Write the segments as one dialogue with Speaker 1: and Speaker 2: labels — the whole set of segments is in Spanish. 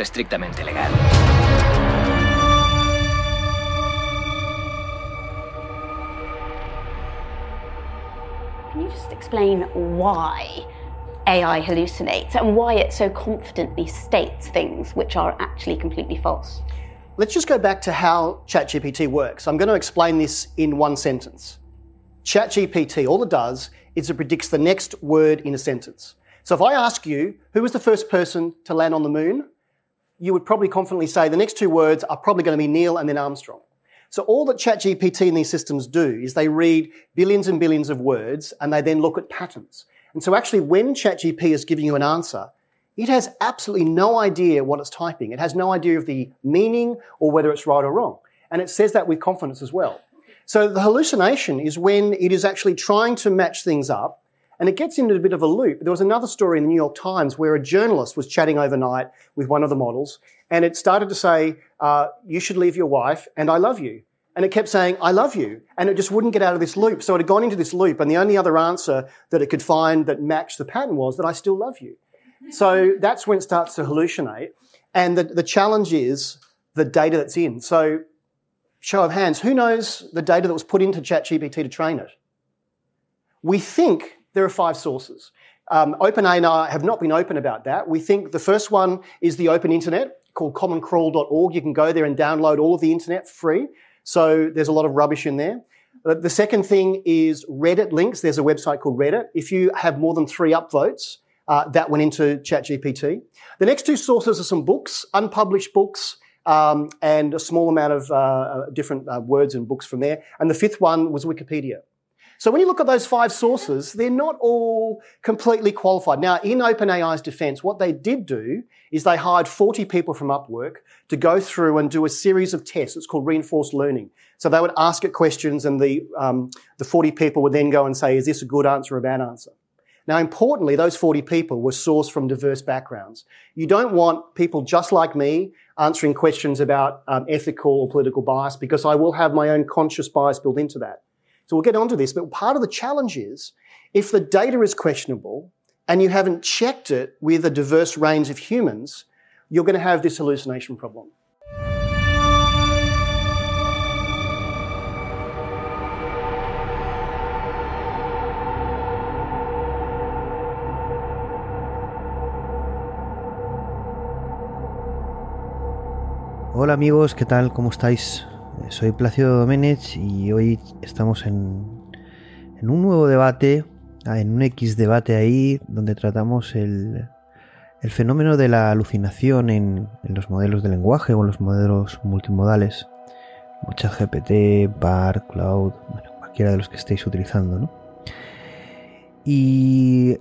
Speaker 1: es estrictamente legal.
Speaker 2: Can you just explain why AI hallucinates and why it so confidently states things which are actually completely false?
Speaker 3: Let's just go back to how ChatGPT works. I'm going to explain this in one sentence. ChatGPT, all it does is it predicts the next word in a sentence. So if I ask you, who was the first person to land on the moon? You would probably confidently say the next two words are probably going to be Neil and then Armstrong. So all that ChatGPT and these systems do is they read billions and billions of words and they then look at patterns. And so actually when ChatGPT is giving you an answer, it has absolutely no idea what it's typing. It has no idea of the meaning or whether it's right or wrong. And it says that with confidence as well. So the hallucination is when it is actually trying to match things up and it gets into a bit of a loop. There was another story in the New York Times where a journalist was chatting overnight with one of the models and it started to say, uh, you should leave your wife and I love you. And it kept saying, I love you. And it just wouldn't get out of this loop. So it had gone into this loop and the only other answer that it could find that matched the pattern was that I still love you. So that's when it starts to hallucinate. And the, the challenge is the data that's in. So show of hands, who knows the data that was put into ChatGPT to train it? We think there are five sources. Um, OpenAI have not been open about that. We think the first one is the open internet called commoncrawl.org. You can go there and download all of the internet free. So there's a lot of rubbish in there. The second thing is Reddit links. There's a website called Reddit. If you have more than three upvotes, uh, that went into ChatGPT. The next two sources are some books, unpublished books, um, and a small amount of uh, different uh, words and books from there. And the fifth one was Wikipedia. So when you look at those five sources, they're not all completely qualified. Now, in OpenAI's defense, what they did do is they hired 40 people from Upwork to go through and do a series of tests. It's called reinforced learning. So they would ask it questions and the, um, the 40 people would then go and say, is this a good answer or a bad answer? Now, importantly, those 40 people were sourced from diverse backgrounds. You don't want people just like me answering questions about um, ethical or political bias because I will have my own conscious bias built into that. So we'll get onto this, but part of the challenge is if the data is questionable and you haven't checked it with a diverse range of humans, you're going to have this hallucination problem.
Speaker 4: Hola amigos, ¿qué tal? ¿Cómo estáis? Soy Plácido Domenech y hoy estamos en, un nuevo debate, ah, en un X debate ahí, donde tratamos el, fenómeno de la alucinación en, los modelos de lenguaje o en los modelos multimodales. Mucha GPT, Bar, Cloud, bueno, cualquiera de los que estéis utilizando, ¿no? Y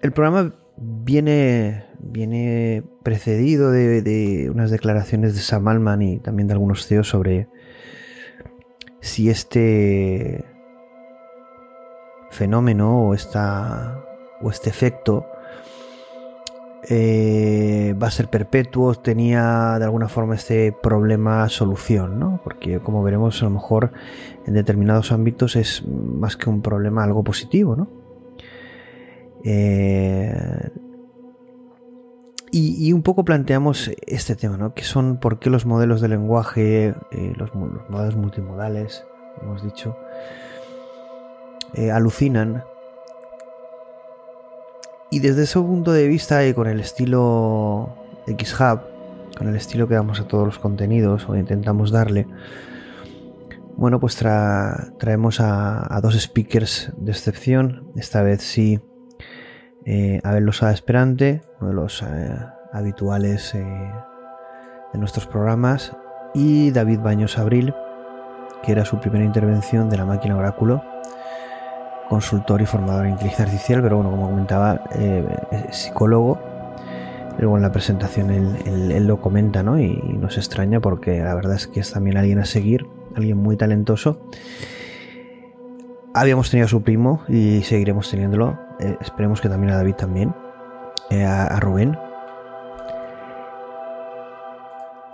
Speaker 4: el programa viene, viene precedido de, unas declaraciones de Sam Altman y también de algunos CEOs sobre si este fenómeno o, esta, o este efecto eh, va a ser perpetuo, tenía de alguna forma este problema solución, ¿no? Porque como veremos a lo mejor en determinados ámbitos es más que un problema algo positivo, ¿no? Eh, y, un poco planteamos este tema, ¿no? Que son por qué los modelos de lenguaje, eh, los, los, modelos multimodales, hemos dicho, eh, alucinan. Y desde ese punto de vista y con el estilo XHub, con el estilo que damos a todos los contenidos o intentamos darle, bueno, pues traemos a, dos speakers de excepción. Esta vez sí, eh, Abel Losada Esperante, uno de los eh, habituales eh, de nuestros programas, y David Baños Abril, que era su primera intervención de la máquina Oráculo, consultor y formador en inteligencia artificial, pero bueno, como comentaba, psicólogo. Luego en la presentación él, lo comenta, ¿no? Y, nos extraña porque la verdad es que es también alguien a seguir, alguien muy talentoso. Habíamos tenido a su primo y seguiremos teniéndolo. Eh, esperemos que también a David también. Eh, a, Rubén.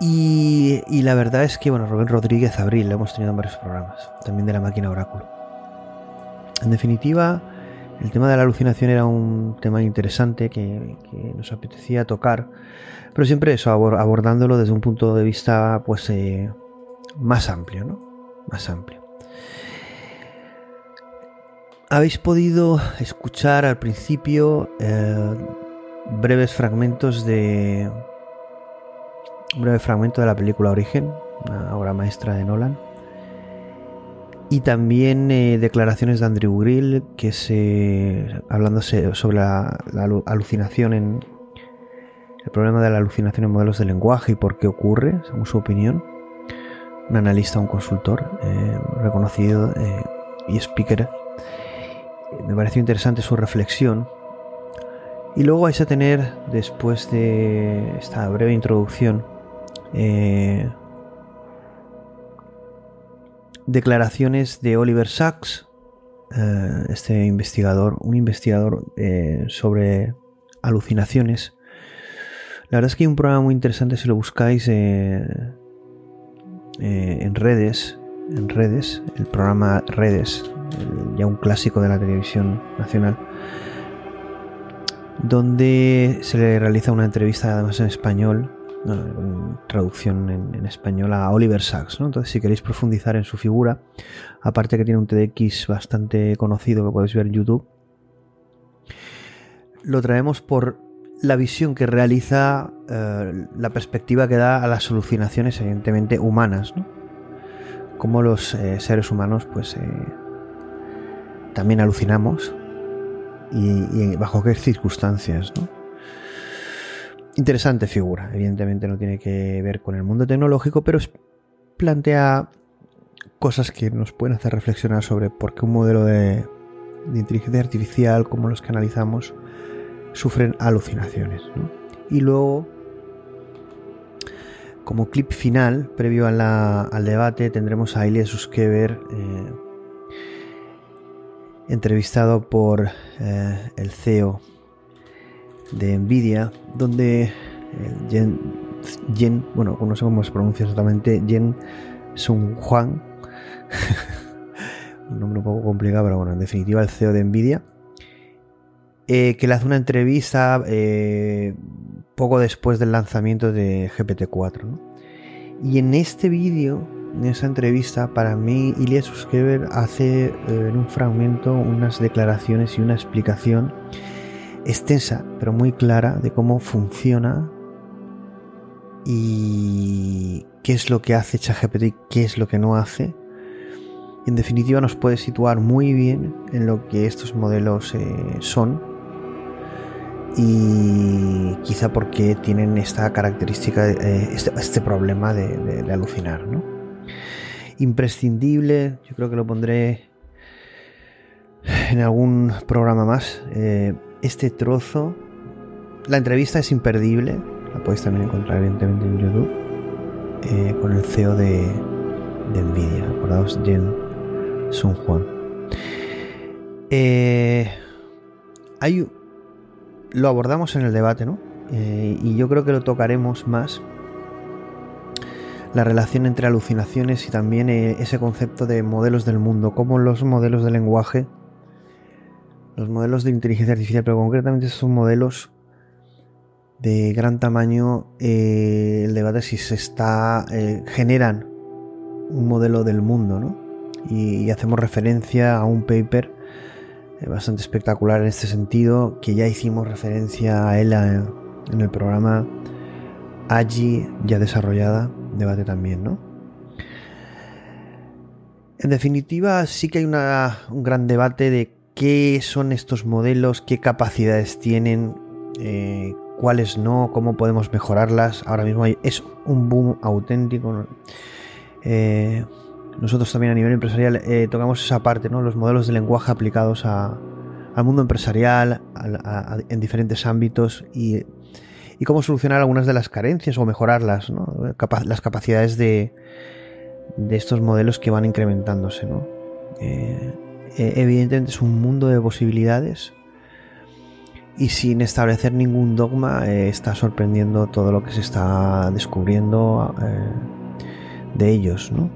Speaker 4: Y, la verdad es que, bueno, Rubén Rodríguez Abril lo hemos tenido en varios programas, también de la máquina Oráculo. En definitiva, el tema de la alucinación era un tema interesante que, nos apetecía tocar, pero siempre eso, abordándolo desde un punto de vista pues eh, más amplio, ¿no? Más amplio. Habéis podido escuchar al principio eh, breves fragmentos de un breve fragmento de la película Origen, una obra maestra de Nolan y también eh, declaraciones de Andrew Grill, que se hablándose sobre la, alucinación en el problema de la alucinación en modelos de lenguaje y por qué ocurre, según su opinión. Un analista, un consultor eh, reconocido eh, y speaker. Me pareció interesante su reflexión. Y luego vais a tener, después de esta breve introducción, declaraciones de Oliver Sacks, eh, este investigador, un investigador eh, sobre alucinaciones. La verdad es que hay un programa muy interesante si lo buscáis eh, en redes, en redes, el programa Redes, ya un clásico de la televisión nacional, donde se le realiza una entrevista además en español traducción en, español a Oliver Sacks. Entonces, si queréis profundizar en su figura, aparte que tiene un TDX bastante conocido que podéis ver en YouTube, lo traemos por la visión que realiza, eh, la perspectiva que da a las alucinaciones, evidentemente humanas, ¿no? Como los eh, seres humanos, pues eh, también alucinamos y, bajo qué circunstancias, ¿no? interesante figura. Evidentemente no tiene que ver con el mundo tecnológico, pero plantea cosas que nos pueden hacer reflexionar sobre por qué un modelo de, inteligencia artificial como los que analizamos sufren alucinaciones. Y luego, como clip final, previo al debate, tendremos a Ilya Suskever eh, entrevistado por eh, el CEO de Nvidia, donde Jen, Jen, bueno, no sé cómo se pronuncia exactamente, Jen Sung Juan, un nombre un poco complicado, pero bueno, en definitiva el CEO de Nvidia, eh, que le hace una entrevista eh, poco después del lanzamiento de GPT-4. Y en este vídeo, en esa entrevista, para mí, Ilya Suskever hace eh, en un fragmento unas declaraciones y una explicación extensa, pero muy clara de cómo funciona y qué es lo que hace ChatGPT, qué es lo que no hace. En definitiva nos puede situar muy bien en lo que estos modelos eh, son y quizá porque tienen esta característica, eh, este, este, problema de, alucinar. Imprescindible, yo creo que lo pondré en algún programa más. Eh, este trozo. La entrevista es imperdible. La podéis también encontrar evidentemente en YouTube. Eh, con el CEO de, Nvidia. Acordaos, Jen Sun Juan. Eh, hay, lo abordamos en el debate, ¿no? Y yo creo que lo tocaremos más. La relación entre alucinaciones y también ese concepto de modelos del mundo, como los modelos de lenguaje los modelos de inteligencia artificial, pero concretamente son modelos de gran tamaño. Eh, el debate si se está eh, generan un modelo del mundo, ¿no? Y, hacemos referencia a un paper eh, bastante espectacular en este sentido, que ya hicimos referencia a él en el programa allí ya desarrollada, debate también, ¿no? En definitiva, sí que hay un gran debate de qué son estos modelos, qué capacidades tienen, eh, cuáles no, cómo podemos mejorarlas. Ahora mismo es un boom auténtico. Eh, nosotros también a nivel empresarial eh, tocamos esa parte, ¿no? los modelos de lenguaje aplicados al mundo empresarial, en diferentes ámbitos y, cómo solucionar algunas de las carencias o mejorarlas, las capacidades de, estos modelos que van incrementándose. Eh, evidentemente es un mundo de posibilidades y sin establecer ningún dogma eh, está sorprendiendo todo lo que se está descubriendo de ellos. ¿no?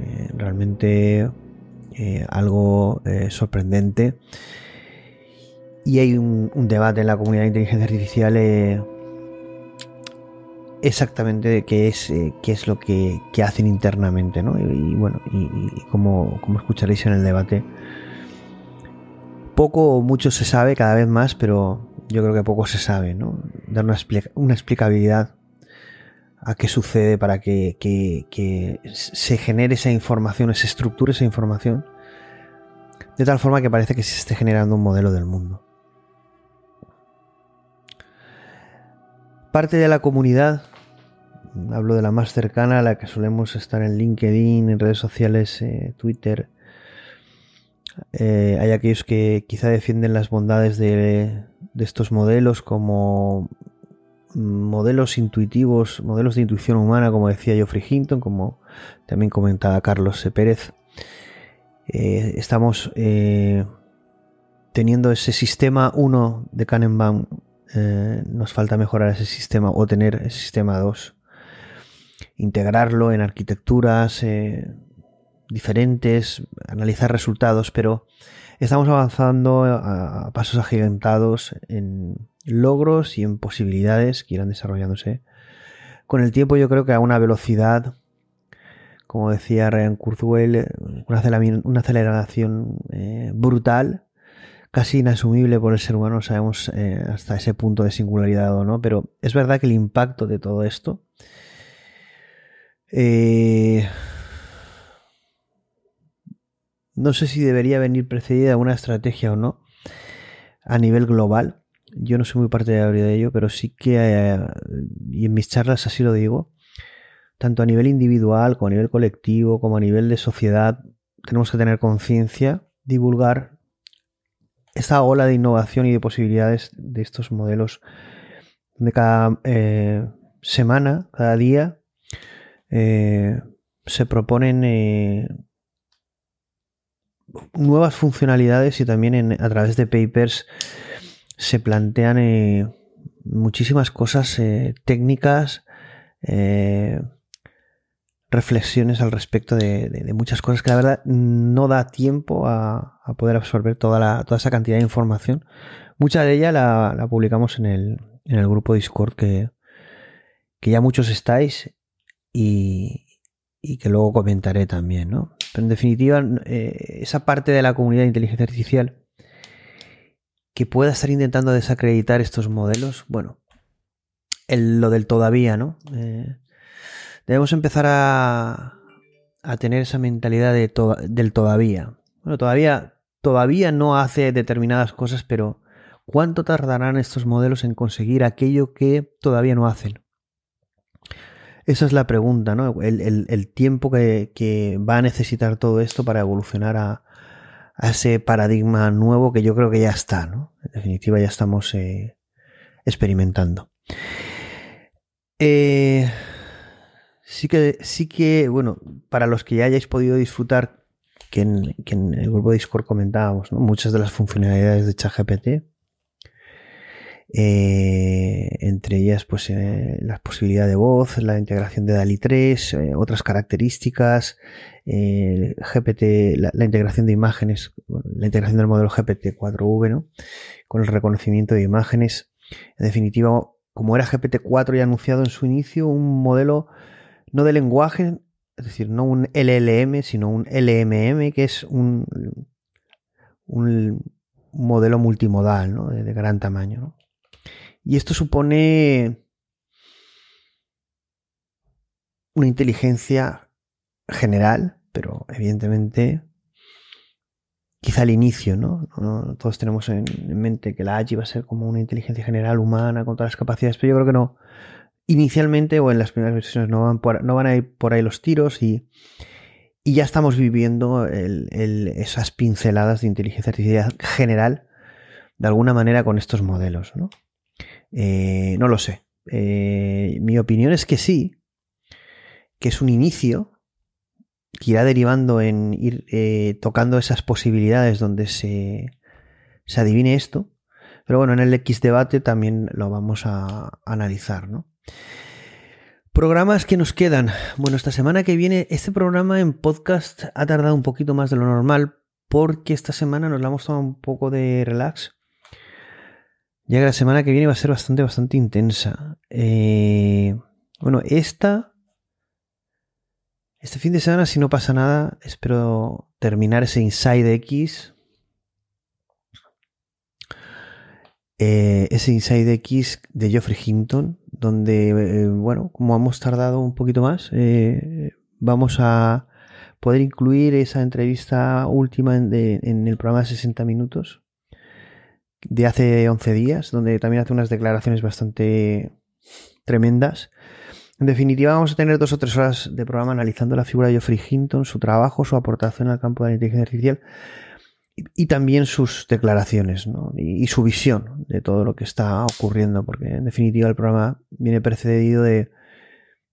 Speaker 4: Eh, realmente eh, algo eh, sorprendente. Y hay un, debate en la comunidad de inteligencia artificial exactamente qué es, qué es lo que, hacen internamente, Y, bueno, y, como, escucharéis en el debate, poco o mucho se sabe cada vez más, pero yo creo que poco se sabe, ¿no? Dar una, una explicabilidad a qué sucede para que, se genere esa información, se estructure esa información, de tal forma que parece que se esté generando un modelo del mundo. Parte de la comunidad, hablo de la más cercana, la que solemos estar en LinkedIn, en redes sociales, eh, Twitter, eh, hay aquellos que quizá defienden las bondades de, estos modelos como modelos intuitivos, modelos de intuición humana, como decía Geoffrey Hinton, como también comentaba Carlos Pérez. Eh, estamos teniendo ese sistema 1 de Kahneman, eh, nos falta mejorar ese sistema o tener ese sistema 2, integrarlo en arquitecturas diferentes, analizar resultados, pero estamos avanzando a pasos agigantados en logros y en posibilidades que irán desarrollándose. Con el tiempo yo creo que a una velocidad, como decía Ryan Kurzweil, una aceleración eh, brutal, casi inasumible por el ser humano, no sabemos eh, hasta ese punto de singularidad o no, pero es verdad que el impacto de todo esto eh, no sé si debería venir precedida de una estrategia o no a nivel global. Yo no soy muy partidario de ello, pero sí que, eh, y en mis charlas así lo digo, tanto a nivel individual como a nivel colectivo, como a nivel de sociedad, tenemos que tener conciencia, divulgar esta ola de innovación y de posibilidades de estos modelos de cada eh, semana, cada día, eh, se proponen nuevas funcionalidades y también a través de papers se plantean eh, muchísimas cosas eh, técnicas, eh, reflexiones al respecto de, muchas cosas que la verdad no da tiempo a, poder absorber toda, toda esa cantidad de información. Mucha de ella la, publicamos en el, en el, grupo Discord que, que ya muchos estáis y, que luego comentaré también, ¿no? Pero en definitiva, esa parte de la comunidad de inteligencia artificial que pueda estar intentando desacreditar estos modelos, bueno, lo del todavía, ¿no? Eh, debemos empezar a, tener esa mentalidad de del todavía. Bueno, todavía, todavía no hace determinadas cosas, pero ¿cuánto tardarán estos modelos en conseguir aquello que todavía no hacen? Esa es la pregunta, ¿no? El, tiempo que, que, va a necesitar todo esto para evolucionar a, a ese paradigma nuevo que yo creo que ya está, ¿no? En definitiva ya estamos eh, experimentando. Eh, sí que, sí que, bueno, para los que ya hayáis podido disfrutar, que en, el grupo de Discord comentábamos, muchas de las funcionalidades de ChatGPT, eh, entre ellas pues eh, la posibilidad de voz, la integración de DALI 3, eh, otras características, GPT, la, integración de imágenes, la integración del modelo GPT-4V, ¿no? con el reconocimiento de imágenes. En definitiva, como era GPT-4 ya anunciado en su inicio, un modelo no de lenguaje, es decir, no un LLM, sino un LMM, que es un, un modelo multimodal ¿no? de, de gran tamaño. ¿no? Y esto supone una inteligencia general pero evidentemente quizá el inicio, ¿no? Todos tenemos en, mente que la AGI va a ser como una inteligencia general humana con todas las capacidades, pero yo creo que no. Inicialmente o en las primeras versiones no van, a ir por ahí los tiros y, y ya estamos viviendo esas pinceladas de inteligencia artificial general de alguna manera con estos modelos, ¿no? Eh, no lo sé. Eh, mi opinión es que sí, que es un inicio que irá derivando en ir eh, tocando esas posibilidades donde se, se adivine esto. Pero bueno, en el X debate también lo vamos a, analizar, ¿no? Programas que nos quedan. Bueno, esta semana que viene, este programa en podcast ha tardado un poquito más de lo normal porque esta semana nos la hemos tomado un poco de relax. Ya que la semana que viene va a ser bastante, bastante intensa. Eh, bueno, esta este fin de semana, si no pasa nada, espero terminar ese Inside X. Eh, ese Inside X de Geoffrey Hinton, donde, eh, bueno, como hemos tardado un poquito más, vamos a poder incluir esa entrevista última en, en, el programa de 60 minutos de hace 11 días, donde también hace unas declaraciones bastante tremendas en definitiva, vamos a tener dos o tres horas de programa analizando la figura de Geoffrey Hinton, su trabajo, su aportación al campo de la inteligencia artificial y, también sus declaraciones y, su visión de todo lo que está ocurriendo, porque en definitiva el programa viene precedido de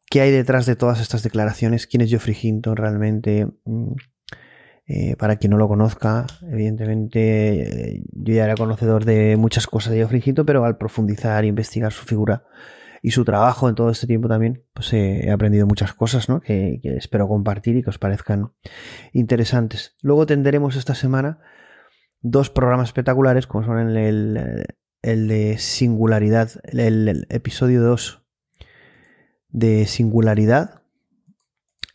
Speaker 4: qué hay detrás de todas estas declaraciones, quién es Geoffrey Hinton realmente. Eh, para quien no lo conozca, evidentemente eh, yo ya era conocedor de muchas cosas de Hinton, pero al profundizar e investigar su figura, y su trabajo en todo este tiempo también, pues eh, he aprendido muchas cosas, ¿no? Que, espero compartir y que os parezcan interesantes. Luego tendremos esta semana dos programas espectaculares, como son el, el, de Singularidad, el, episodio 2 de Singularidad,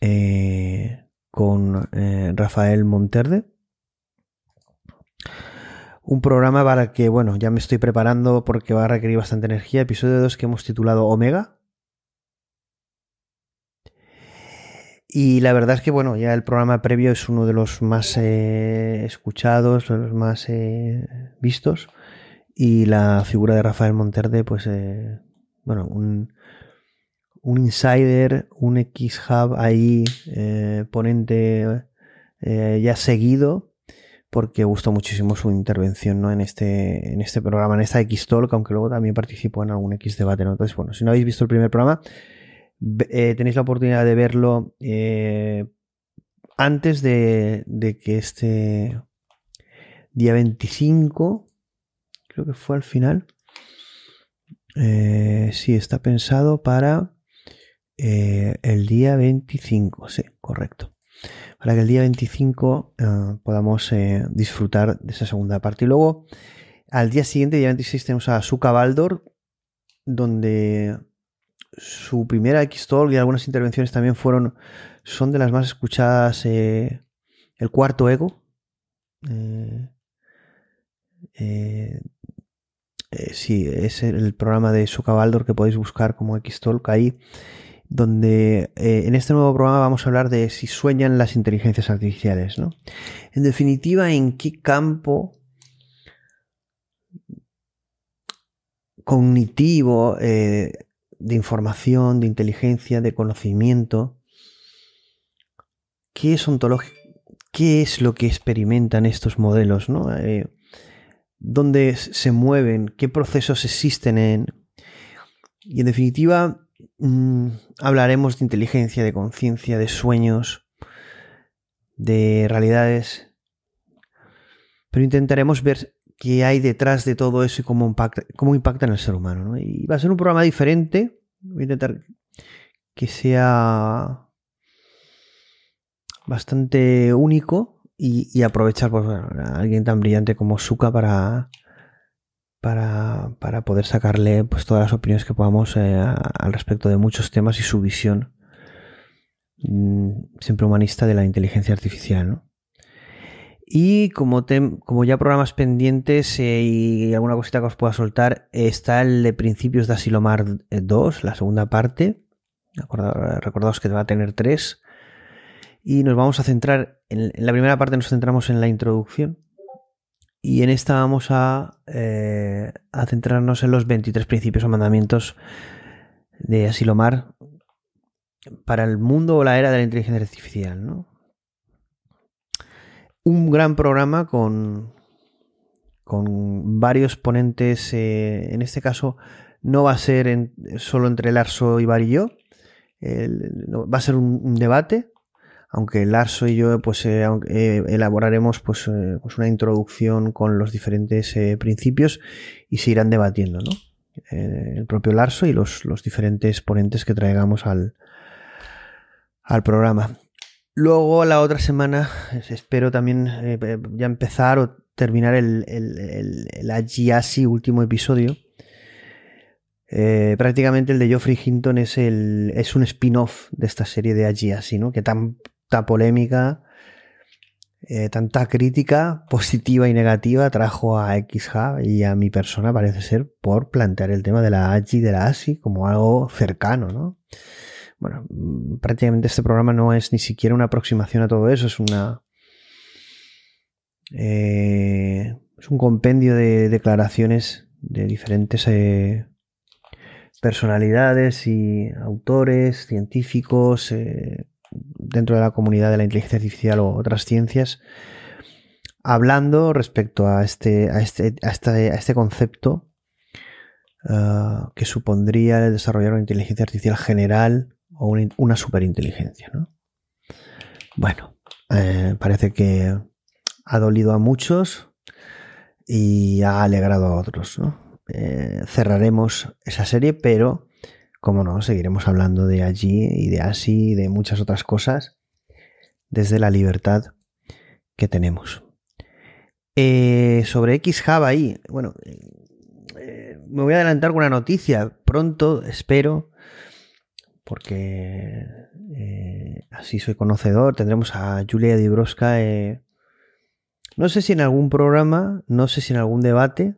Speaker 4: eh, con eh, Rafael Monterde un programa para que, bueno, ya me estoy preparando porque va a requerir bastante energía. Episodio 2 que hemos titulado Omega. Y la verdad es que, bueno, ya el programa previo es uno de los más eh, escuchados, de los más eh, vistos. Y la figura de Rafael Monterde, pues, bueno, un, un insider, un X-Hub ahí, ponente ya seguido porque gustó muchísimo su intervención ¿no? en, este, en este programa, en esta X-Talk, aunque luego también participó en algún X-Debate. Entonces, bueno, si no habéis visto el primer programa, eh, tenéis la oportunidad de verlo eh, antes de, que este día 25, creo que fue al final, eh, sí, está pensado para el día 25, sí, correcto para que el día 25 eh, podamos eh, disfrutar de esa segunda parte. Y luego, al día siguiente, día 26, tenemos a Suka Baldor, donde su primera X-Talk y algunas intervenciones también fueron, son de las más escuchadas, eh, el cuarto ego. sí, es el programa de Suka Baldor que podéis buscar como X-Talk ahí donde eh, en este nuevo programa vamos a hablar de si sueñan las inteligencias artificiales. ¿no? En definitiva, en qué campo cognitivo, eh, de información, de inteligencia, de conocimiento, qué es ontológico, qué es lo que experimentan estos modelos, ¿no? Eh, dónde se mueven, qué procesos existen en... Y en definitiva, Mm, hablaremos de inteligencia, de conciencia, de sueños, de realidades, pero intentaremos ver qué hay detrás de todo eso y cómo impacta, cómo impacta en el ser humano. Y va a ser un programa diferente. Voy a intentar que sea bastante único y, aprovechar pues, a alguien tan brillante como Suka para, para, para poder sacarle pues, todas las opiniones que podamos eh, al respecto de muchos temas y su visión mm, siempre humanista de la inteligencia artificial. Y como, como ya programas pendientes eh, y alguna cosita que os pueda soltar, está el de Principios de Asilomar 2, la segunda parte. Recordaos que va a tener tres. Y nos vamos a centrar, en, la primera parte nos centramos en la introducción y en esta vamos a, eh, centrarnos en los 23 principios o mandamientos de Asilomar para el mundo o la era de la inteligencia artificial. ¿no? Un gran programa con, con varios ponentes, eh, en este caso no va a ser solo entre Larso y Bar y yo, va a ser un, debate, aunque Larso y yo pues eh, eh, elaboraremos pues, pues, una introducción con los diferentes principios y se irán debatiendo, ¿no? el propio Larso y los, los diferentes ponentes que traigamos al, al programa. Luego la otra semana espero también ya empezar o terminar el, el, el, último episodio. Eh, prácticamente el de Geoffrey Hinton es, el, es un spin-off de esta serie de Agiasi, ¿no? Que tanta polémica, eh, tanta crítica positiva y negativa trajo a XHub y a mi persona, parece ser, por plantear el tema de la Agi de la ASI como algo cercano, ¿no? Bueno, mm, prácticamente este programa no es ni siquiera una aproximación a todo eso, es una, eh, es un compendio de declaraciones de diferentes eh, personalidades y autores, científicos, dentro de la comunidad de la inteligencia artificial o otras ciencias, hablando respecto a este, este, este, concepto que supondría el desarrollar una inteligencia artificial general o una, superinteligencia. Bueno, parece que ha dolido a muchos y ha alegrado a otros. Eh, cerraremos esa serie, pero, como no, seguiremos hablando de allí y de así y de muchas otras cosas desde la libertad que tenemos. Eh, sobre XHub ahí, bueno, eh, me voy a adelantar con una noticia. Pronto, espero, porque así soy conocedor, tendremos a Julia Dibroska no sé si en algún programa, no sé si en algún debate,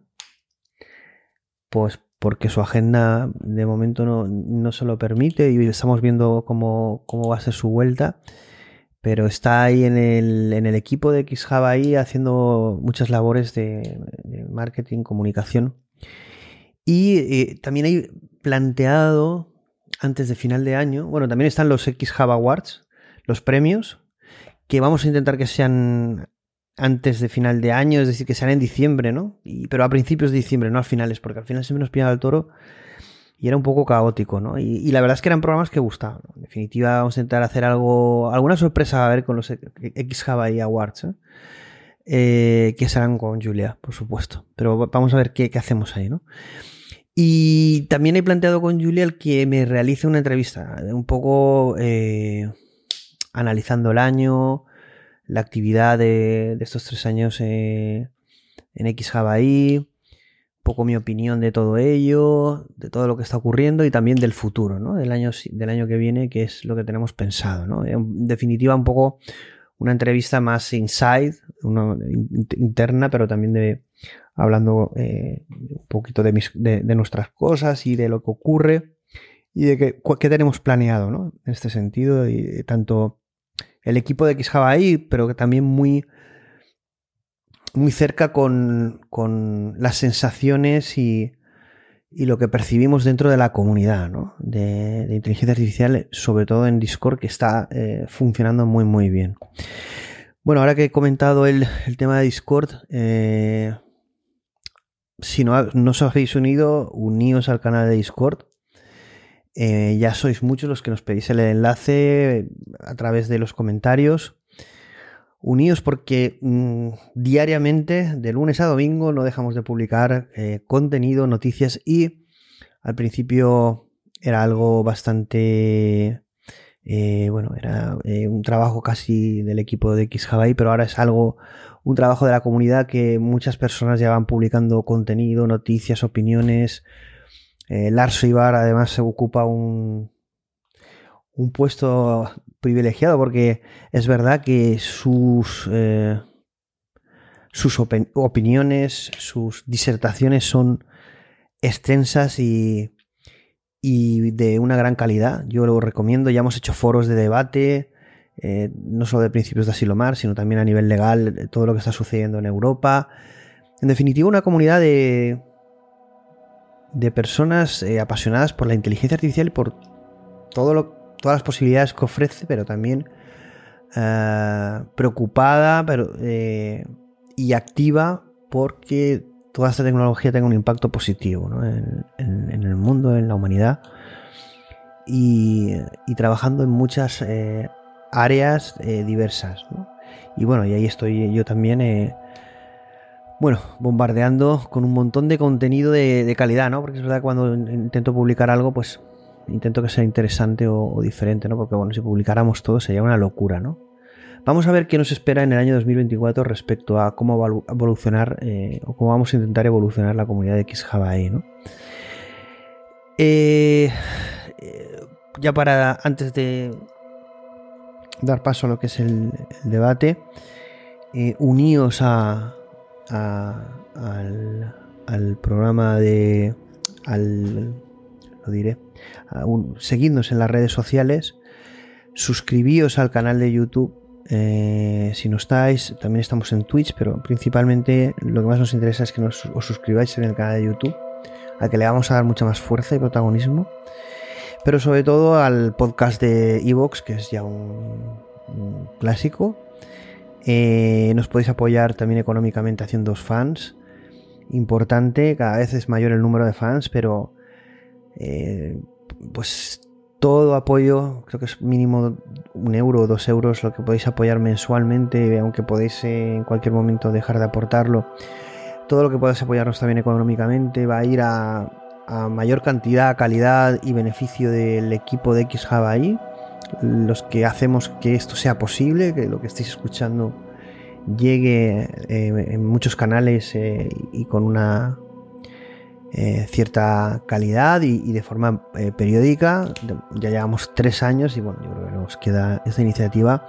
Speaker 4: pues porque su agenda de momento no, se lo permite y estamos viendo cómo, va a ser su vuelta. Pero está ahí en el, en el equipo de XHub ahí haciendo muchas labores de, marketing, comunicación. Y eh, también hay planteado antes de final de año, bueno, también están los XHub Awards, los premios, que vamos a intentar que sean antes de final de año, es decir, que sean en diciembre, ¿no? pero a principios de diciembre, no a finales, porque al final siempre nos pillaba el toro y era un poco caótico, ¿no? Y, la verdad es que eran programas que gustaban. En definitiva, vamos a intentar hacer algo, alguna sorpresa a ver con los X Hawaii Awards, ¿eh? Eh, que serán con Julia, por supuesto. Pero vamos a ver qué, hacemos ahí, ¿no? Y también he planteado con Julia el que me realice una entrevista, un poco eh, analizando el año, la actividad de, estos tres años eh, en X un poco mi opinión de todo ello, de todo lo que está ocurriendo y también del futuro, ¿no? Del año, del año que viene, que es lo que tenemos pensado, ¿no? En definitiva, un poco una entrevista más inside, una interna, pero también de hablando eh, un poquito de, de, nuestras cosas y de lo que ocurre y de qué, tenemos planeado, ¿no? En este sentido, y tanto el equipo de X ahí, pero que también muy, muy cerca con, las sensaciones y, lo que percibimos dentro de la comunidad de, inteligencia artificial, sobre todo en Discord, que está eh, funcionando muy, muy bien. Bueno, ahora que he comentado el, tema de Discord, eh, si no, no os habéis unido, uníos al canal de Discord. Eh, ya sois muchos los que nos pedís el enlace a través de los comentarios. Unidos porque mm, diariamente, de lunes a domingo, no dejamos de publicar eh, contenido, noticias y al principio era algo bastante... Eh, bueno, era un trabajo casi del equipo de XHawaii, pero ahora es algo, un trabajo de la comunidad que muchas personas ya van publicando contenido, noticias, opiniones, eh, Larso Ibar además se ocupa un, un puesto privilegiado porque es verdad que sus, eh, sus opiniones, sus disertaciones son extensas y, y, de una gran calidad. Yo lo recomiendo, ya hemos hecho foros de debate eh, no solo de principios de Asilomar, sino también a nivel legal, todo lo que está sucediendo en Europa. En definitiva, una comunidad de, de personas eh, apasionadas por la inteligencia artificial y por todas las posibilidades que ofrece, pero también eh, preocupada pero, y activa porque toda esta tecnología tenga un impacto positivo en, el mundo, en la humanidad. Y, trabajando en muchas áreas eh, diversas. Y bueno, y ahí estoy yo también, eh, bueno, bombardeando con un montón de contenido de, calidad, ¿no? Porque es verdad que cuando intento publicar algo, pues intento que sea interesante o, diferente, ¿no? Porque bueno, si publicáramos todo sería una locura, ¿no? Vamos a ver qué nos espera en el año 2024 respecto a cómo va a evolucionar eh, o cómo vamos a intentar evolucionar la comunidad de XJavaE, ¿no? ya para antes de, dar paso a lo que es el, debate, eh, uníos a, al, programa de. Al, lo diré. seguidnos en las redes sociales. Suscribíos al canal de YouTube. Eh, si no estáis, también estamos en Twitch, pero principalmente lo que más nos interesa es que nos, os suscribáis en el canal de YouTube, al que le vamos a dar mucha más fuerza y protagonismo pero sobre todo al podcast de Evox, que es ya un, clásico. Eh, nos podéis apoyar también económicamente haciendo fans. Importante, cada vez es mayor el número de fans, pero eh, pues todo apoyo, creo que es mínimo un euro o dos euros lo que podéis apoyar mensualmente, aunque podéis en cualquier momento dejar de aportarlo. Todo lo que podáis apoyarnos también económicamente va a ir a mayor cantidad, calidad y beneficio del equipo de XJava ahí, los que hacemos que esto sea posible, que lo que estéis escuchando llegue eh, en muchos canales eh, y con una eh, cierta calidad y, de forma periódica. Ya llevamos tres años y bueno, yo creo que nos queda esta iniciativa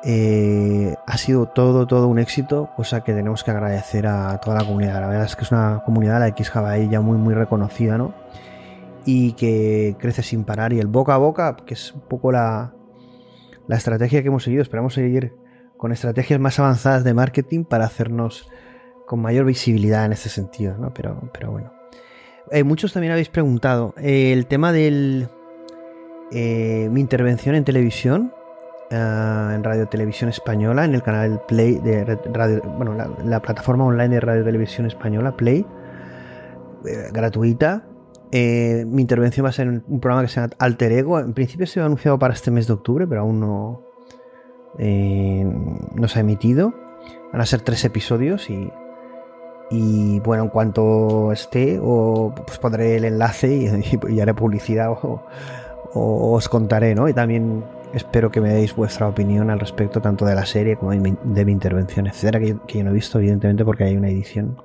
Speaker 4: ha sido todo, todo un éxito, cosa que tenemos que agradecer a toda la comunidad. La verdad es que es una comunidad, la X ya muy, muy reconocida, ¿no? Y que crece sin parar. Y el boca a boca, que es un poco la, la estrategia que hemos seguido. Esperamos seguir con estrategias más avanzadas de marketing para hacernos con mayor visibilidad en este sentido, ¿no? Pero, pero bueno. Eh, muchos también habéis preguntado eh, el tema de mi intervención en televisión en Radio Televisión Española, en el canal Play de Radio, bueno, la, plataforma online de Radio Televisión Española, Play, eh, gratuita. Eh, mi intervención va a ser un programa que se llama Alter Ego. En principio se ha anunciado para este mes de octubre, pero aún no, eh, no se ha emitido. Van a ser tres episodios y, y bueno, en cuanto esté, o, pues pondré el enlace y, haré publicidad o, o, os contaré, ¿no? Y también Espero que me deis vuestra opinión al respecto tanto de la serie como de mi, intervención, etcétera, que, yo no he visto, evidentemente, porque hay una edición.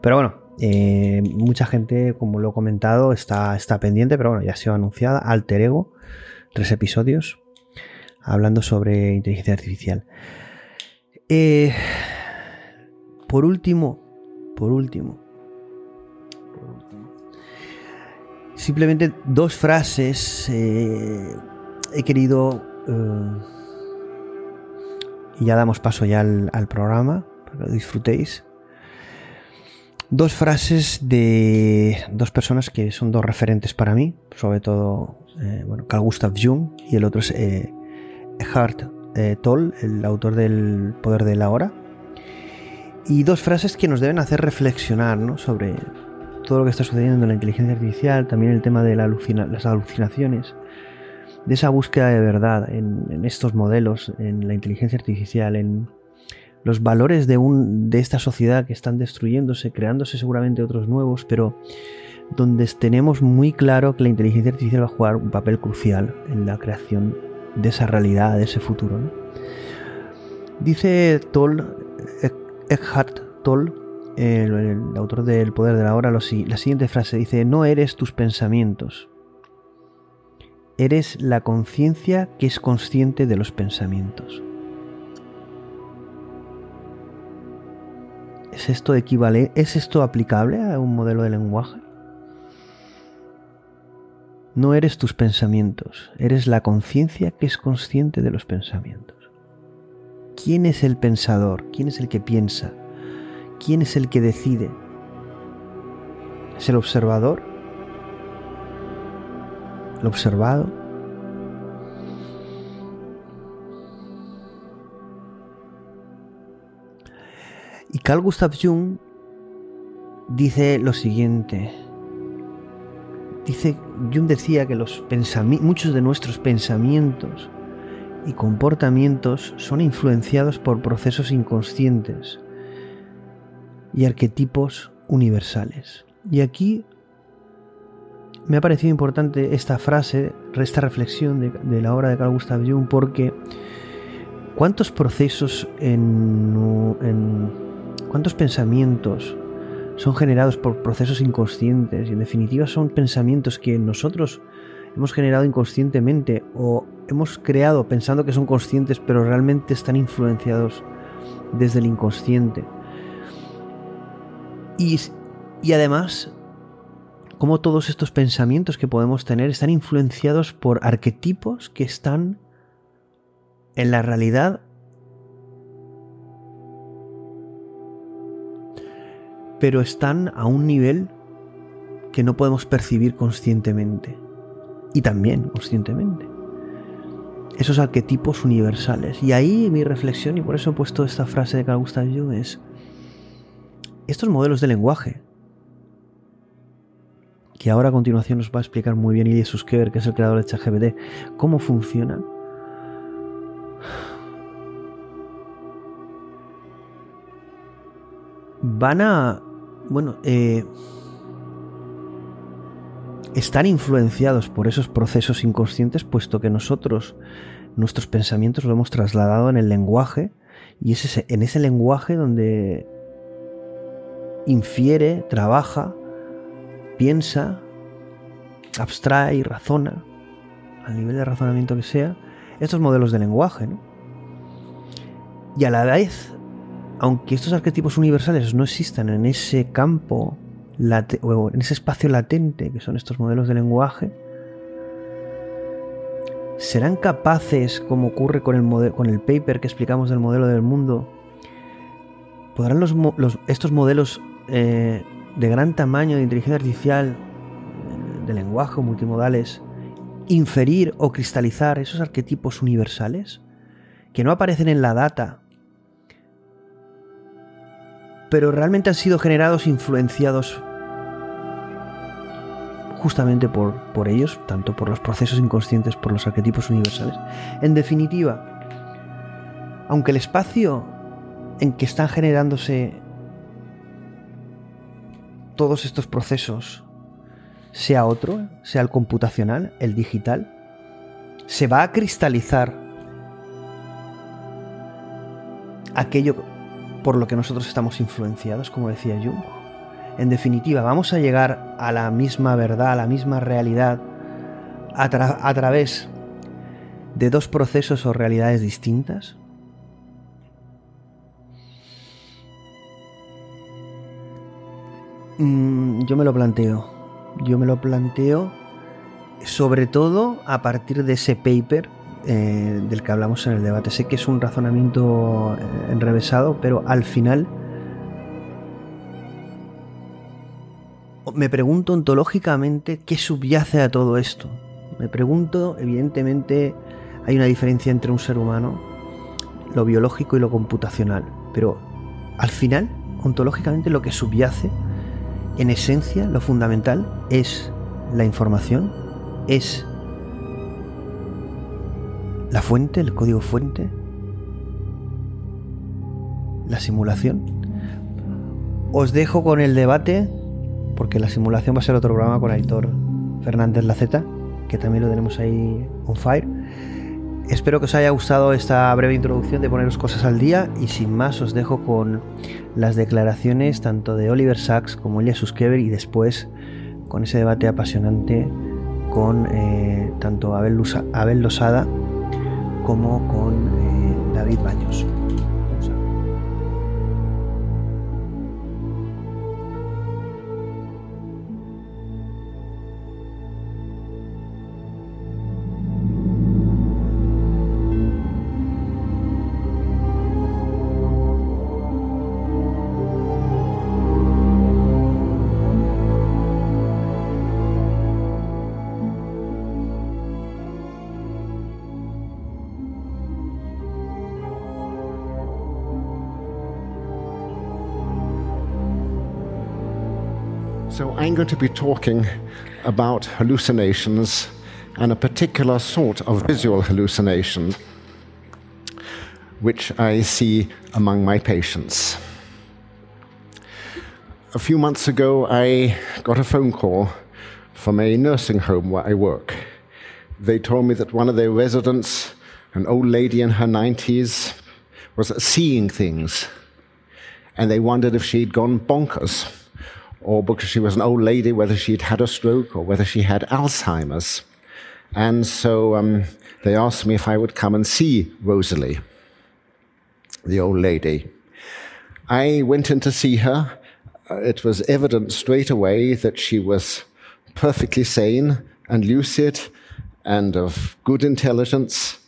Speaker 4: Pero bueno, eh, mucha gente, como lo he comentado, está, está pendiente, pero bueno, ya ha sido anunciada. Alter Ego, tres episodios, hablando sobre inteligencia artificial. Eh, por último, por último, simplemente dos frases. Eh, he querido... Y ya damos paso ya al, programa, para que disfrutéis. Dos frases de dos personas que son dos referentes para mí, sobre todo eh, bueno, Carl Gustav Jung y el otro es eh, Eckhart Tolle, el autor del Poder de la Hora. Y dos frases que nos deben hacer reflexionar sobre todo lo que está sucediendo en la inteligencia artificial, también el tema de las alucinaciones de esa búsqueda de verdad en, estos modelos, en la inteligencia artificial, en los valores de, un, de esta sociedad que están destruyéndose, creándose seguramente otros nuevos, pero donde tenemos muy claro que la inteligencia artificial va a jugar un papel crucial en la creación de esa realidad, de ese futuro. Dice Toll, Eckhart Toll, el, autor del Poder de la Hora, la siguiente frase dice, no eres tus pensamientos, Eres la conciencia que es consciente de los pensamientos. ¿Es esto equivalente? ¿Es esto aplicable a un modelo de lenguaje? No eres tus pensamientos, eres la conciencia que es consciente de los pensamientos. ¿Quién es el pensador? ¿Quién es el que piensa? ¿Quién es el que decide? ¿Es el observador? ¿El observado? Y Carl Gustav Jung dice lo siguiente. Dice, Jung decía que los muchos de nuestros pensamientos y comportamientos son influenciados por procesos inconscientes y arquetipos universales. Y aquí me ha parecido importante esta frase, esta reflexión de, la obra de Carl Gustav Jung, porque ¿cuántos procesos en, en cuántos pensamientos son generados por procesos inconscientes y en definitiva son pensamientos que nosotros hemos generado inconscientemente o hemos creado pensando que son conscientes pero realmente están influenciados desde el inconsciente. Y, y además, como todos estos pensamientos que podemos tener están influenciados por arquetipos que están en la realidad pero están a un nivel que no podemos percibir conscientemente. Y también conscientemente. Esos arquetipos universales. Y ahí mi reflexión, y por eso he puesto esta frase de Carl Gustav Jung, es estos modelos de lenguaje, que ahora a continuación nos va a explicar muy bien Ilya Suskever, que es el creador de ChatGPT, cómo funcionan. Van a bueno, eh, están influenciados por esos procesos inconscientes, puesto que nosotros, nuestros pensamientos lo hemos trasladado en el lenguaje, y es en ese lenguaje donde infiere, trabaja, piensa, abstrae, razona, al nivel de razonamiento que sea, estos modelos de lenguaje. Y a la vez aunque estos arquetipos universales no existan en ese campo o en ese espacio latente que son estos modelos de lenguaje, ¿serán capaces, como ocurre con el, paper que explicamos del modelo del mundo, podrán estos modelos eh, de gran tamaño de inteligencia artificial, de lenguaje multimodales, inferir o cristalizar esos arquetipos universales que no aparecen en la data pero realmente han sido generados, influenciados justamente por, por ellos, tanto por los procesos inconscientes, por los arquetipos universales. En definitiva, aunque el espacio en que están generándose todos estos procesos sea otro, sea el computacional, el digital, se va a cristalizar aquello por lo que nosotros estamos influenciados, como decía Jung. En definitiva, vamos a llegar a la misma verdad, a la misma realidad, a, través de dos procesos o realidades distintas. Mm, yo me lo planteo. Yo me lo planteo sobre todo a partir de ese paper eh, del que hablamos en el debate. Sé que es un razonamiento eh, enrevesado, pero al final me pregunto ontológicamente qué subyace a todo esto. Me pregunto, evidentemente, hay una diferencia entre un ser humano, lo biológico y lo computacional, pero al final, ontológicamente, lo que subyace, en esencia, lo fundamental, es la información, es la fuente, el código fuente, la simulación. Os dejo con el debate, porque la simulación va a ser otro programa con Aitor Fernández Laceta, que también lo tenemos ahí on fire. Espero que os haya gustado esta breve introducción de poneros cosas al día y sin más os dejo con las declaraciones tanto de Oliver Sacks como Elia Suskever y después con ese debate apasionante con eh, tanto Abel, Abel Losada como con eh, David Baños.
Speaker 5: I'm going to be talking about hallucinations and a particular sort of visual hallucination which I see among my patients. A few months ago, I got a phone call from a nursing home where I work. They told me that one of their residents, an old lady in her 90s, was seeing things. And they wondered if she'd gone bonkers, or because she was an old lady, whether she'd had a stroke or whether she had Alzheimer's. And so um, they asked me if I would come and see Rosalie, the old lady. I went in to see her uh, it was evident straight away that she was perfectly sane and lucid and of good intelligence,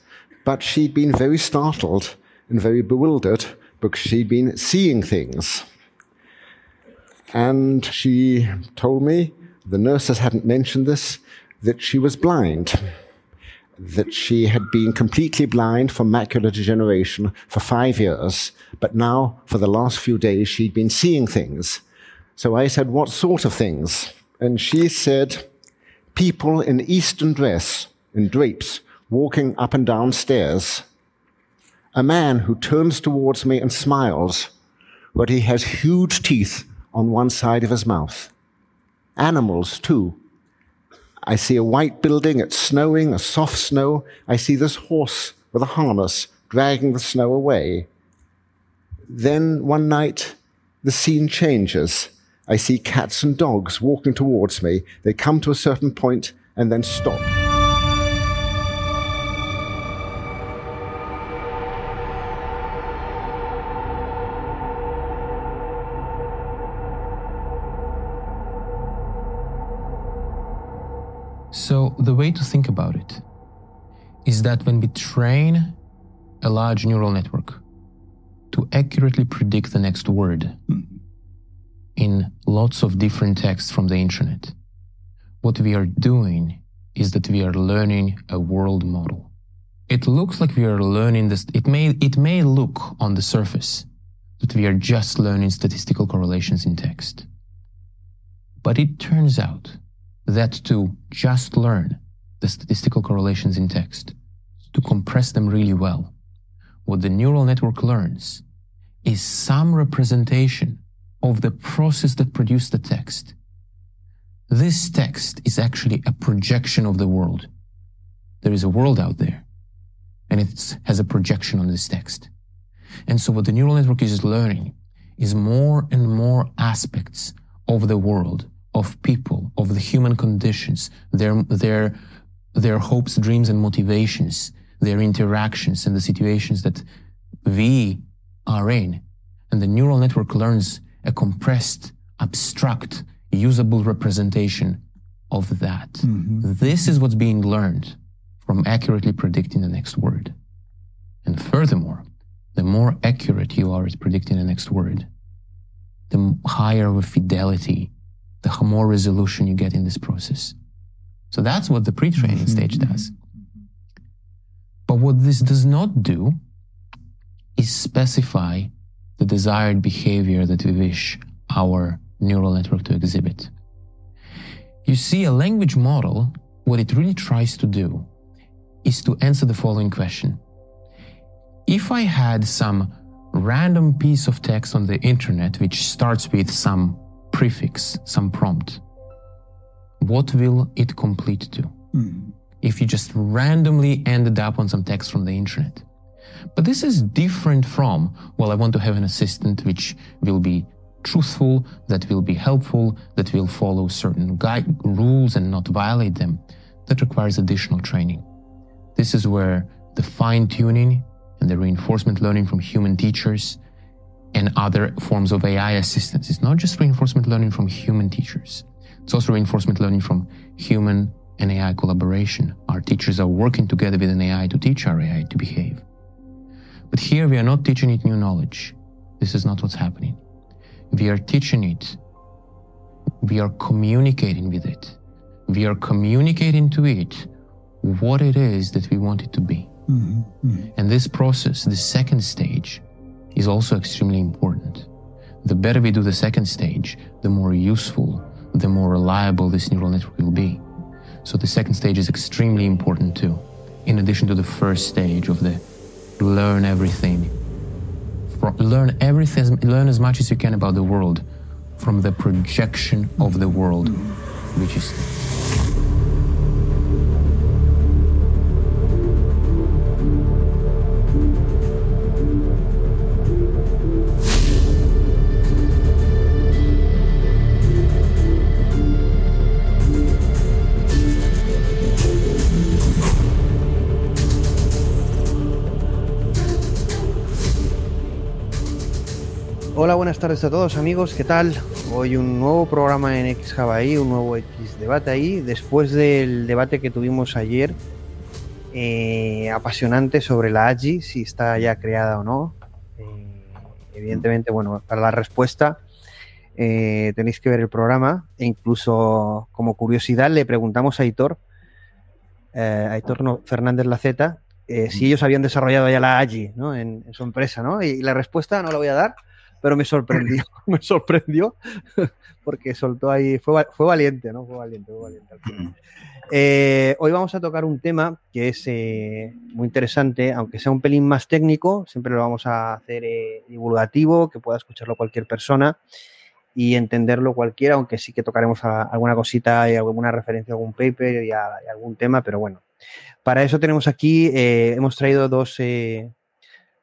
Speaker 5: but she'd been very startled and very bewildered because she'd been seeing things. And she told me, the nurses hadn't mentioned this, that she was blind, that she had been completely blind from macular degeneration for five years, but now, for the last few days, she'd been seeing things. So I said, What sort of things? And she said, People in Eastern dress, in drapes, walking up and down stairs. A man who turns towards me and smiles, but he has huge teeth on one side of his mouth. Animals, too. I see a white building, it's snowing, a soft snow. I see this horse with a harness dragging the snow away. Then one night, the scene changes. I see cats and dogs walking towards me. They come to a certain point and then stop.
Speaker 6: So, the way to think about it is that when we train a large neural network to accurately predict the next word, mm-hmm. in lots of different texts from the internet. What we are doing is that we are learning a world model. It looks like we are learning this. It may, it may look on the surface that we are just learning statistical correlations in text. But it turns out that to just learn the statistical correlations in text, to compress them really well, what the neural network learns is some representation of the process that produced the text. This text is actually a projection of the world. There is a world out there, and it has a projection on this text. And so what the neural network is learning is more and more aspects of the world, of people, of the human conditions, their, their, their hopes, dreams, and motivations, their interactions and the situations that we are in. And the neural network learns a compressed, abstract, usable representation of that. Mm-hmm. This is what's being learned from accurately predicting the next word. And furthermore, the more accurate you are at predicting the next word, the higher of fidelity, the more resolution you get in this process. So that's what the pre-training mm-hmm. stage does. But what this does not do is specify the desired behavior that we wish our neural network to exhibit. You see, a language model, what it really tries to do is to answer the following question. If I had some random piece of text on the internet which starts with some prefix, some prompt, what will it complete to? Mm. If you just randomly ended up on some text from the internet. But this is different from, well, I want to have an assistant which will be truthful, that will be helpful, that will follow certain guide, rules and not violate them. That requires additional training. This is where the fine tuning and the reinforcement learning from human teachers and other forms of AI assistance. It's not just reinforcement learning from human teachers. It's also reinforcement learning from human and AI collaboration. Our teachers are working together with an AI to teach our AI to behave. But here we are not teaching it new knowledge. This is not what's happening. We are teaching it. We are communicating with it. We are communicating to it what it is that we want it to be. Mm-hmm. Mm-hmm. And this process, the second stage, is also extremely important. The better we do the second stage, the more useful, the more reliable this neural network will be. So the second stage is extremely important too, in addition to the first stage of the learn everything. learn everything, learn as much as you can about the world from the projection of the world, which is
Speaker 4: Hola, buenas tardes a todos amigos, ¿qué tal? Hoy un nuevo programa en X ahí, un nuevo X debate ahí, después del debate que tuvimos ayer, eh, apasionante sobre la AGI, si está ya creada o no. Eh, evidentemente, bueno, para la respuesta eh, tenéis que ver el programa e incluso como curiosidad le preguntamos a Aitor, a Aitor Fernández Laceta, si ellos habían desarrollado ya la AGI ¿no? en, su empresa, ¿no? Y la respuesta no la voy a dar pero me sorprendió, me sorprendió porque soltó ahí, fue, fue valiente, ¿no? Fue valiente, fue valiente. Eh, hoy vamos a tocar un tema que es eh, muy interesante, aunque sea un pelín más técnico, siempre lo vamos a hacer eh, divulgativo, que pueda escucharlo cualquier persona y entenderlo cualquiera, aunque sí que tocaremos alguna cosita y alguna referencia a algún paper y a, algún tema, pero bueno. Para eso tenemos aquí, hemos traído dos,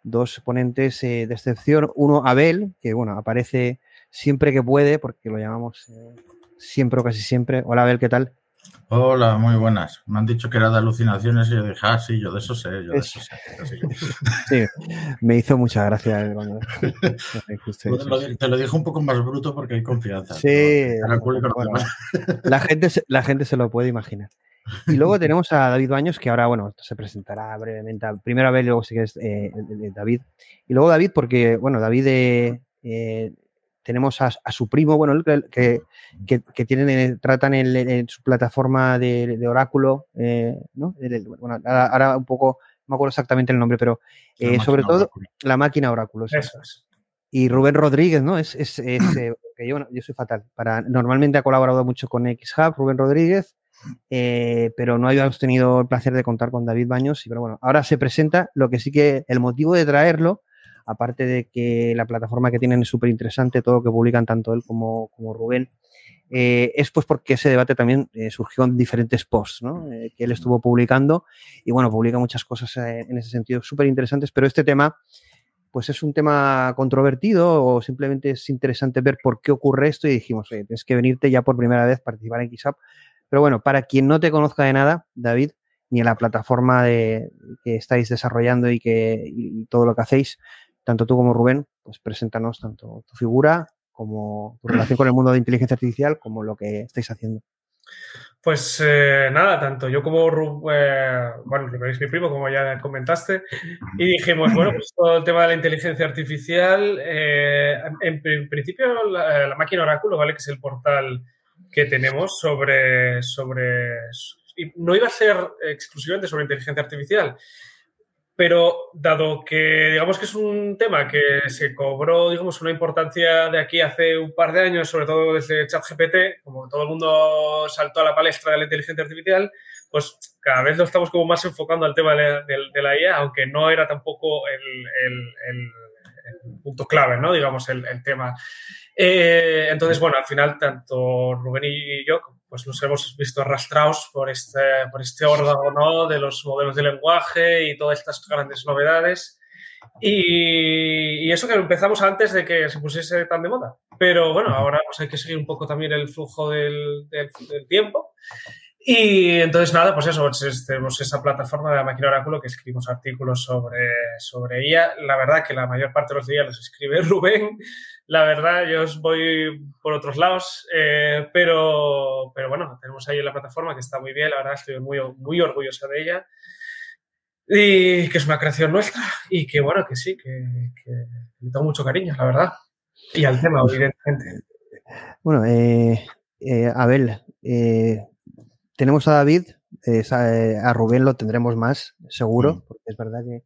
Speaker 4: dos ponentes eh, de excepción. Uno, Abel, que bueno, aparece siempre que puede, porque lo llamamos eh, siempre o casi siempre. Hola Abel, ¿qué tal?
Speaker 7: Hola, muy buenas. Me han dicho que era de alucinaciones y yo dije, ah, sí, yo de eso sé, yo de eso sé.
Speaker 4: Sí, me hizo mucha gracia.
Speaker 7: te lo dije un poco más bruto porque hay confianza.
Speaker 4: Sí, la, gente, la gente se lo puede imaginar. Y luego tenemos a David Baños, que ahora, bueno, se presentará brevemente. Primero a ver, luego sí que es eh, David. Y luego David, porque, bueno, David eh, eh, tenemos a, su primo, bueno, que, que, tienen, tratan en, su plataforma de, oráculo, ¿no? bueno, ahora, un poco, no me acuerdo exactamente el nombre, pero sobre todo la máquina oráculo. Eso es. Y Rubén Rodríguez, ¿no? Es, es, que yo, yo soy fatal. Para, normalmente ha colaborado mucho con XHub, Rubén Rodríguez. Eh, pero no habíamos tenido el placer de contar con David Baños. Pero bueno, ahora se presenta. Lo que sí que el motivo de traerlo, aparte de que la plataforma que tienen es súper interesante, todo lo que publican tanto él como, como Rubén, eh, es pues porque ese debate también eh, surgió en diferentes posts ¿no? que él estuvo publicando. Y bueno, publica muchas cosas en ese sentido súper interesantes, pero este tema pues es un tema controvertido o simplemente es interesante ver por qué ocurre esto y dijimos, tienes que venirte ya por primera vez, participar en XAP pero bueno, para quien no te conozca de nada, David, ni en la plataforma de, que estáis desarrollando y, que, todo lo que hacéis, tanto tú como Rubén, pues preséntanos tanto tu figura como tu relación con el mundo de inteligencia artificial, como lo que estáis haciendo.
Speaker 8: Pues eh, nada, tanto yo como Rubén, eh, bueno, Rubén es mi primo, como ya comentaste, y dijimos, bueno, pues todo el tema de la inteligencia artificial, eh, en, principio la, la, máquina Oráculo, ¿vale? Que es el portal que tenemos sobre, sobre... no iba a ser exclusivamente sobre inteligencia artificial, pero dado que digamos que es un tema que se cobró digamos una importancia de aquí hace un par de años, sobre todo desde ChatGPT, como todo el mundo saltó a la palestra de la inteligencia artificial, pues cada vez lo estamos como más enfocando al tema de, la IA, aunque no era tampoco el, punto clave, ¿no? Digamos, el, tema. Eh, entonces, bueno, al final, tanto Rubén y yo, pues nos hemos visto arrastrados por este, por este órgano ¿no? de los modelos de lenguaje y todas estas grandes novedades. Y, eso que empezamos antes de que se pusiese tan de moda. Pero bueno, ahora pues hay que seguir un poco también el flujo del, del tiempo. Y entonces, nada, pues eso, pues tenemos esa plataforma de la máquina oráculo que escribimos artículos sobre, sobre ella. La verdad que la mayor parte de los días los escribe Rubén. La verdad, yo os voy por otros lados, eh, pero, pero bueno, tenemos ahí la plataforma que está muy bien, la verdad estoy muy, muy orgullosa de ella. Y que es una creación nuestra y que bueno, que sí, que, que le tengo mucho cariño, la verdad. Y al tema, evidentemente.
Speaker 4: Bueno, eh, eh, Abel, eh, tenemos a David, eh, a Rubén lo tendremos más, seguro, mm. porque es verdad que...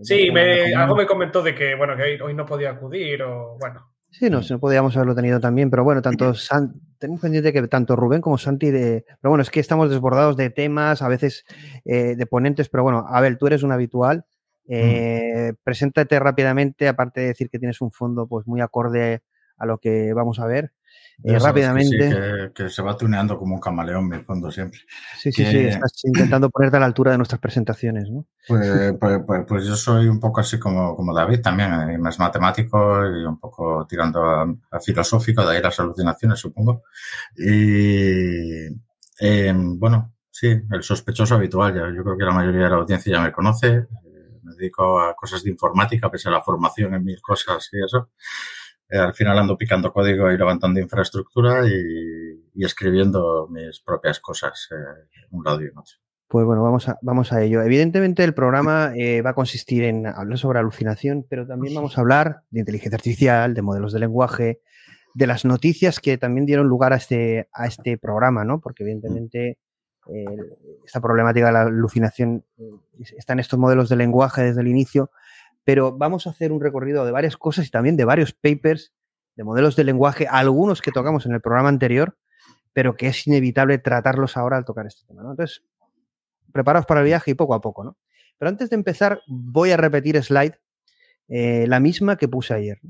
Speaker 8: Sí, algo me comentó de que, bueno, que hoy no podía acudir o, bueno,
Speaker 4: Sí, no, no podíamos haberlo tenido también, pero bueno, tanto San, tenemos pendiente que tanto Rubén como Santi de. Pero bueno, es que estamos desbordados de temas, a veces eh, de ponentes, pero bueno, Abel, tú eres un habitual. Eh, Preséntate rápidamente, aparte de decir que tienes un fondo pues muy acorde a lo que vamos a ver. Eh, rápidamente.
Speaker 7: Que, se va tuneando como un camaleón, mi fondo siempre.
Speaker 4: Sí, sí, sí, estás intentando ponerte a la altura de nuestras presentaciones, ¿no?
Speaker 7: Pues, pues, pues, pues, yo soy un poco así como, como David también, eh, más matemático y un poco tirando a, filosófico, de ahí las alucinaciones, supongo. Y em, bueno, sí, el sospechoso habitual, ya, yo creo que la mayoría de la audiencia ya me conoce. Eh, me dedico a cosas de informática, pese a la formación en mil cosas y eso. Eh, al final ando picando código y levantando infraestructura y, escribiendo mis propias cosas eh, un lado y otro.
Speaker 4: Pues bueno, vamos a, vamos a ello. Evidentemente el programa eh, va a consistir en hablar sobre alucinación, pero también vamos a hablar de inteligencia artificial, de modelos de lenguaje, de las noticias que también dieron lugar a este, a este programa, ¿no? Porque evidentemente esta problemática de la alucinación está en estos modelos de lenguaje desde el inicio, pero vamos a hacer un recorrido de varias cosas y también de varios papers, de modelos de lenguaje, algunos que tocamos en el programa anterior, pero que es inevitable tratarlos ahora al tocar este tema. ¿no? Entonces, preparaos para el viaje y poco a poco. ¿no? Pero antes de empezar, voy a repetir slide, eh, la misma que puse ayer.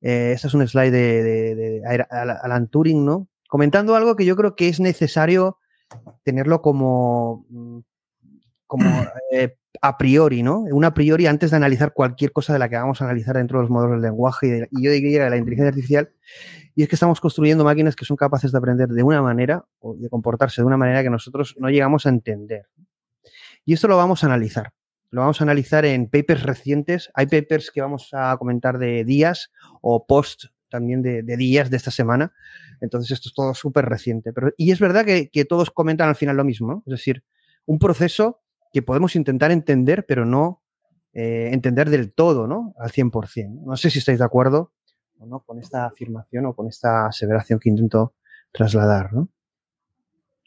Speaker 4: Eh, esta es un slide de, Alan Turing, ¿no? Comentando algo que yo creo que es necesario tenerlo como, mm, como eh, a priori, ¿no? Un a priori antes de analizar cualquier cosa de la que vamos a analizar dentro de los modelos del lenguaje y, yo diría de la inteligencia artificial. Y es que estamos construyendo máquinas que son capaces de aprender de una manera o de comportarse de una manera que nosotros no llegamos a entender. Y esto lo vamos a analizar. Lo vamos a analizar en papers recientes. Hay papers que vamos a comentar de días o post también de, días de esta semana. Entonces esto es todo súper reciente. Pero, y es verdad que, que todos comentan al final lo mismo, ¿no? Es decir, un proceso que podemos intentar entender, pero no eh, entender del todo, ¿no? Al 100%. No sé si estáis de acuerdo o no con esta afirmación o con esta aseveración que intento trasladar, ¿no?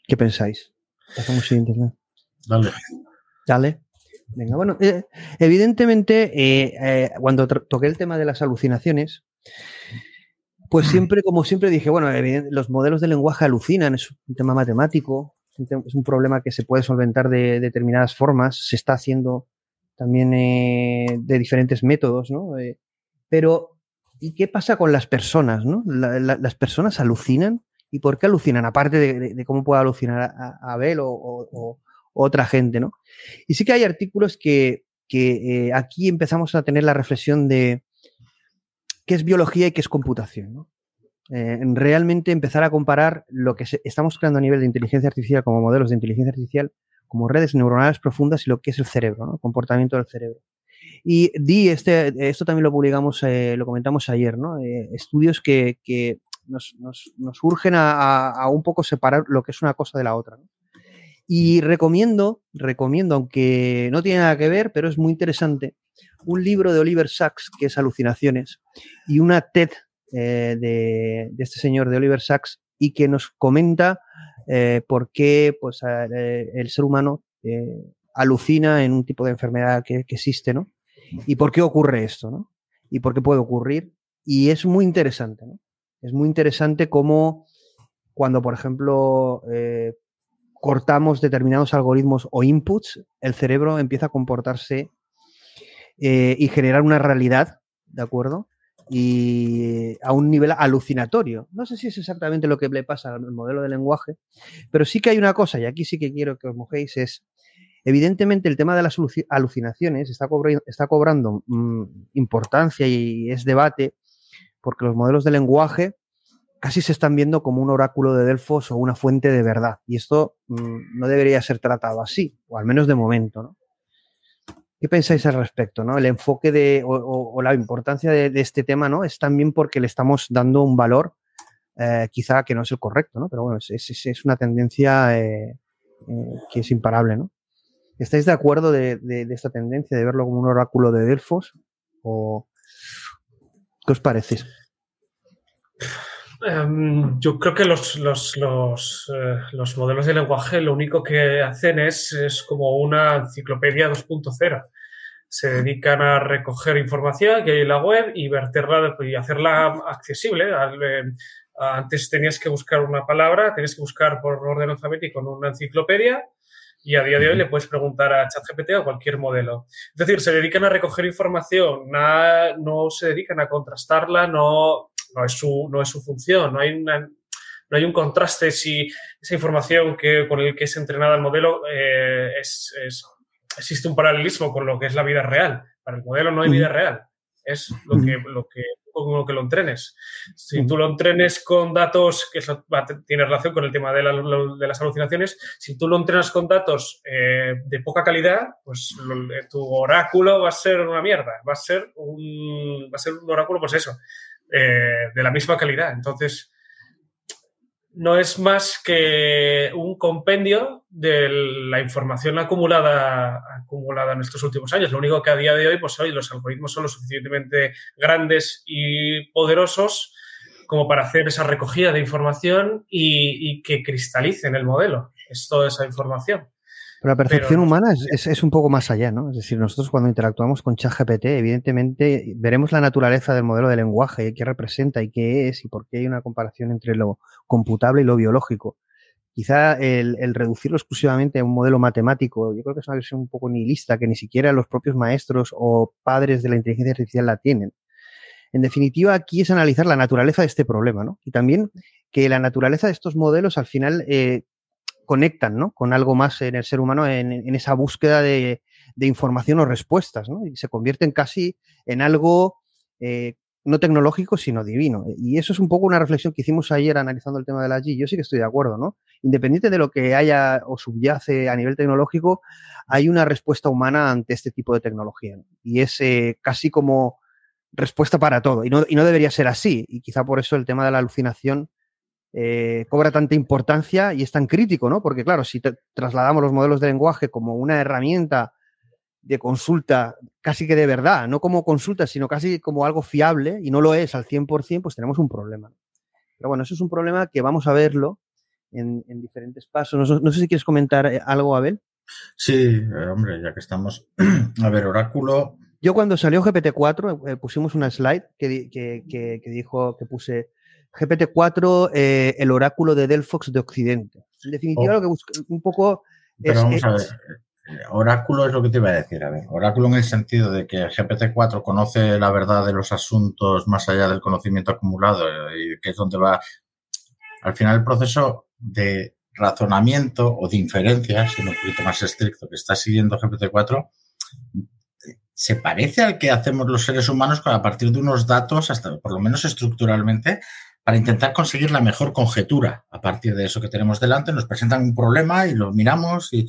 Speaker 4: ¿Qué pensáis? Hacemos internet.
Speaker 7: Dale.
Speaker 4: Dale. Venga, bueno, eh, evidentemente, eh, cuando toqué el tema de las alucinaciones, pues siempre, como siempre dije, bueno, los modelos de lenguaje alucinan, es un tema matemático, es un problema que se puede solventar de determinadas formas, se está haciendo también eh, de diferentes métodos, ¿no? Eh, pero, ¿y qué pasa con las personas, no? las personas alucinan. ¿Y por qué alucinan? Aparte de, cómo puede alucinar a, Abel o, otra gente, ¿no? Y sí que hay artículos que, eh, aquí empezamos a tener la reflexión de qué es biología y qué es computación, ¿no? Eh, realmente empezar a comparar lo que estamos creando a nivel de inteligencia artificial como modelos de inteligencia artificial, como redes neuronales profundas y lo que es el cerebro, el comportamiento del cerebro. Y di, este, esto también lo publicamos, eh, lo comentamos ayer, ¿no? Eh, estudios que, nos, urgen a, un poco separar lo que es una cosa de la otra. Y recomiendo, recomiendo, aunque no tiene nada que ver, pero es muy interesante, un libro de Oliver Sacks, que es Alucinaciones, y una TED eh, de, este señor de Oliver Sacks y que nos comenta eh, por qué pues, eh, el ser humano alucina en un tipo de enfermedad que, existe, ¿no? Y por qué ocurre esto, ¿no? Y por qué puede ocurrir. Y es muy interesante, ¿no? Es muy interesante cómo cuando, por ejemplo, cortamos determinados algoritmos o inputs, el cerebro empieza a comportarse y generar una realidad, ¿de acuerdo? Y a un nivel alucinatorio. No sé si es exactamente lo que le pasa al modelo de lenguaje, pero sí que hay una cosa, y aquí sí que quiero que os mojéis, es, evidentemente el tema de las alucinaciones está, cobrando mm, importancia y es debate, porque los modelos de lenguaje casi se están viendo como un oráculo de Delfos o una fuente de verdad, y esto mm, no debería ser tratado así, o al menos de momento, ¿no? ¿Qué pensáis al respecto? ¿no? El enfoque de, o, la importancia de, este tema ¿no? es también porque le estamos dando un valor eh, quizá que no es el correcto, ¿no? pero bueno, es, una tendencia eh, eh, que es imparable. ¿no? ¿Estáis de acuerdo de, esta tendencia de verlo como un oráculo de Delfos? ¿O qué os parece?
Speaker 8: Em, yo creo que los, los, los, los, modelos de lenguaje lo único que hacen es, es como una enciclopedia 2.0. se dedican a recoger información que hay en la web y verterla y hacerla accesible. Eh, antes tenías que buscar una palabra, tenías que buscar por orden alfabético en una enciclopedia y a día de hoy le puedes preguntar a ChatGPT o cualquier modelo. Es decir, se dedican a recoger información, no se dedican a contrastarla, no, no, es, su, no es su función, no hay, no hay un contraste si esa información que, con el que es entrenada el modelo eh, es, existe un paralelismo con lo que es la vida real. Para el modelo no hay vida real, es lo que, lo que con lo que lo entrenes. Si tú lo entrenes con datos, que eso tiene relación con el tema de, las alucinaciones, si tú lo entrenas con datos eh, de poca calidad, pues eh, tu oráculo va a ser una mierda, va a ser un, va a ser un oráculo, pues eso, eh, de la misma calidad. Entonces, no es más que un compendio de la información acumulada, acumulada en estos últimos años. Lo único que a día de hoy, pues hoy los algoritmos son lo suficientemente grandes y poderosos como para hacer esa recogida de información y, y que cristalicen el modelo. Es toda esa información.
Speaker 4: Pero la percepción humana es, es, un poco más allá, ¿no? Es decir, nosotros cuando interactuamos con ChatGPT, evidentemente veremos la naturaleza del modelo de lenguaje, y qué representa y qué es y por qué hay una comparación entre lo computable y lo biológico. Quizá el, el, reducirlo exclusivamente a un modelo matemático, yo creo que es una versión un poco nihilista que ni siquiera los propios maestros o padres de la inteligencia artificial la tienen. En definitiva, aquí es analizar la naturaleza de este problema, ¿no? Y también que la naturaleza de estos modelos al final eh, conectan ¿no? con algo más en el ser humano en, esa búsqueda de, información o respuestas, ¿no? Y se convierten casi en algo eh, no tecnológico, sino divino. Y eso es un poco una reflexión que hicimos ayer analizando el tema de la G. Yo sí que estoy de acuerdo, ¿no? Independiente de lo que haya o subyace a nivel tecnológico, hay una respuesta humana ante este tipo de tecnología. Y es eh, casi como respuesta para todo. Y no, y no debería ser así. Y quizá por eso el tema de la alucinación eh, cobra tanta importancia y es tan crítico, ¿no? Porque claro, si trasladamos los modelos de lenguaje como una herramienta de consulta casi que de verdad, no como consulta, sino casi como algo fiable y no lo es al 100%, pues tenemos un problema. Pero bueno, eso es un problema que vamos a verlo en, diferentes pasos. No, sé si quieres comentar eh, algo, Abel.
Speaker 7: Sí, eh, hombre, ya que estamos. a ver, Oráculo.
Speaker 4: Yo cuando salió GPT-4 pusimos una slide que, que dijo, que puse GPT-4, eh, el oráculo de Delphox de Occidente. En definitiva,
Speaker 7: oh.
Speaker 4: lo que busca un poco
Speaker 7: Pero vamos a ver. Eh, oráculo es lo que te iba a decir. A ver, oráculo en el sentido de que GPT-4 conoce la verdad de los asuntos más allá del conocimiento acumulado eh, y que es donde va. Al final, el proceso de razonamiento o de inferencia, siendo un poquito más estricto, que está siguiendo GPT-4, se parece al que hacemos los seres humanos a partir de unos datos, hasta por lo menos estructuralmente, para intentar conseguir la mejor conjetura a partir de eso que tenemos delante. Nos presentan un problema y lo miramos y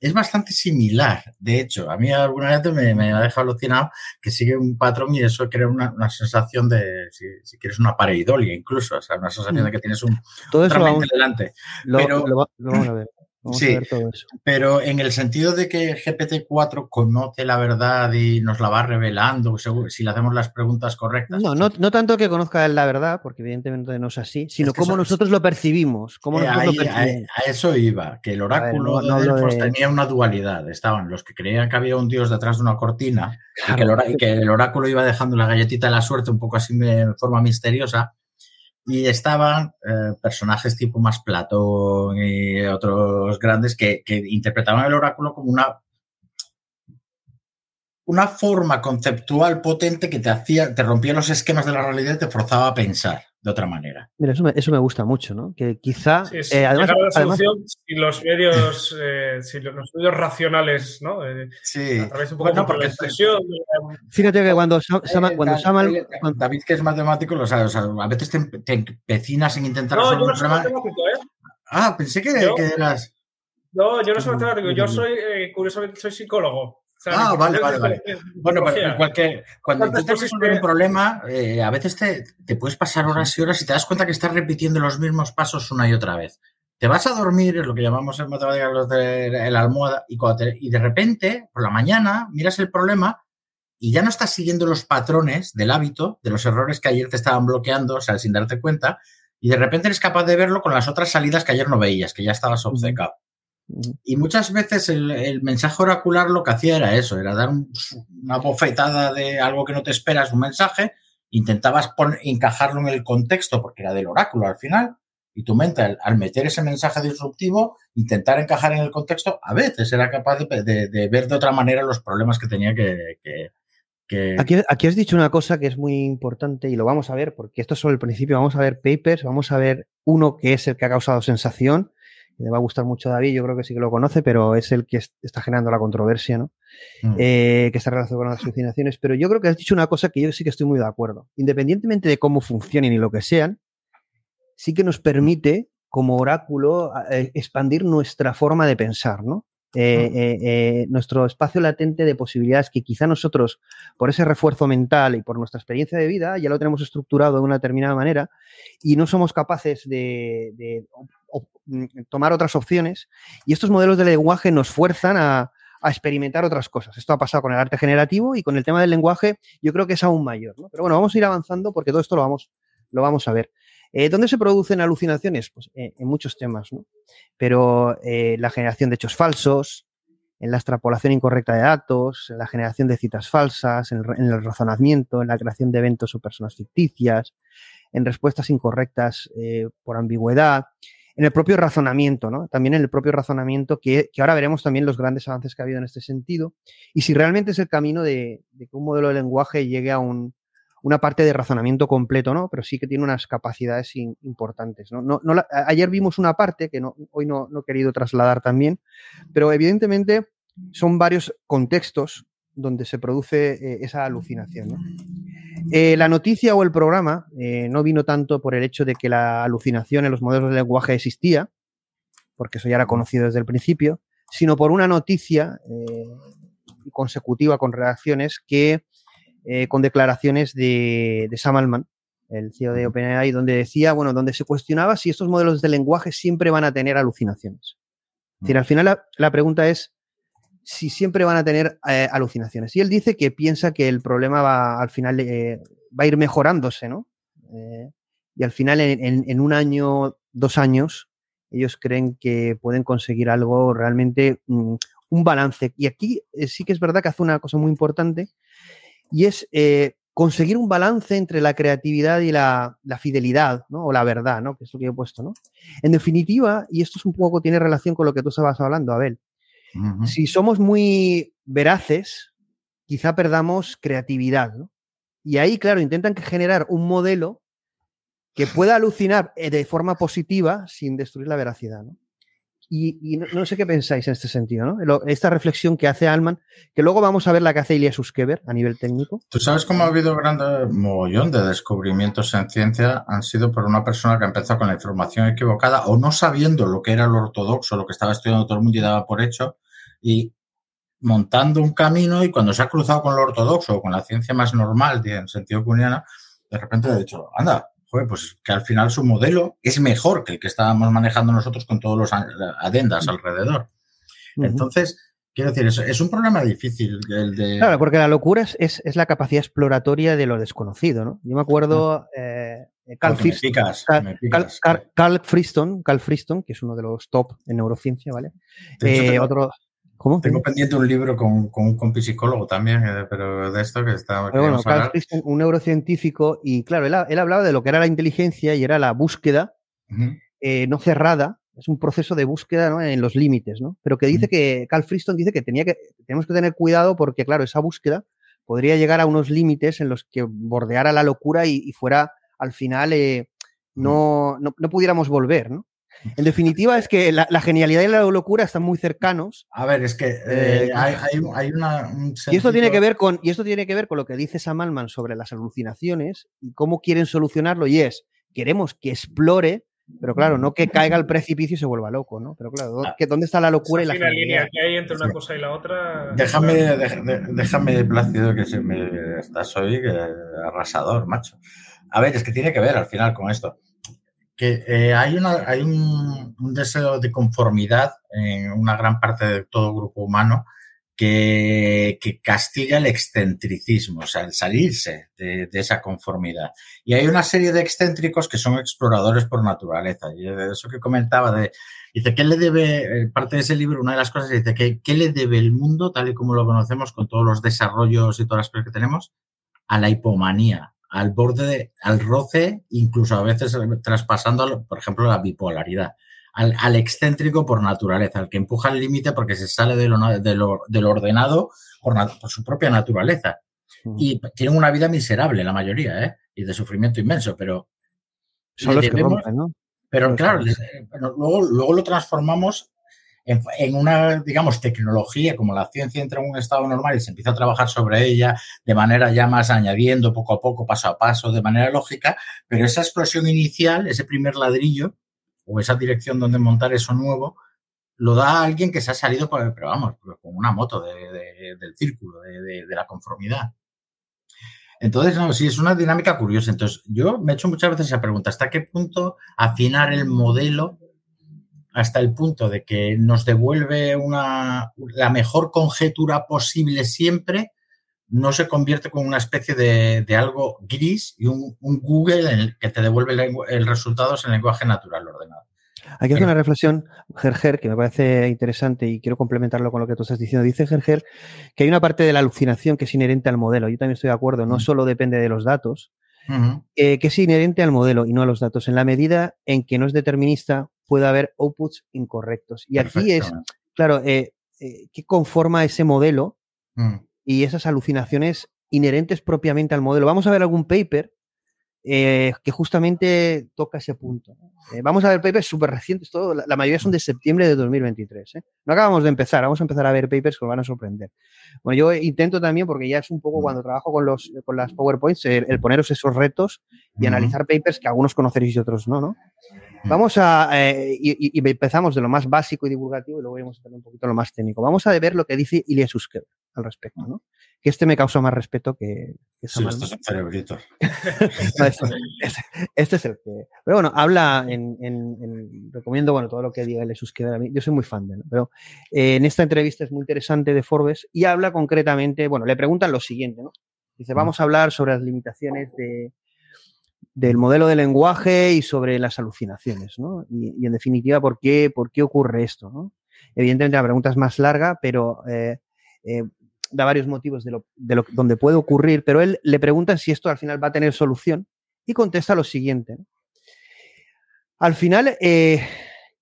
Speaker 7: es bastante similar. De hecho, a mí alguna vez me, ha dejado alucinado que sigue un patrón y eso crea una, sensación de, si, quieres, una pareidolia incluso, o sea, una sensación de mm. que tienes un,
Speaker 4: Todo eso
Speaker 7: delante.
Speaker 4: Pero, vamos a ver
Speaker 7: sí, pero en el sentido de que GPT-4 conoce la verdad y nos la va revelando, si le hacemos las preguntas correctas.
Speaker 4: No, no, no tanto que conozca la verdad, porque evidentemente no es así, sino cómo nosotros lo percibimos. Cómo
Speaker 7: eh, A, eso iba, que el oráculo de tenía una dualidad. Estaban los que creían que había un dios detrás de una cortina y, que el oráculo iba dejando la galletita de la suerte un poco así de forma misteriosa y estaban eh, personajes tipo más Platón y otros grandes que, que, interpretaban el oráculo como una, una forma conceptual potente que te hacía, te rompía los esquemas de la realidad y te forzaba a pensar de otra manera.
Speaker 4: Mira, eso me, eso me gusta mucho, ¿no? Que quizá.
Speaker 8: eh, además, la solución si los medios, eh, si los medios racionales, ¿no? Eh,
Speaker 7: sí.
Speaker 8: A través un poco bueno, porque expresión.
Speaker 4: Fíjate que cuando, cuando Samal.
Speaker 7: David, que es matemático, lo sabe. O sea, a veces te, te empecinas en intentar
Speaker 8: no, yo no soy matemático, ¿eh?
Speaker 7: Ah, pensé que, que eras.
Speaker 8: No, yo no soy matemático, yo soy, eh, curiosamente, soy psicólogo
Speaker 7: ah, vale, vale, vale. Bueno, pues, cualquier, cuando intentas resolver un problema, eh, a veces te, te, puedes pasar horas y horas y te das cuenta que estás repitiendo los mismos pasos una y otra vez. Te vas a dormir, es lo que llamamos en matemáticas los de la almohada, y, y de repente, por la mañana, miras el problema y ya no estás siguiendo los patrones del hábito, de los errores que ayer te estaban bloqueando, o sea, sin darte cuenta, y de repente eres capaz de verlo con las otras salidas que ayer no veías, que ya estabas obcecado. Y muchas veces el, mensaje oracular lo que hacía era eso, era dar un, una bofetada de algo que no te esperas, un mensaje, intentabas poner, encajarlo en el contexto, porque era del oráculo al final, y tu mente, al, meter ese mensaje disruptivo, intentar encajar en el contexto, a veces era capaz de ver de otra manera los problemas que tenía que... que, que...
Speaker 4: Aquí, aquí, has dicho una cosa que es muy importante y lo vamos a ver, porque esto es solo el principio, vamos a ver papers, vamos a ver uno que es el que ha causado sensación, le va a gustar mucho a David, yo creo que sí que lo conoce, pero es el que está generando la controversia, ¿no? Mm. Eh, que está relacionado con las alucinaciones. Pero yo creo que has dicho una cosa que yo sí que estoy muy de acuerdo. Independientemente de cómo funcionen y lo que sean, sí que nos permite, como oráculo, eh, expandir nuestra forma de pensar, ¿no? Eh, eh, eh, nuestro espacio latente de posibilidades que quizá nosotros, por ese refuerzo mental y por nuestra experiencia de vida, ya lo tenemos estructurado de una determinada manera y no somos capaces de, o, tomar otras opciones. Y estos modelos de lenguaje nos fuerzan a, a, experimentar otras cosas. Esto ha pasado con el arte generativo y con el tema del lenguaje yo creo que es aún mayor. ¿no? Pero bueno, vamos a ir avanzando porque todo esto lo vamos, lo vamos a ver. Eh, ¿Dónde se producen alucinaciones? Pues eh, en muchos temas, ¿no? Pero eh, la generación de hechos falsos, en la extrapolación incorrecta de datos, en la generación de citas falsas, en el, en el razonamiento, en la creación de eventos o personas ficticias, en respuestas incorrectas eh, por ambigüedad, en el propio razonamiento, ¿no? También en el propio razonamiento, que, que, ahora veremos también los grandes avances que ha habido en este sentido, y si realmente es el camino de, de que un modelo de lenguaje llegue a un, una parte de razonamiento completo, ¿no? Pero sí que tiene unas capacidades in, importantes, ¿no? no, no la, ayer vimos una parte que no, hoy no, no, he querido trasladar también, pero evidentemente son varios contextos donde se produce eh, esa alucinación, ¿no? eh, la noticia o el programa eh, no vino tanto por el hecho de que la alucinación en los modelos de lenguaje existía, porque eso ya era conocido desde el principio, sino por una noticia consecutiva con reacciones que eh, con declaraciones de, de, Sam Altman, el CEO de OpenAI, donde decía, bueno, donde se cuestionaba si estos modelos de lenguaje siempre van a tener alucinaciones. Es decir, al final la, la pregunta es si siempre van a tener eh, alucinaciones. Y él dice que piensa que el problema va al final eh, va a ir mejorándose, ¿no? Eh, y al final en, en, en, un año, dos años, ellos creen que pueden conseguir algo realmente, mm, un balance. Y aquí sí que es verdad que hace una cosa muy importante, y es eh, conseguir un balance entre la creatividad y la, la, fidelidad, ¿no? O la verdad, ¿no? Que es lo que he puesto, ¿no? En definitiva, y esto es un poco, tiene relación con lo que tú estabas hablando, Abel, uh -huh. si somos muy veraces, quizá perdamos creatividad, ¿no? Y ahí, claro, intentan generar un modelo que pueda alucinar eh, de forma positiva sin destruir la veracidad, ¿no? Y, y no, no, sé qué pensáis en este sentido, ¿no? Esta reflexión que hace Alman, que luego vamos a ver la que hace Ilya Suskever a nivel técnico.
Speaker 7: Tú sabes cómo ha habido un gran mogollón de descubrimientos en ciencia, han sido por una persona que ha empezado con la información equivocada o no sabiendo lo que era lo ortodoxo, lo que estaba estudiando todo el mundo y daba por hecho, y montando un camino y cuando se ha cruzado con lo ortodoxo o con la ciencia más normal, en sentido cuniana, de repente ha dicho, anda, pues que al final su modelo es mejor que el que estábamos manejando nosotros con todos los adendas alrededor. Uh -huh. Entonces, quiero decir, es, es, un problema difícil el de...
Speaker 4: Claro, porque la locura es, es, es la capacidad exploratoria de lo desconocido, ¿no? Yo me acuerdo... Eh, Carl, Friston, Carl, Carl, Carl, Friston, Carl Friston, que es uno de los top en neurociencia, ¿vale?
Speaker 7: Eh, otro, ¿Cómo? Tengo pendiente un libro con, con un compsicólogo también, eh, pero de esto que está.
Speaker 4: Pero bueno, Carl Friston, un neurocientífico, y claro, él, él, hablaba de lo que era la inteligencia y era la búsqueda uh -huh. eh, no cerrada, es un proceso de búsqueda ¿no? en los límites, ¿no? Pero que dice uh -huh. que Carl Friston dice que tenía que tenemos que tener cuidado porque, claro, esa búsqueda podría llegar a unos límites en los que bordeara la locura y, y fuera al final eh, no, no, no, pudiéramos volver, ¿no? En definitiva, es que la, la, genialidad y la locura están muy cercanos.
Speaker 7: A ver, es que eh, hay, hay, hay, una. Un
Speaker 4: y, esto tiene que ver con, y esto tiene que ver con lo que dice Sam Altman sobre las alucinaciones y cómo quieren solucionarlo. Y es, queremos que explore, pero claro, no que caiga al precipicio y se vuelva loco, ¿no? Pero claro, ah. ¿dónde está la locura y la
Speaker 8: genialidad? línea que hay entre una cosa y la otra.
Speaker 7: Déjame, déjame, déjame Plácido, que se me estás hoy arrasador, macho. A ver, es que tiene que ver al final con esto. Que eh, hay, una, hay un, deseo de conformidad en una gran parte de todo grupo humano que, que, castiga el excentricismo, o sea, el salirse de, de, esa conformidad. Y hay una serie de excéntricos que son exploradores por naturaleza. Y eso que comentaba de, dice, ¿qué le debe, eh, parte de ese libro, una de las cosas dice, que, ¿qué le debe el mundo, tal y como lo conocemos, con todos los desarrollos y todas las cosas que tenemos? A la hipomanía, al borde, al roce, incluso a veces traspasando, por ejemplo, la bipolaridad al, excéntrico por naturaleza, al que empuja al límite porque se sale de lo, de lo, ordenado por, su propia naturaleza. Y tienen una vida miserable, la mayoría, ¿eh? Y de sufrimiento inmenso, pero.
Speaker 4: Son los que rompen, ¿no?
Speaker 7: Pero claro, luego, luego lo transformamos en, una, digamos, tecnología, como la ciencia entra en un estado normal y se empieza a trabajar sobre ella de manera ya más añadiendo poco a poco, paso a paso, de manera lógica, pero esa explosión inicial, ese primer ladrillo, o esa dirección donde montar eso nuevo, lo da a alguien que se ha salido, por, pero vamos, con una moto del círculo, de, la conformidad. Entonces, sí, es una dinámica curiosa. Entonces, yo me he hecho muchas veces esa pregunta, ¿hasta qué punto afinar el modelo hasta el punto de que nos devuelve una, la mejor conjetura posible siempre no se convierte como una especie de, algo gris y un, Google en el que te devuelve el, resultado en lenguaje natural ordenado.
Speaker 4: Aquí hace una reflexión, Gerger, que me parece interesante y quiero complementarlo con lo que tú estás diciendo. Dice Gerger que hay una parte de la alucinación que es inherente al modelo. Yo también estoy de acuerdo, no mm. solo depende de los datos, eh, que es inherente al modelo y no a los datos. En la medida en que no es determinista, puede haber outputs incorrectos. Y aquí es, claro, eh, eh, ¿qué conforma ese modelo? Mm y esas alucinaciones inherentes propiamente al modelo. Vamos a ver algún paper eh, que justamente toca ese punto. Eh, vamos a ver papers súper recientes, todo, la, mayoría son de septiembre de 2023. ¿eh? No acabamos de empezar, vamos a empezar a ver papers que nos van a sorprender. Bueno, yo intento también, porque ya es un poco cuando trabajo con, los, con las PowerPoints, el, poneros esos retos y analizar papers que algunos conoceréis y otros no, ¿no? Vamos a, y, empezamos de lo más básico y divulgativo y luego vamos a tener un poquito lo más técnico. Vamos a ver lo que dice Ilya Suskever al respecto, ¿no? Que este me causa más respeto que, que
Speaker 7: sí, estos son cerebritos.
Speaker 4: este, es el que. Pero bueno, habla en, recomiendo bueno todo lo que diga Jesús que a mí. Yo soy muy fan de él, pero eh, en esta entrevista es muy interesante de Forbes y habla concretamente, bueno, le preguntan lo siguiente, ¿no? Dice, vamos a hablar sobre las limitaciones de, del modelo de lenguaje y sobre las alucinaciones, ¿no? Y, en definitiva, ¿por qué, ¿por qué ocurre esto, ¿no? Evidentemente la pregunta es más larga, pero eh, eh, da varios motivos de, lo, de lo, donde puede ocurrir, pero él le pregunta si esto al final va a tener solución y contesta lo siguiente. Al final, eh,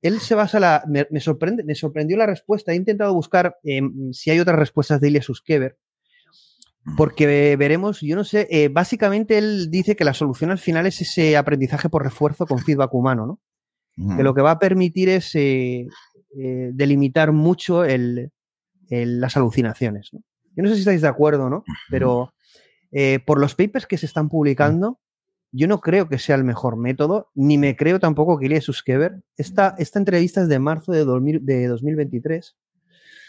Speaker 4: él se basa la. Me, sorprende, me sorprendió la respuesta. He intentado buscar eh, si hay otras respuestas de Ilya Suskever, porque veremos, yo no sé, eh, básicamente él dice que la solución al final es ese aprendizaje por refuerzo con feedback humano, ¿no? Que lo que va a permitir es delimitar mucho el, las alucinaciones. ¿no? Yo no sé si estáis de acuerdo, ¿no? Pero eh, por los papers que se están publicando, yo no creo que sea el mejor método, ni me creo tampoco que Ilya Suskever. Esta, esta entrevista es de marzo de, 2023.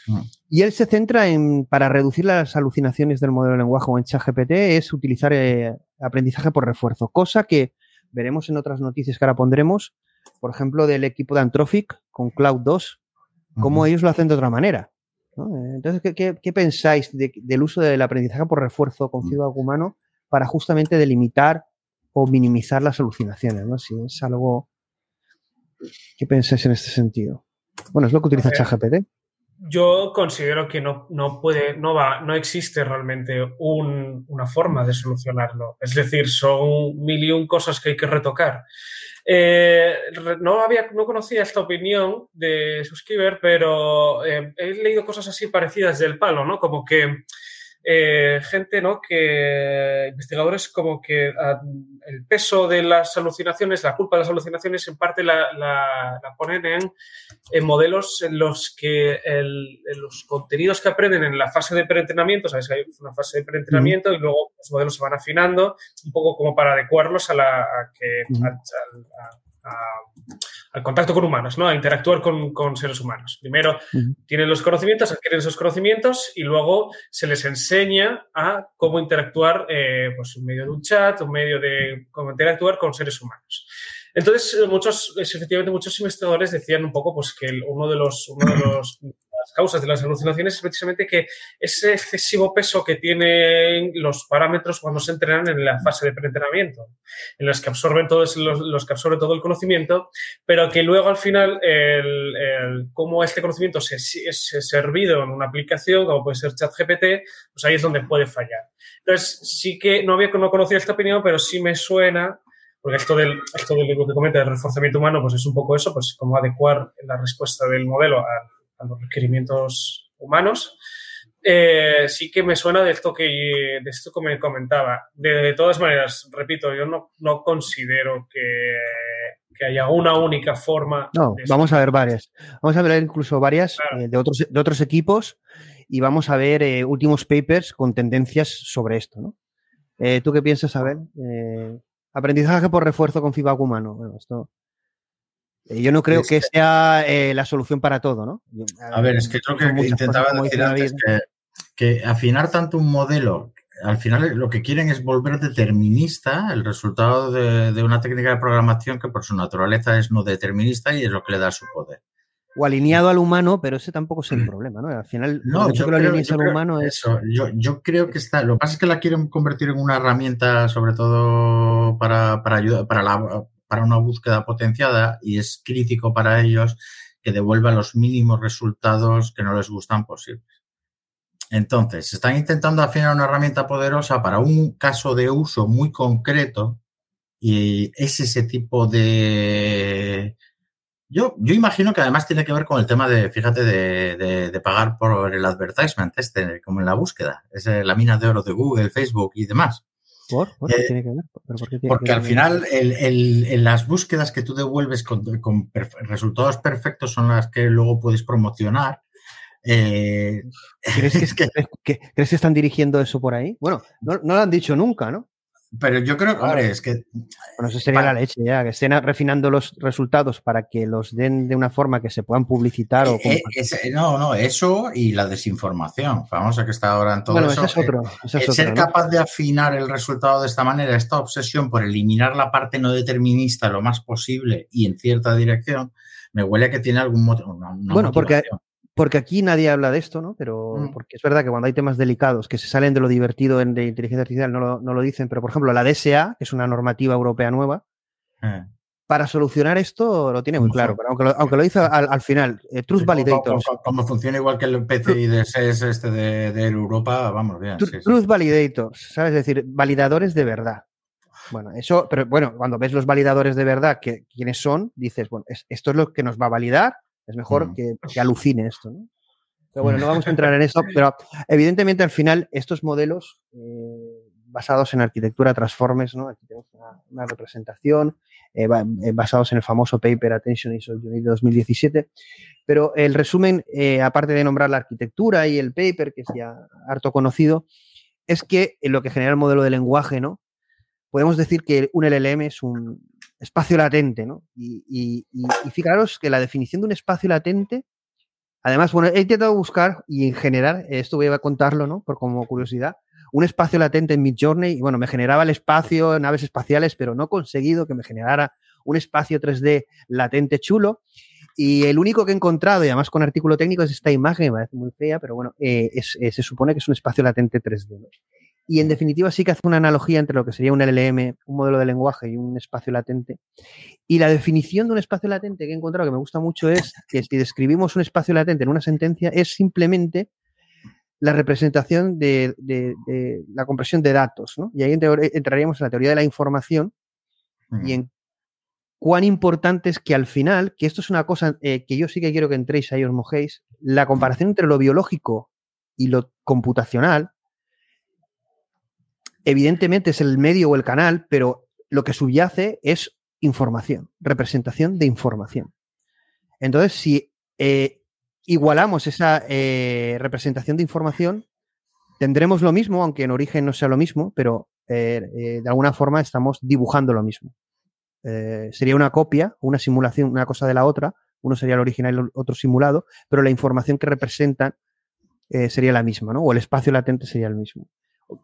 Speaker 4: Mm. Y él se centra en, para reducir las alucinaciones del modelo de lenguaje o en ChatGPT, es utilizar eh, aprendizaje por refuerzo, cosa que veremos en otras noticias que ahora pondremos, por ejemplo, del equipo de Anthropic con Cloud 2, cómo ellos lo hacen de otra manera. Entonces, ¿qué, pensáis del uso del aprendizaje por refuerzo con mm. feedback humano para justamente delimitar o minimizar las alucinaciones? ¿no? Si es algo... ¿Qué pensáis en este sentido? Bueno, es lo que utiliza ChatGPT.
Speaker 8: Yo considero que no, no, puede, no va, no existe realmente una forma de solucionarlo. Es decir, son mil y un cosas que hay que retocar. Eh, no, había, no conocía esta opinión de Suscriber, pero eh, he leído cosas así parecidas del palo, ¿no? Como que eh, gente, ¿no? Que investigadores como que ah, el peso de las alucinaciones, la culpa de las alucinaciones, en parte la, la, ponen en, en, modelos en los que el, los contenidos que aprenden en la fase de preentrenamiento, sabes hay una fase de preentrenamiento y luego los modelos se van afinando un poco como para adecuarlos a la a que al contacto con humanos, ¿no? a interactuar con, seres humanos. Primero tienen los conocimientos, adquieren esos conocimientos y luego se les enseña a cómo interactuar, eh, pues en medio de un chat, un medio de cómo interactuar con seres humanos. Entonces, muchos, efectivamente, muchos investigadores decían un poco pues, que uno de los, uno de los las causas de las alucinaciones es precisamente que ese excesivo peso que tienen los parámetros cuando se entrenan en la fase de preentrenamiento, en las que absorben todo, los, que absorben todo el conocimiento, pero que luego al final, el, el, como este conocimiento se, es servido en una aplicación, como puede ser ChatGPT, pues ahí es donde puede fallar. Entonces, sí que no había no conocía esta opinión, pero sí me suena porque esto del, esto del lo que comenta del reforzamiento humano, pues es un poco eso, pues cómo adecuar la respuesta del modelo a, los requerimientos humanos. Eh, sí que me suena de esto que, de esto que me comentaba. De, todas maneras, repito, yo no, no considero que, que, haya una única forma.
Speaker 4: No, vamos a ver varias. Vamos a ver incluso varias eh, de, otros, de otros equipos y vamos a ver eh, últimos papers con tendencias sobre esto. ¿no? ¿Tú qué piensas, Abel? Aprendizaje por refuerzo con feedback humano. Bueno, esto. Eh, yo no creo que sea eh, la solución para todo, ¿no?
Speaker 7: a ver, es que creo que intentaba decir antes que, que afinar tanto un modelo al final lo que quieren es volver determinista el resultado de, de, una técnica de programación que por su naturaleza es no determinista y es lo que le da su poder
Speaker 4: o alineado al humano, pero ese tampoco es el mm. problema, ¿no? Al final, no,
Speaker 7: yo que lo al humano es. Yo, yo, creo que está. Lo que pasa es que la quieren convertir en una herramienta, sobre todo para, para ayudar, para, la, para una búsqueda potenciada, y es crítico para ellos que devuelva los mínimos resultados que no les gustan posibles. Entonces, están intentando afinar una herramienta poderosa para un caso de uso muy concreto, y es ese tipo de yo, yo imagino que además tiene que ver con el tema de, fíjate, de, de, pagar por el advertisement, este, como en la búsqueda. Es la mina de oro de Google, Facebook y demás.
Speaker 4: ¿Por? qué eh, tiene que ver?
Speaker 7: porque al final el, el, en las búsquedas que tú devuelves con, con resultados perfectos son las que luego puedes promocionar. Eh,
Speaker 4: ¿Crees, que, que, ¿Crees que están dirigiendo eso por ahí? Bueno, no, no lo han dicho nunca, ¿no?
Speaker 7: Pero yo creo, hombre, es que.
Speaker 4: Bueno, eso sería la leche, ya, que estén refinando los resultados para que los den de una forma que se puedan publicitar. o
Speaker 7: eh, eh, no, no, eso y la desinformación. Famosa que está ahora en todo bueno, eso.
Speaker 4: es otro.
Speaker 7: ser capaz de afinar el resultado de esta manera, esta obsesión por eliminar la parte no determinista lo más posible y en cierta dirección, me huele a que tiene algún motivo.
Speaker 4: Bueno, porque porque aquí nadie habla de esto, ¿no? Pero mm. porque es verdad que cuando hay temas delicados que se salen de lo divertido en, de inteligencia artificial no lo, no lo, dicen, pero por ejemplo la DSA, que es una normativa europea nueva, eh. para solucionar esto lo tiene muy claro, pero aunque lo, aunque lo dice al, final, eh, Truth Validator.
Speaker 7: Como, funciona igual que el PCI de SES este de, de, Europa, vamos bien.
Speaker 4: Truth Validators, ¿sabes? Es decir, validadores de verdad. Bueno, eso, pero bueno, cuando ves los validadores de verdad, que, quiénes son, dices, bueno, esto es lo que nos va a validar es mejor mm. que, alucine esto, ¿no? Pero bueno, no vamos a entrar en eso, pero evidentemente al final estos modelos eh, basados en arquitectura transformes, ¿no? Aquí tenemos una, representación eh, eh, basados en el famoso paper Attention ISO de 2017, pero el resumen, aparte de nombrar la arquitectura y el paper, que es ya harto conocido, es que en lo que genera el modelo de lenguaje, ¿no? Podemos decir que un LLM es un, espacio latente, ¿no? Y, fijaros que la definición de un espacio latente, además, bueno, he intentado buscar y en general, esto voy a contarlo, ¿no? Por como curiosidad, un espacio latente en Midjourney, y bueno, me generaba el espacio, naves espaciales, pero no he conseguido que me generara un espacio 3D latente chulo. Y el único que he encontrado, y además con artículo técnico, es esta imagen, me parece muy fea, pero bueno, eh, se supone que es un espacio latente 3D. ¿no? Y en definitiva sí que hace una analogía entre lo que sería un LLM, un modelo de lenguaje y un espacio latente. Y la definición de un espacio latente que he encontrado que me gusta mucho es que si describimos un espacio latente en una sentencia es simplemente la representación de, la compresión de datos. ¿no? Y ahí entraríamos en la teoría de la información y en cuán importante es que al final, que esto es una cosa eh, que yo sí que quiero que entréis ahí os mojéis, la comparación entre lo biológico y lo computacional evidentemente es el medio o el canal, pero lo que subyace es información, representación de información. Entonces, si eh, igualamos esa eh, representación de información, tendremos lo mismo, aunque en origen no sea lo mismo, pero eh, de alguna forma estamos dibujando lo mismo. sería una copia, una simulación, una cosa de la otra, uno sería el original y el otro simulado, pero la información que representan sería la misma, ¿no? O el espacio latente sería el mismo.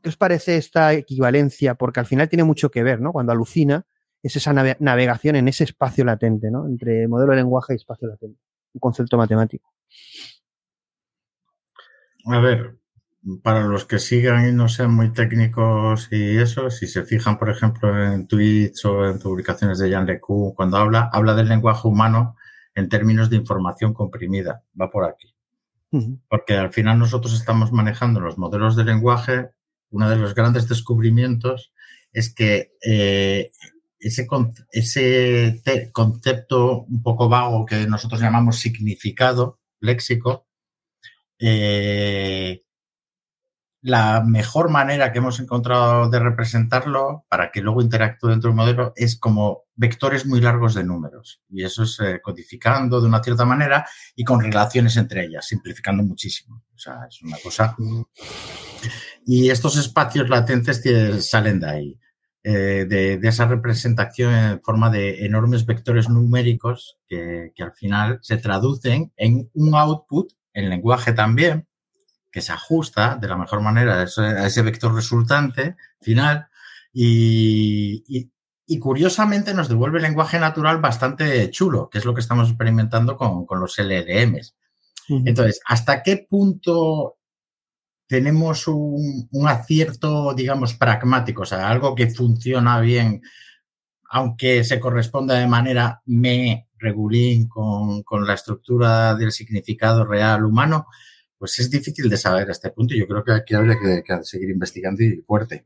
Speaker 4: ¿Qué os parece esta equivalencia? Porque al final tiene mucho que ver, ¿no? Cuando alucina, es esa navegación en ese espacio latente, ¿no? Entre modelo de lenguaje y espacio latente. Un concepto matemático.
Speaker 7: A ver, para los que sigan y no sean muy técnicos y eso, si se fijan, por ejemplo, en tweets o en publicaciones de Jan LeCun, cuando habla, habla del lenguaje humano en términos de información comprimida. Va por aquí. Porque al final nosotros estamos manejando los modelos de lenguaje. Uno de los grandes descubrimientos es que eh, ese, ese concepto un poco vago que nosotros llamamos significado léxico, eh, la mejor manera que hemos encontrado de representarlo para que luego interactúe dentro del modelo es como vectores muy largos de números. Y eso es eh, codificando de una cierta manera y con relaciones entre ellas, simplificando muchísimo. O sea, es una cosa. Y estos espacios latentes salen de ahí, eh, de, esa representación en forma de enormes vectores numéricos que, que al final se traducen en un output, en lenguaje también, que se ajusta de la mejor manera a ese, vector resultante final y, curiosamente nos devuelve el lenguaje natural bastante chulo, que es lo que estamos experimentando con, los LLMs. Entonces, ¿hasta qué punto tenemos un, acierto, digamos, pragmático, o sea, algo que funciona bien, aunque se corresponda de manera me regulín con, con la estructura del significado real humano? pues es difícil de saber a este punto. Yo creo que aquí habría que, seguir investigando y fuerte.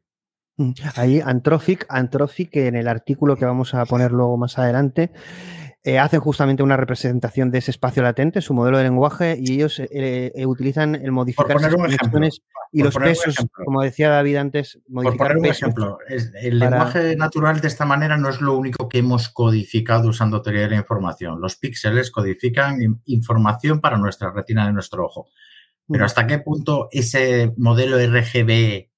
Speaker 4: Mm, ahí Anthropic, Anthropic, en el artículo que vamos a poner luego más adelante, eh, hacen justamente una representación de ese espacio latente, su modelo de lenguaje, y ellos eh, eh, utilizan el modificar
Speaker 7: las
Speaker 4: y los pesos, como decía David antes,
Speaker 7: modificar Por poner un ejemplo, el lenguaje natural de esta manera no es lo único que hemos codificado usando teoría de la información. Los píxeles codifican información para nuestra retina de nuestro ojo. Pero ¿hasta qué punto ese modelo RGB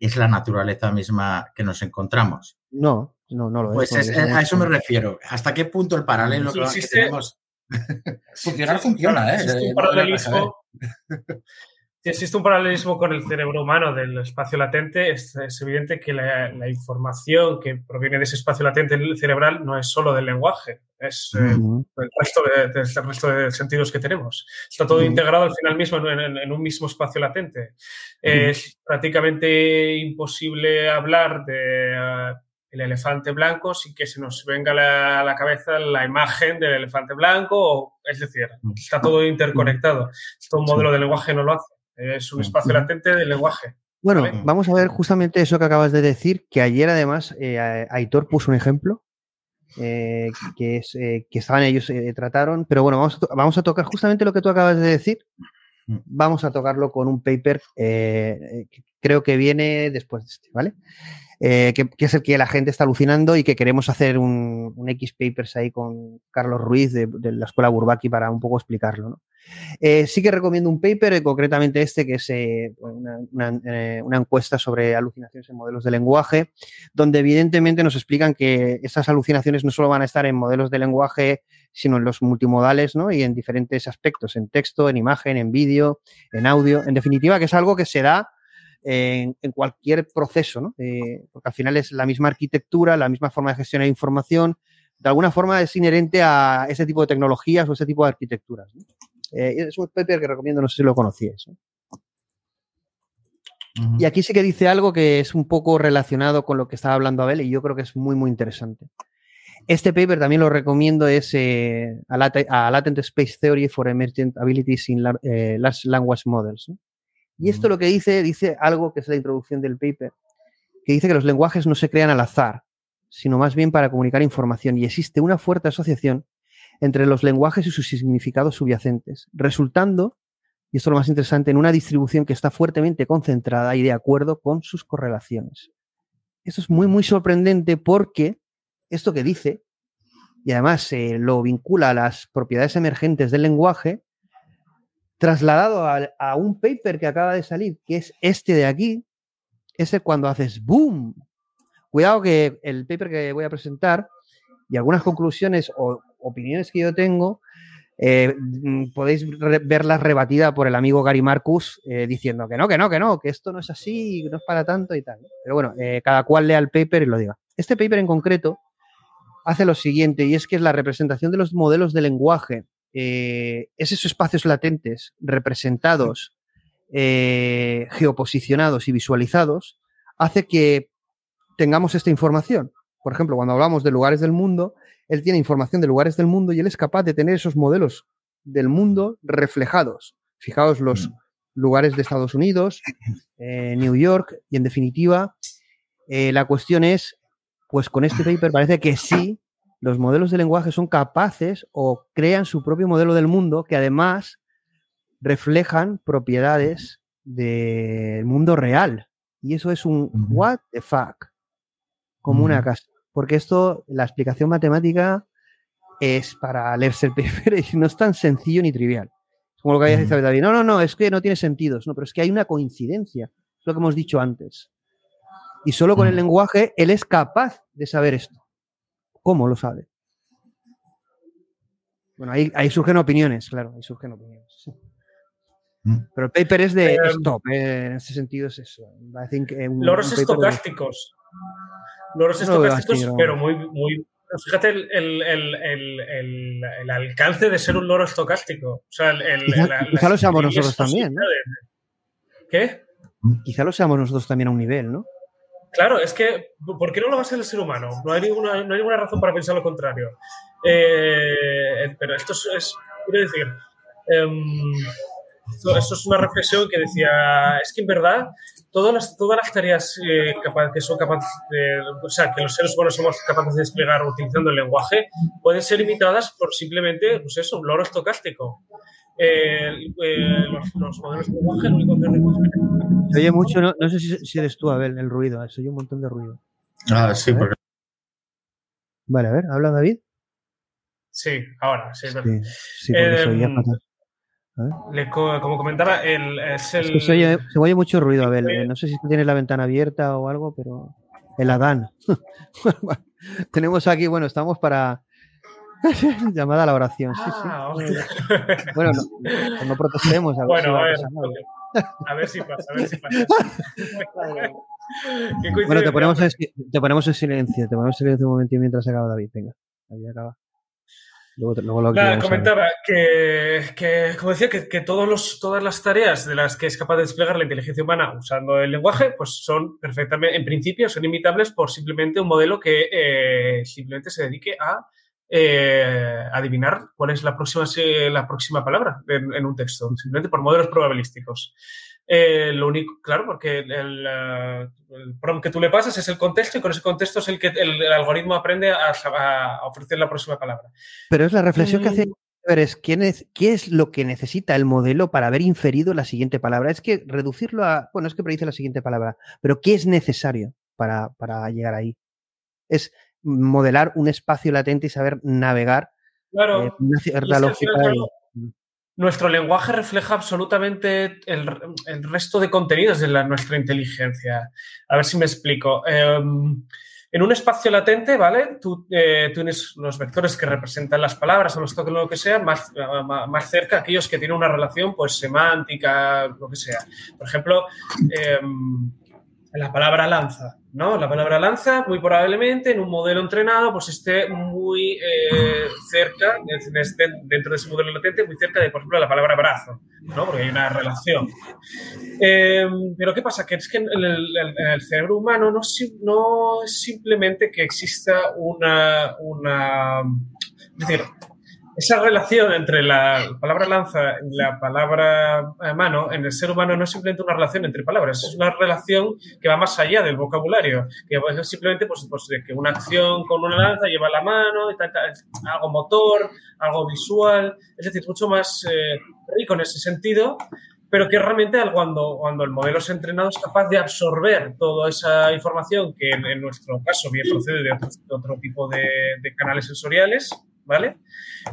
Speaker 7: es la naturaleza misma que nos encontramos?
Speaker 4: No, no, no lo
Speaker 7: es. Pues a eso me refiero. ¿Hasta qué punto el paralelo que, tenemos... Funcionar funciona, ¿eh?
Speaker 8: un paralelismo si existe un paralelismo con el cerebro humano del espacio latente, es, evidente que la, información que proviene de ese espacio latente cerebral no es solo del lenguaje, es eh, el, resto de, resto de sentidos que tenemos. Está todo integrado al final mismo en, un mismo espacio latente. Es prácticamente imposible hablar de eh, el elefante blanco sin que se nos venga a la, cabeza la imagen del elefante blanco, es decir, está todo interconectado. Esto un modelo de lenguaje no lo hace. Es un espacio latente del lenguaje.
Speaker 4: Bueno, vamos a ver justamente eso que acabas de decir, que ayer además eh, Aitor puso un ejemplo, eh, que, es, eh, que estaban ellos, trataron, pero bueno, vamos a, vamos a tocar justamente lo que tú acabas de decir, mm. vamos a tocarlo con un paper que creo que viene después de este, ¿vale? Que, es el que la gente está alucinando y que queremos hacer un, un X Papers ahí con Carlos Ruiz de, la Escuela Burbaki para un poco explicarlo. Eh, sí que recomiendo un paper, eh, concretamente este, que es eh, una, encuesta sobre alucinaciones en modelos de lenguaje, donde evidentemente nos explican que esas alucinaciones no solo van a estar en modelos de lenguaje, sino en los multimodales ¿no? y en diferentes aspectos, en texto, en imagen, en vídeo, en audio. En definitiva, que es algo que se da en, cualquier proceso, ¿no? porque al final es la misma arquitectura, la misma forma de gestionar información, de alguna forma es inherente a ese tipo de tecnologías o ese tipo de arquitecturas. Eh, es un paper que recomiendo, no sé si lo conocías. Y aquí sí que dice algo que es un poco relacionado con lo que estaba hablando Abel y yo creo que es muy, muy interesante. Este paper también lo recomiendo, es eh, a, Latent Space Theory for Emergent Abilities in eh, Large Language Models. Y esto lo que dice, dice algo que es la introducción del paper, que dice que los lenguajes no se crean al azar, sino más bien para comunicar información y existe una fuerte asociación entre los lenguajes y sus significados subyacentes, resultando, y esto es lo más interesante, en una distribución que está fuertemente concentrada y de acuerdo con sus correlaciones. Esto es muy, muy sorprendente porque esto que dice, y además se lo vincula a las propiedades emergentes del lenguaje, trasladado a, un paper que acaba de salir, que es este de aquí, ese cuando haces boom. Cuidado que el paper que voy a presentar y algunas conclusiones o opiniones que yo tengo, eh, mm, podéis verlas rebatidas por el amigo Gary Marcus eh, diciendo que no, que no, que no, que esto no es así, no es para tanto y tal. Pero bueno, eh, cada cual lea el paper y lo diga. Este paper en concreto hace lo siguiente, y es que es la representación de los modelos de lenguaje, es esos espacios latentes representados eh, geoposicionados y visualizados, hace que tengamos esta información. Por ejemplo, cuando hablamos de lugares del mundo, él tiene información de lugares del mundo y él es capaz de tener esos modelos del mundo reflejados. Fijaos los lugares de Estados Unidos, eh, New York, y en definitiva, eh, la cuestión es, pues con este paper parece que sí, los modelos de lenguaje son capaces o crean su propio modelo del mundo que además reflejan propiedades del mundo real. Y eso es un what the fuck, como una casa. Porque esto, la explicación matemática es para leerse el paper y no es tan sencillo ni trivial. Como lo que había dicho David. No, no, no, es que no tiene sentido. No, pero es que hay una coincidencia. Es lo que hemos dicho antes. Y solo con el lenguaje él es capaz de saber esto. ¿Cómo lo sabe? Bueno, ahí, ahí surgen opiniones, claro, ahí surgen opiniones. Pero el paper es de
Speaker 8: Em,
Speaker 4: stop, eh, en ese sentido es eso. I think, eh, un-
Speaker 8: Loros
Speaker 4: un paper de-
Speaker 8: estocásticos. Loros
Speaker 4: No
Speaker 8: estocásticos, pero muy, muy. Fíjate el, el- el- el- el- el alcance de ser un loro estocástico. O sea, el, el-
Speaker 4: Quizá-
Speaker 8: la-
Speaker 4: quizá
Speaker 8: las
Speaker 4: lo seamos nosotros también.
Speaker 8: ¿Qué?
Speaker 4: Quizá lo seamos nosotros también a un nivel, ¿no?
Speaker 8: Claro, es que, ¿por qué no lo va a ser el ser humano? No hay ninguna, no hay ninguna razón para pensar lo contrario. Eh, pero esto es, quiero decir, em, esto, es una reflexión que decía, es que en verdad todas las, todas las tareas eh, capa- que son capaces o sea, que los seres humanos somos capaces de desplegar utilizando el lenguaje, pueden ser imitadas por simplemente, pues eso, un loro estocástico. Eh, eh, los, los modelos de lenguaje, lo único que
Speaker 4: Se oye mucho, no, no sé si, si eres tú, Abel, el ruido. Se oye un montón de ruido.
Speaker 7: Ah, sí, porque
Speaker 4: Vale, a ver, habla David.
Speaker 8: Sí, ahora, sí, es verdad.
Speaker 4: Sí.
Speaker 8: Le co- como comentaba, el, es el.
Speaker 4: Es que se oye, se oye mucho ruido, Abel. Eh, No sé si tienes la ventana abierta o algo, pero. El Adán. Tenemos aquí, bueno, estamos para. Llamada a la oración. Sí, sí.
Speaker 8: Ah,
Speaker 4: Bueno, no, no protestemos. A ver
Speaker 8: Bueno,
Speaker 4: si
Speaker 8: a ver, a ver si pasa, a ver si pasa.
Speaker 4: Bueno, te ponemos, en, te ponemos en silencio. Te ponemos en silencio un momentito mientras acaba David. Venga, David acaba. Luego, luego lo ver.
Speaker 8: comentaba que, que, como decía, que, que todos los, todas las tareas de las que es capaz de desplegar la inteligencia humana usando el lenguaje, pues son perfectamente, en principio, son imitables por simplemente un modelo que eh, simplemente se dedique a eh, adivinar cuál es la próxima, la próxima palabra en, en un texto, simplemente por modelos probabilísticos. Eh, lo único, claro, porque el, el, prompt que tú le pasas es el contexto y con ese contexto es el que el, el algoritmo aprende a, a ofrecer la próxima palabra.
Speaker 4: Pero es la reflexión que hace
Speaker 8: Mm.
Speaker 4: ver es ¿quién es, qué es lo que necesita el modelo para haber inferido la siguiente palabra. Es que reducirlo a, bueno, es que predice la siguiente palabra, pero ¿qué es necesario para, para llegar ahí? Es modelar un espacio latente y saber navegar
Speaker 8: Claro.
Speaker 4: eh, una cierta lógica. y-
Speaker 8: claro, nuestro lenguaje refleja absolutamente el, el resto de contenidos de la- nuestra inteligencia. A ver si me explico. Eh, en un espacio latente, ¿vale? Tú eh, tienes los vectores que representan las palabras o los tokens, lo que sea, más, más, cerca aquellos que tienen una relación pues semántica, lo que sea. Por ejemplo, eh, la palabra lanza, ¿no? La palabra lanza, muy probablemente en un modelo entrenado, pues esté muy eh, cerca, este- dentro de ese modelo latente, muy cerca de, por ejemplo, la palabra brazo, ¿no? Porque hay una relación. Eh, pero ¿qué pasa? Que es que en el, cerebro humano no es simplemente que exista una, una... Es decir, esa relación entre la palabra lanza y la palabra eh, mano en el ser humano no es simplemente una relación entre palabras, es una relación que va más allá del vocabulario, que es simplemente pues, pues, que una acción con una lanza lleva la mano, y tal, tal, algo motor, algo visual, es decir, mucho más eh, rico en ese sentido, pero que realmente al- cuando, cuando el modelo es entrenado es capaz de absorber toda esa información que en, nuestro caso bien procede de otro, tipo de canales sensoriales, ¿vale?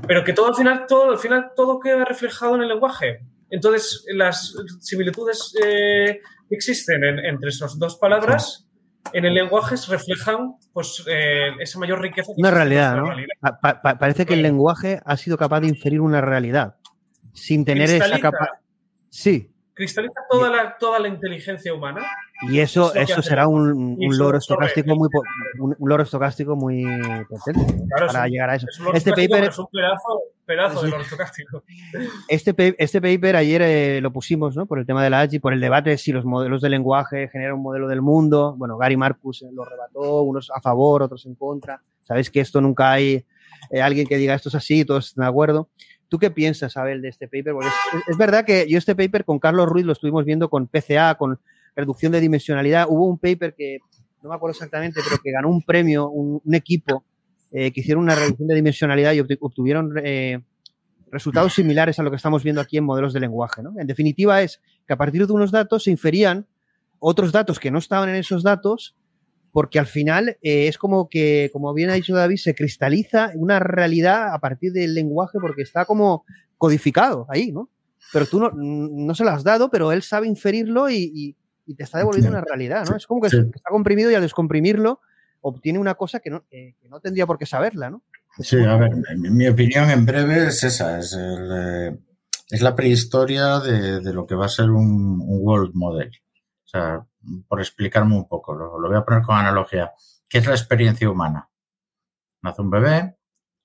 Speaker 8: Pero que todo al final, todo, al final todo queda reflejado en el lenguaje. Entonces, las similitudes eh, que existen en- entre esas dos palabras en el lenguaje reflejan pues, eh, esa mayor riqueza. que
Speaker 4: Una realidad, ¿no?
Speaker 8: realidad.
Speaker 4: Pa- pa- pa- parece que el lenguaje ha sido capaz de inferir una realidad sin tener esa capacidad. Sí,
Speaker 8: Cristaliza toda la, toda la inteligencia humana.
Speaker 4: Y eso,
Speaker 8: Es
Speaker 4: eso será un, un estocástico muy un, un estocástico muy potente
Speaker 8: Claro, es
Speaker 4: para llegar a eso.
Speaker 8: es
Speaker 4: Este paper
Speaker 8: es un pedazo, pedazo ortocástico.
Speaker 4: Este, este paper ayer eh, lo pusimos, ¿no? Por el tema de la AGI, por el debate de si los modelos de lenguaje generan un modelo del mundo. Bueno, Gary Marcus lo rebató, unos a favor, otros en contra. Sabéis que esto nunca hay eh, alguien que diga esto es así, todos están de acuerdo. ¿Tú qué piensas, Abel, de este paper? Porque es, verdad que yo este paper con Carlos Ruiz lo estuvimos viendo con PCA, con reducción de dimensionalidad. Hubo un paper que, no me acuerdo exactamente, pero que ganó un premio, un, equipo eh, que hicieron una reducción de dimensionalidad y obtuvieron eh, resultados similares a lo que estamos viendo aquí en modelos de lenguaje. En definitiva, es que a partir de unos datos se inferían otros datos que no estaban en esos datos porque al final eh, es como que, como bien ha dicho David, se cristaliza una realidad a partir del lenguaje porque está como codificado ahí, ¿no? Pero tú no, no se lo has dado, pero él sabe inferirlo y, te está devolviendo una realidad, ¿no? Es como que está comprimido y al descomprimirlo obtiene una cosa que no, no tendría por qué saberla, ¿no?
Speaker 7: Sí, a ver, mi opinión en breve es esa, es, eh, es la prehistoria de, lo que va a ser un, un world model. O sea, por explicarme un poco, lo, voy a poner con analogía. ¿Qué es la experiencia humana? Nace un bebé,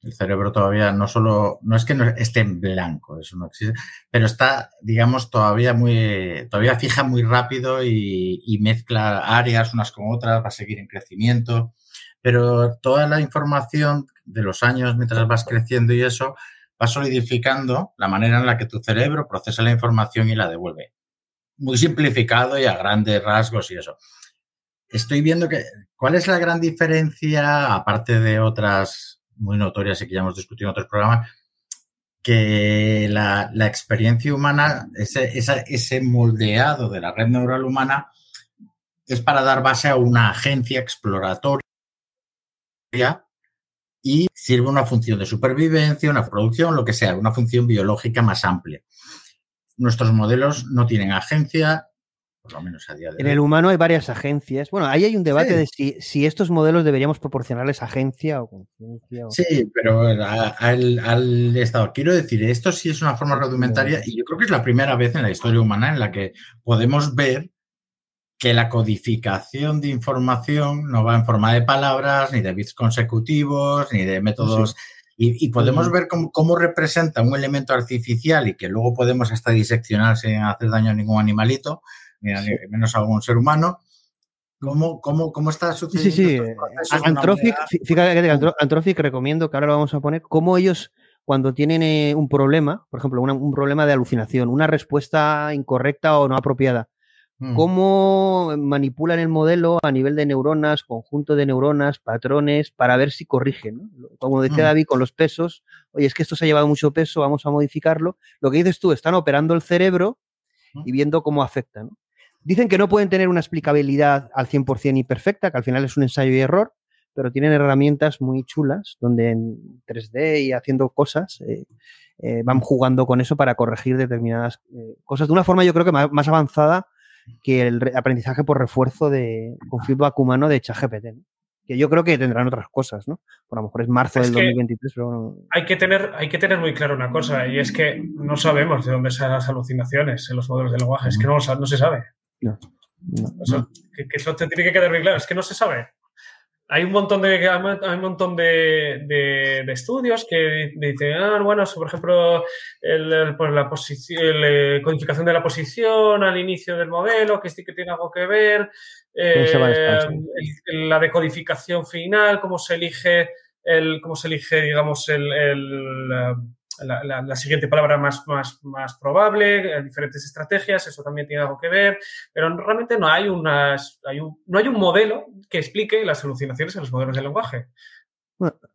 Speaker 7: el cerebro todavía no solo, no es que no esté en blanco, eso no existe, pero está, digamos, todavía muy, todavía fija muy rápido y, y, mezcla áreas unas con otras, va a seguir en crecimiento, pero toda la información de los años mientras vas creciendo y eso va solidificando la manera en la que tu cerebro procesa la información y la devuelve muy simplificado y a grandes rasgos y eso. Estoy viendo que, ¿cuál es la gran diferencia, aparte de otras muy notorias y que ya hemos discutido en otros programas, que la, experiencia humana, ese, ese moldeado de la red neural humana, es para dar base a una agencia exploratoria y sirve una función de supervivencia, una producción, lo que sea, una función biológica más amplia. Nuestros modelos no tienen agencia, por lo menos a día de
Speaker 4: En el humano hay varias agencias. Bueno, ahí hay un debate de si, estos modelos deberíamos proporcionarles agencia o conciencia.
Speaker 7: Sí, pero al, Estado. Quiero decir, esto sí es una forma rudimentaria y yo creo que es la primera vez en la historia humana en la que podemos ver que la codificación de información no va en forma de palabras, ni de bits consecutivos, ni de métodos y, podemos ver cómo, representa un elemento artificial y que luego podemos hasta diseccionar sin hacer daño a ningún animalito, ni a, menos a algún ser humano. ¿Cómo, cómo, cómo está sucediendo?
Speaker 4: Sí, sí, sí. Que Anthropic recomiendo que ahora lo vamos a poner, cómo ellos cuando tienen eh, un problema, por ejemplo, un problema de alucinación, una respuesta incorrecta o no apropiada, Mm. cómo manipulan el modelo a nivel de neuronas, conjunto de neuronas, patrones, para ver si corrigen. Como decía mm. David, con los pesos, oye, es que esto se ha llevado mucho peso, vamos a modificarlo. Lo que dices tú, están operando el cerebro y viendo cómo afecta. Dicen que no pueden tener una explicabilidad al 100% y perfecta, que al final es un ensayo y error, pero tienen herramientas muy chulas donde en 3D y haciendo cosas eh, eh, van jugando con eso para corregir determinadas eh, cosas de una forma yo creo que más avanzada que el aprendizaje por refuerzo de, con feedback humano de ChatGPT. Que yo creo que tendrán otras cosas, ¿no? Por lo mejor es marzo del 2023, pero...
Speaker 8: Hay que, tener, hay que tener muy claro una cosa, y es que no sabemos de dónde salen las alucinaciones en los modelos de lenguaje. Es que no, no se sabe. No. que, que, eso te tiene que quedar muy claro. Es que no se sabe hay un montón de hay un montón de, de, estudios que dicen, ah, bueno, por ejemplo, el, pues la posición, la eh, codificación de la posición al inicio del modelo, que sí que tiene algo que ver, eh, la decodificación final, cómo se elige el, cómo se elige, digamos, el, la, siguiente palabra más, más, más probable, eh, diferentes estrategias, eso también tiene algo que ver, pero realmente no hay, unas, hay un, no hay un modelo que explique las alucinaciones en los modelos de lenguaje.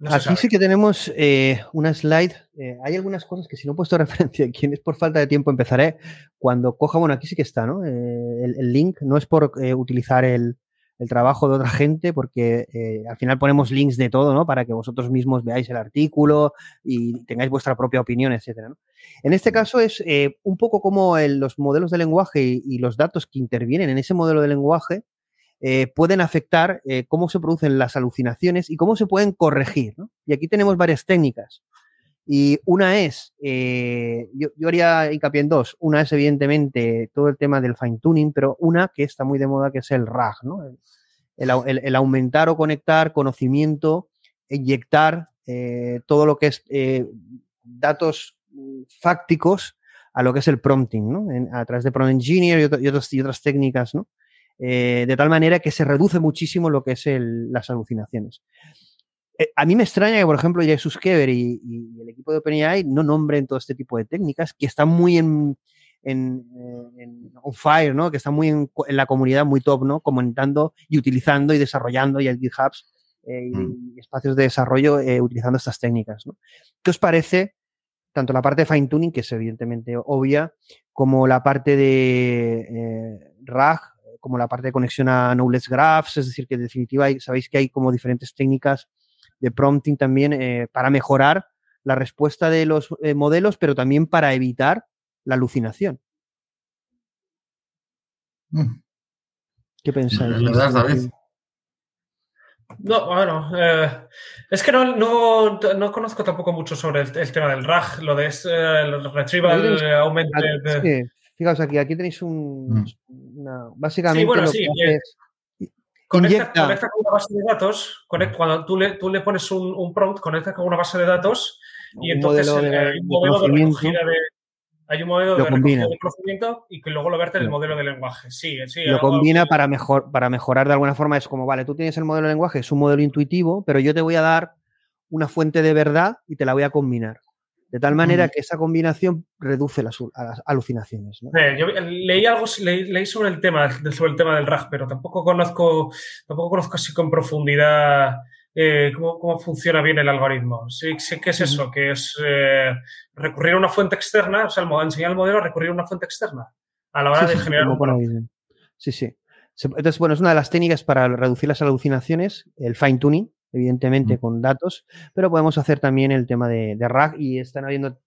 Speaker 4: aquí sí que tenemos eh, una slide. Eh, hay algunas cosas que si no he puesto referencia aquí, es por falta de tiempo, empezaré cuando coja, bueno, aquí sí que está, ¿no? el, link no es por utilizar el, el trabajo de otra gente, porque eh, al final ponemos links de todo, ¿no? Para que vosotros mismos veáis el artículo y tengáis vuestra propia opinión, etcétera. ¿no? En este caso es eh, un poco como los modelos de lenguaje y, los datos que intervienen en ese modelo de lenguaje eh, pueden afectar cómo se producen las alucinaciones y cómo se pueden corregir. ¿no? Y aquí tenemos varias técnicas. Y una es, yo, yo, haría hincapié en dos. Una es, evidentemente, todo el tema del fine tuning, pero una que está muy de moda, que es el RAG, ¿no? el, aumentar o conectar conocimiento, inyectar eh, todo lo que es eh, datos mm, fácticos a lo que es el prompting, ¿no? a través de Prompt Engineer y, otras, y otras técnicas, ¿no? Eh, de tal manera que se reduce muchísimo lo que es las alucinaciones. Eh, a mí me extraña que, por ejemplo, Jesus Kever y, y, el equipo de OpenAI no nombren todo este tipo de técnicas que están muy en, en, on fire, ¿no? Que están muy en, la comunidad, muy top, ¿no? Comentando y utilizando y desarrollando y el GitHubs eh, y, espacios de desarrollo utilizando estas técnicas, ¿no? ¿Qué os parece tanto la parte de fine tuning, que es evidentemente obvia, como la parte de RAG, como la parte de conexión a Knowledge Graphs, es decir, que en definitiva sabéis que hay como diferentes técnicas de prompting también eh, para mejorar la respuesta de los eh, modelos, pero también para evitar la alucinación. Mm. ¿Qué pensáis?
Speaker 8: No, bueno, eh, es que no, no, no, conozco tampoco mucho sobre el, tema del RAG, lo de el retrieval, augmented.
Speaker 4: Fijaos aquí, aquí tenéis un. Mm. básicamente. Sí, bueno, sí,
Speaker 8: conecta, conecta, con una base de datos. cuando tú le, tú le pones un, un, prompt, conecta con una base de datos y entonces hay un modelo de recogida de. Hay un modelo de, de conocimiento y que luego lo verte en el modelo de lenguaje. Sí, sí.
Speaker 4: Lo combina para, mejor, para mejorar de alguna forma. Es como, vale, tú tienes el modelo de lenguaje, es un modelo intuitivo, pero yo te voy a dar una fuente de verdad y te la voy a combinar. De tal manera que esa combinación reduce las, alucinaciones.
Speaker 8: yo leí algo, leí, sobre el tema, sobre el tema del RAG, pero tampoco conozco, tampoco conozco así con profundidad eh, cómo, funciona bien el algoritmo. Sí, sí que es eso, que es eh, recurrir a una fuente externa, o sea, enseñar al modelo a recurrir a una fuente externa a la hora de generar un
Speaker 4: Sí, sí. Entonces, bueno, es una de las técnicas para reducir las alucinaciones, el fine tuning, evidentemente con datos, pero podemos hacer también el tema de, RAG y están habiendo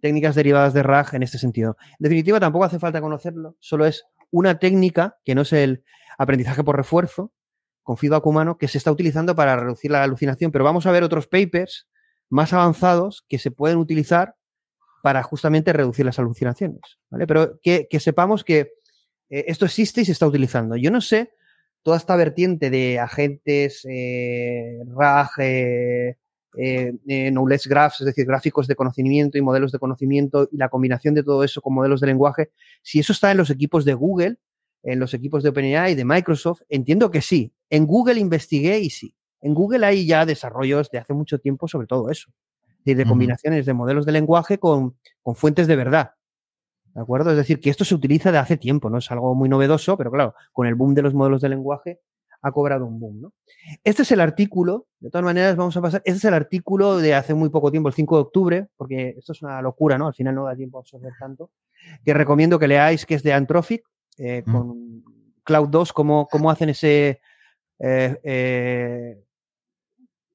Speaker 4: técnicas derivadas de RAG en este sentido. En definitiva, tampoco hace falta conocerlo, solo es una técnica que no es el aprendizaje por refuerzo con feedback humano que se está utilizando para reducir la alucinación, pero vamos a ver otros papers más avanzados que se pueden utilizar para justamente reducir las alucinaciones, ¿vale? Pero que, sepamos que eh, esto existe y se está utilizando. Yo no sé toda esta vertiente de agentes, eh, RAG, eh, eh, knowledge graphs, es decir, gráficos de conocimiento y modelos de conocimiento y la combinación de todo eso con modelos de lenguaje, si eso está en los equipos de Google, en los equipos de OpenAI y de Microsoft, entiendo que sí. En Google investigué y sí. En Google hay ya desarrollos de hace mucho tiempo sobre todo eso, de, combinaciones de modelos de lenguaje con, con fuentes de verdad. ¿De acuerdo? Es decir, que esto se utiliza de hace tiempo, no es algo muy novedoso, pero claro, con el boom de los modelos de lenguaje ha cobrado un boom, ¿no? Este es el artículo, de todas maneras vamos a pasar, este es el artículo de hace muy poco tiempo, el 5 de octubre, porque esto es una locura, ¿no? Al final no da tiempo a absorber tanto, que recomiendo que leáis, que es de Anthropic, eh, mm. con Cloud 2, cómo, cómo hacen ese, eh, eh,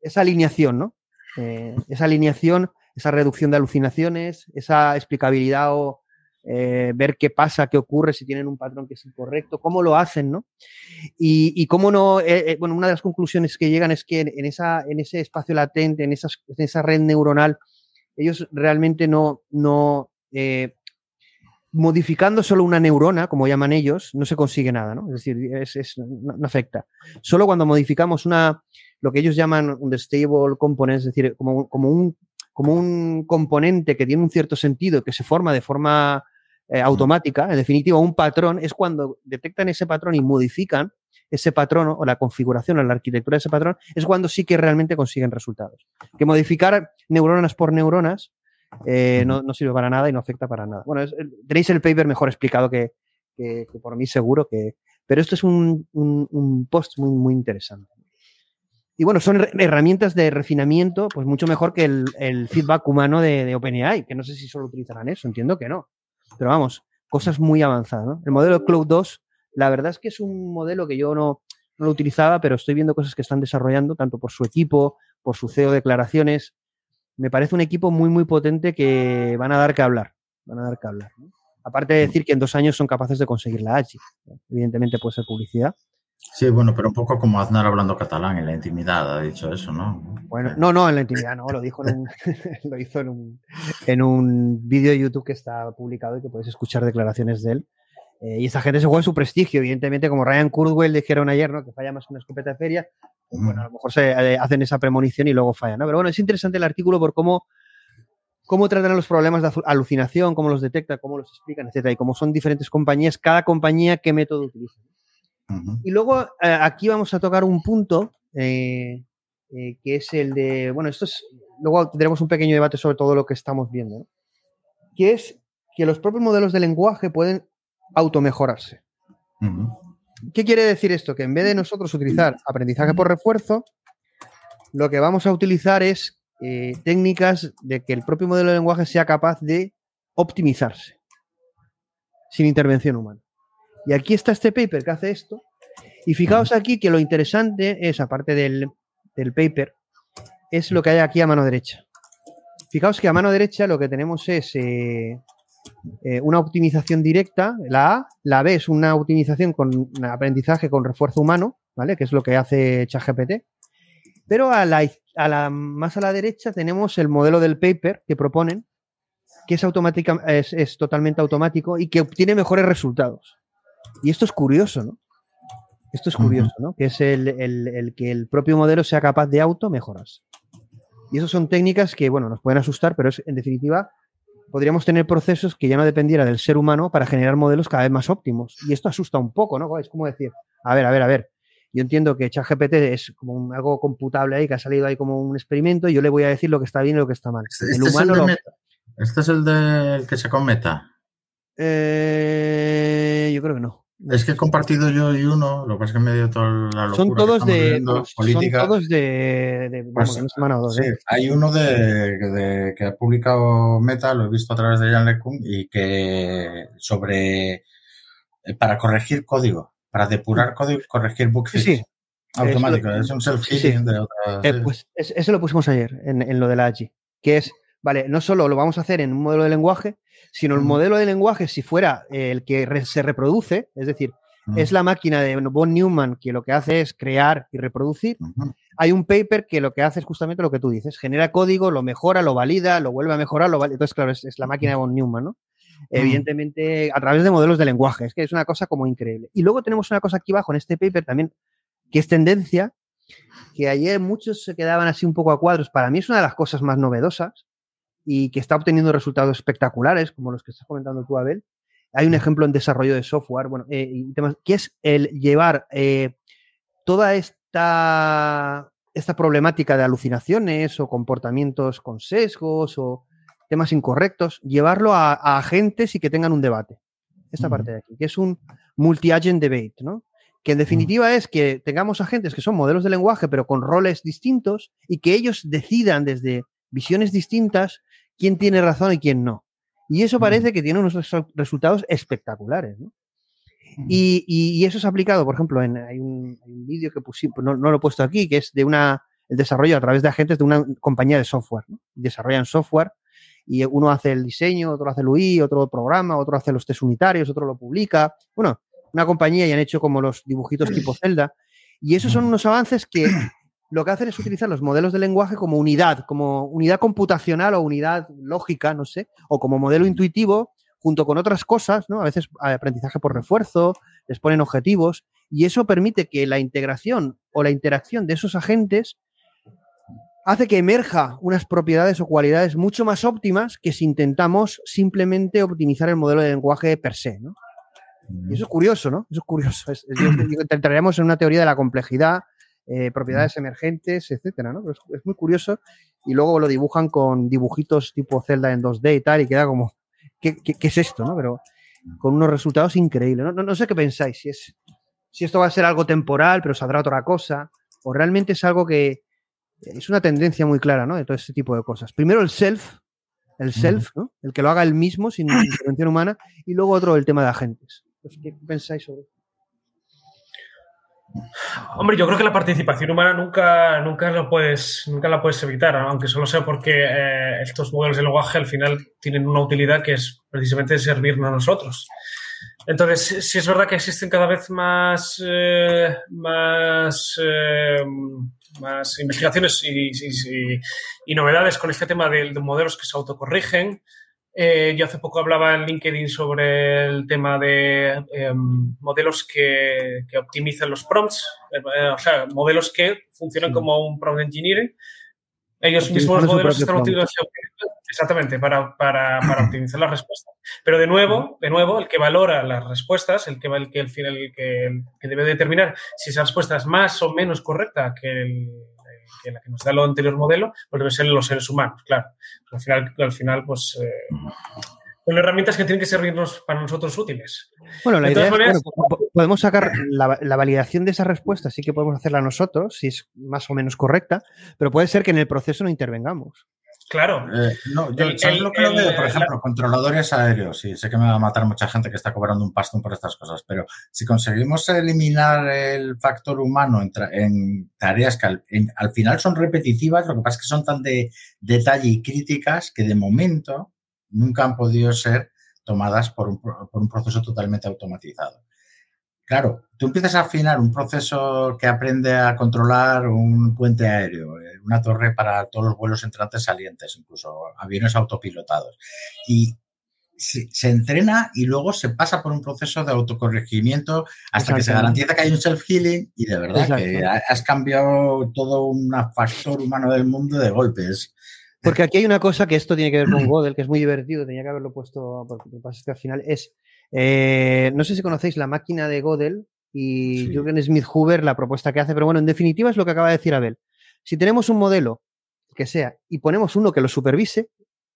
Speaker 4: esa alineación, ¿no? esa alineación, esa reducción de alucinaciones, esa explicabilidad o eh, ver qué pasa, qué ocurre, si tienen un patrón que es incorrecto, cómo lo hacen, ¿no? Y, cómo no, eh, eh, bueno, una de las conclusiones que llegan es que en, ese espacio latente, en, esa red neuronal, ellos realmente no, no modificando solo una neurona, como llaman ellos, no se consigue nada, ¿no? Es decir, no, afecta. Solo cuando modificamos una, lo que ellos llaman un stable component, es decir, como un como un componente que tiene un cierto sentido, que se forma de forma eh, automática, en definitiva, un patrón, es cuando detectan ese patrón y modifican ese patrón o la configuración o la arquitectura de ese patrón, es cuando sí que realmente consiguen resultados. Que modificar neuronas por neuronas eh, no, sirve para nada y no afecta para nada. Bueno, tenéis el paper mejor explicado que, por mí seguro que... Pero esto es un, un post muy, muy interesante. Y bueno, son herramientas de refinamiento, pues mucho mejor que el, feedback humano de, OpenAI, que no sé si solo utilizarán eso, entiendo que no. Pero vamos, cosas muy avanzadas. ¿no? El modelo Cloud 2, la verdad es que es un modelo que yo no, lo utilizaba, pero estoy viendo cosas que están desarrollando, tanto por su equipo, por su CEO declaraciones. Me parece un equipo muy, muy potente que van a dar que hablar. Van a dar que hablar. Aparte de decir que en dos años son capaces de conseguir la H. Evidentemente puede ser publicidad,
Speaker 7: Sí, bueno, pero un poco como Aznar hablando catalán en la intimidad, ha dicho eso, ¿no?
Speaker 4: Bueno, no, no, en la intimidad no, lo dijo en un, lo hizo en un, en un vídeo de YouTube que está publicado y que podéis escuchar declaraciones de él. Eh, y esa gente se juega en su prestigio, evidentemente, como Ryan Kurzweil dijeron ayer, ¿no? Que falla más una escopeta de feria. Pues bueno, a lo mejor se eh, hacen esa premonición y luego fallan, ¿no? Pero bueno, es interesante el artículo por cómo cómo tratan los problemas de alucinación, cómo los detecta, cómo los explican, etcétera. Y como son diferentes compañías, cada compañía qué método utiliza. Y luego eh, aquí vamos a tocar un punto eh, eh, que es el de, bueno, esto es, luego tendremos un pequeño debate sobre todo lo que estamos viendo, que es que los propios modelos de lenguaje pueden automejorarse. ¿Qué quiere decir esto? Que en vez de nosotros utilizar aprendizaje por refuerzo, lo que vamos a utilizar es eh, técnicas de que el propio modelo de lenguaje sea capaz de optimizarse sin intervención humana. Y aquí está este paper que hace esto. Y fijaos aquí que lo interesante es, aparte del, paper, es lo que hay aquí a mano derecha. Fijaos que a mano derecha lo que tenemos es eh, eh, una optimización directa, la A, la B es una optimización con aprendizaje con refuerzo humano, ¿vale? Que es lo que hace ChatGPT. Pero a la, más a la derecha tenemos el modelo del paper que proponen, que es, automática, es, totalmente automático y que obtiene mejores resultados. Y esto es curioso, ¿no? Esto es curioso, ¿no? Que es el, el, que el propio modelo sea capaz de auto mejorarse. Y eso son técnicas que, bueno, nos pueden asustar, pero es en definitiva podríamos tener procesos que ya no dependiera del ser humano para generar modelos cada vez más óptimos. Y esto asusta un poco, ¿no? Es como decir, a ver, a ver, a ver. Yo entiendo que ChatGPT es como algo computable ahí, que ha salido ahí como un experimento, y yo le voy a decir lo que está bien y lo que está mal.
Speaker 7: Este, el humano es el ¿Este es el del que se cometa?
Speaker 4: Eh, yo creo que no.
Speaker 7: Es que he compartido yo y uno, lo que pasa es que me dio toda la locura.
Speaker 4: Son todos de. Son todos de.
Speaker 7: Pues, ¿eh? Hay uno de, que ha publicado Meta, lo he visto a través de Jan LeCun, y que sobre. Eh, para corregir código, para depurar código y corregir bug
Speaker 4: sí,
Speaker 7: automático. Es, un self-healing de otra.
Speaker 4: Eh, pues eso lo pusimos ayer en, en lo de la AGI, que es. Vale, no solo lo vamos a hacer en un modelo de lenguaje, sino el modelo de lenguaje, si fuera el que se reproduce, es decir, es la máquina de Von Neumann que lo que hace es crear y reproducir. Hay un paper que lo que hace es justamente lo que tú dices, genera código, lo mejora, lo valida, lo vuelve a mejorar, lo valida. Entonces, claro, es, la máquina de Von Neumann, ¿no? Evidentemente, a través de modelos de lenguaje, es que es una cosa como increíble. Y luego tenemos una cosa aquí abajo en este paper también, que es tendencia, que ayer muchos se quedaban así un poco a cuadros. Para mí es una de las cosas más novedosas, y que está obteniendo resultados espectaculares, como los que estás comentando tú, Abel. Hay un ejemplo en desarrollo de software, bueno, eh, que es el llevar eh, toda esta, esta problemática de alucinaciones o comportamientos con sesgos o temas incorrectos, llevarlo a, agentes y que tengan un debate. Esta parte de aquí, que es un multi-agent debate, ¿no? Que en definitiva es que tengamos agentes que son modelos de lenguaje, pero con roles distintos y que ellos decidan desde visiones distintas quién tiene razón y quién no. Y eso parece que tiene unos resultados espectaculares. ¿no? Y, eso es aplicado, por ejemplo, en, hay un, vídeo que pusimos, no, lo he puesto aquí, que es de una, el desarrollo a través de agentes de una compañía de software. Desarrollan software y uno hace el diseño, otro hace el UI, otro programa, otro hace los test unitarios, otro lo publica. Bueno, una compañía y han hecho como los dibujitos tipo Zelda. Y esos son unos avances que lo que hacen es utilizar los modelos de lenguaje como unidad, como unidad computacional o unidad lógica, no sé, o como modelo intuitivo, junto con otras cosas, ¿no? A veces aprendizaje por refuerzo, les ponen objetivos, y eso permite que la integración o la interacción de esos agentes hace que emerja unas propiedades o cualidades mucho más óptimas que si intentamos simplemente optimizar el modelo de lenguaje per se, ¿no? Y eso es curioso, ¿no? Eso es curioso. entraremos en una teoría de la complejidad eh, propiedades emergentes, etcétera, ¿no? Es, muy curioso. Y luego lo dibujan con dibujitos tipo Zelda en 2D y tal, y queda como, ¿qué, es esto, no? Pero con unos resultados increíbles. No, no, sé qué pensáis, si, es, si esto va a ser algo temporal, pero saldrá otra cosa, o realmente es algo que es una tendencia muy clara, ¿no? De todo este tipo de cosas. Primero el self, el self, ¿no? El que lo haga él mismo sin intervención humana, y luego otro el tema de agentes. Pues, ¿Qué pensáis sobre esto?
Speaker 8: Hombre, yo creo que la participación humana nunca, nunca, lo puedes, nunca la puedes evitar, aunque solo sea porque eh, estos modelos de lenguaje al final tienen una utilidad que es precisamente servirnos a nosotros. Entonces, si es verdad que existen cada vez más, eh, más, eh, más investigaciones y, novedades con este tema de modelos que se autocorrigen, eh, yo hace poco hablaba en LinkedIn sobre el tema de em, modelos que, optimizan los prompts, eh, o sea, modelos que funcionan como un prompt engineering. Ellos mismos los modelos están utilizando exactamente para, para, para, optimizar las respuestas. Pero de nuevo, de nuevo, el que valora las respuestas, el que, el que, el, el que, el que debe determinar si esa respuesta es más o menos correcta que, el, que la que nos da el anterior modelo, pues deben ser los seres humanos, claro. Al final, al final pues eh, son herramientas que tienen que servirnos para nosotros útiles.
Speaker 4: Bueno, la idea es, bueno, podemos sacar la, la, validación de esa respuesta, sí que podemos hacerla nosotros, si es más o menos correcta, pero puede ser que en el proceso no intervengamos.
Speaker 8: Claro.
Speaker 7: Eh, no, yo, ¿sabes el, lo que lo veo? Por ejemplo, la... controladores aéreos. Sí, sé que me va a matar mucha gente que está cobrando un pastón por estas cosas, pero si conseguimos eliminar el factor humano en, en tareas que al, en, al, final son repetitivas, lo que pasa es que son tan de detalle y críticas que de momento nunca han podido ser tomadas por un, por un proceso totalmente automatizado. Claro, tú empiezas a afinar un proceso que aprende a controlar un puente aéreo, eh, una torre para todos los vuelos entrantes salientes, incluso aviones autopilotados. Y se, se entrena y luego se pasa por un proceso de autocorregimiento hasta que se garantiza que hay un self-healing y de verdad Exacto. que has cambiado todo un factor humano del mundo de golpes.
Speaker 4: Porque aquí hay una cosa que esto tiene que ver con Godel, que es muy divertido, tenía que haberlo puesto, porque lo que pasa es que al final es eh, no sé si conocéis la máquina de Godel y sí. Jürgen Smith Hoover, la propuesta que hace, pero bueno, en definitiva es lo que acaba de decir Abel. Si tenemos un modelo que sea y ponemos uno que lo supervise,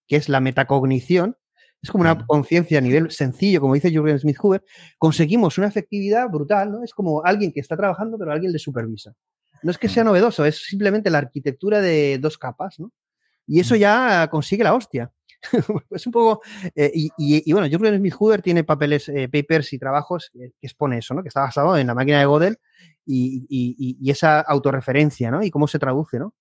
Speaker 4: que es la metacognición, es como una conciencia a nivel sencillo, como dice Jürgen Smith Hoover, conseguimos una efectividad brutal, ¿no? Es como alguien que está trabajando, pero alguien le supervisa. No es que sea novedoso, es simplemente la arquitectura de dos capas, ¿no? Y eso ya consigue la hostia. es un poco. Eh, y, y, y, bueno, Jürgen Smith Hoover tiene papeles, eh, papers y trabajos que, que, expone eso, ¿no? Que está basado en la máquina de Godel y, y esa autorreferencia, ¿no? Y cómo se traduce, ¿no?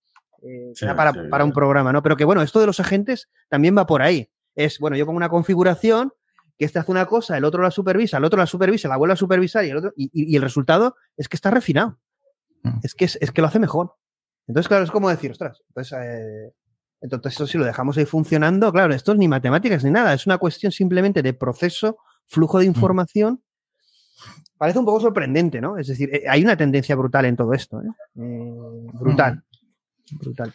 Speaker 4: Eh, sí, para, sí, para, un programa, ¿no? Pero que bueno, esto de los agentes también va por ahí. Es, bueno, yo pongo una configuración que este hace una cosa, el otro la supervisa, el otro la supervisa, la vuelve a supervisar y el, otro, y, el resultado es que está refinado. Mm. Es, que es, es, que lo hace mejor. Entonces, claro, es como decir, ostras, entonces, eh, entonces eso si lo dejamos ahí funcionando, claro, esto es ni matemáticas ni nada, es una cuestión simplemente de proceso, flujo de información. Mm. Parece un poco sorprendente, ¿no? Es decir, eh, hay una tendencia brutal en todo esto, ¿eh? Eh, brutal, mm. brutal.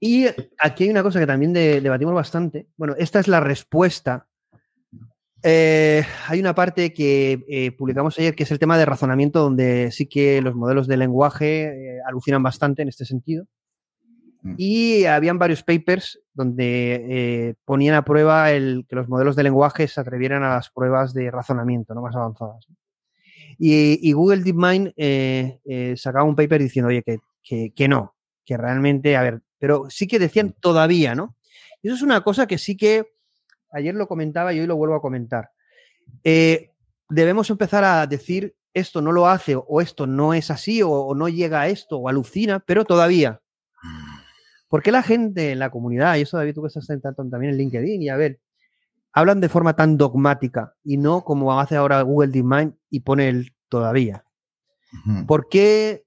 Speaker 4: Y aquí hay una cosa que también de, debatimos bastante. Bueno, esta es la respuesta. Eh, hay una parte que publicamos ayer que es el tema de razonamiento, donde sí que los modelos de lenguaje alucinan bastante en este sentido. Y habían varios papers donde eh, ponían a prueba el, que los modelos de lenguaje se atrevieran a las pruebas de razonamiento ¿no? más avanzadas. Y, y Google DeepMind eh, eh, sacaba un paper diciendo, oye, que, que, que, no, que realmente, a ver, pero sí que decían todavía, ¿no? Y eso es una cosa que sí que ayer lo comentaba y hoy lo vuelvo a comentar. debemos empezar a decir esto no lo hace o esto no es así o, o no llega a esto o alucina, pero todavía ¿Por qué la gente en la comunidad, y eso David, tú que estás también en LinkedIn y a ver, hablan de forma tan dogmática y no como hace ahora Google DeepMind y pone el todavía? Uh -huh. ¿Por qué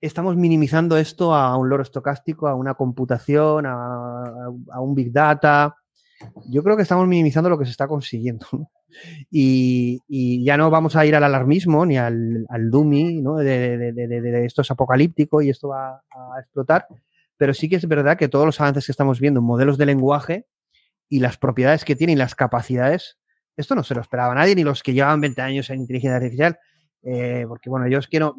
Speaker 4: estamos minimizando esto a un loro estocástico, a una computación, a, a, un big data? Yo creo que estamos minimizando lo que se está consiguiendo. ¿no? Y, y, ya no vamos a ir al alarmismo ni al, al dummy, ¿no? De, de, de, de, esto es apocalíptico y esto va a explotar, pero sí que es verdad que todos los avances que estamos viendo en modelos de lenguaje y las propiedades que tienen y las capacidades, esto no se lo esperaba nadie, ni los que llevan 20 años en inteligencia artificial, eh, porque bueno, yo es que no,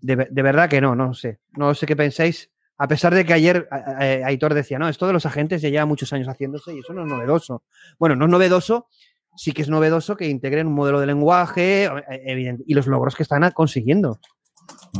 Speaker 4: de, verdad que no, no sé, no sé qué pensáis, a pesar de que ayer eh, Aitor decía, no, esto de los agentes ya lleva muchos años haciéndose y eso no es novedoso. Bueno, no es novedoso, sí que es novedoso que integren un modelo de lenguaje eh, y los logros que están consiguiendo.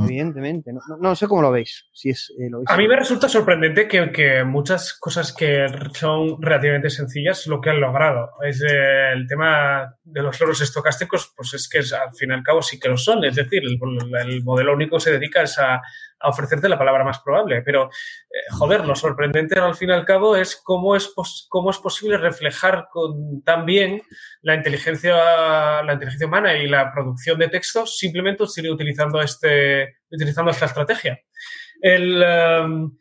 Speaker 4: Evidentemente, no, no, no, sé cómo lo veis. Si es, eh, lo veis.
Speaker 8: A mí me resulta sorprendente que, que, muchas cosas que son relativamente sencillas lo que han logrado. Es eh, el tema de los logros estocásticos, pues es que es, al fin y al cabo sí que lo son. Es decir, el, el modelo único se dedica a, a, ofrecerte la palabra más probable. Pero, eh, joder, lo sorprendente al fin y al cabo es cómo es, cómo es posible reflejar con, tan bien la inteligencia, la inteligencia humana y la producción de textos simplemente utilizando este utilizando esta estrategia. El, um,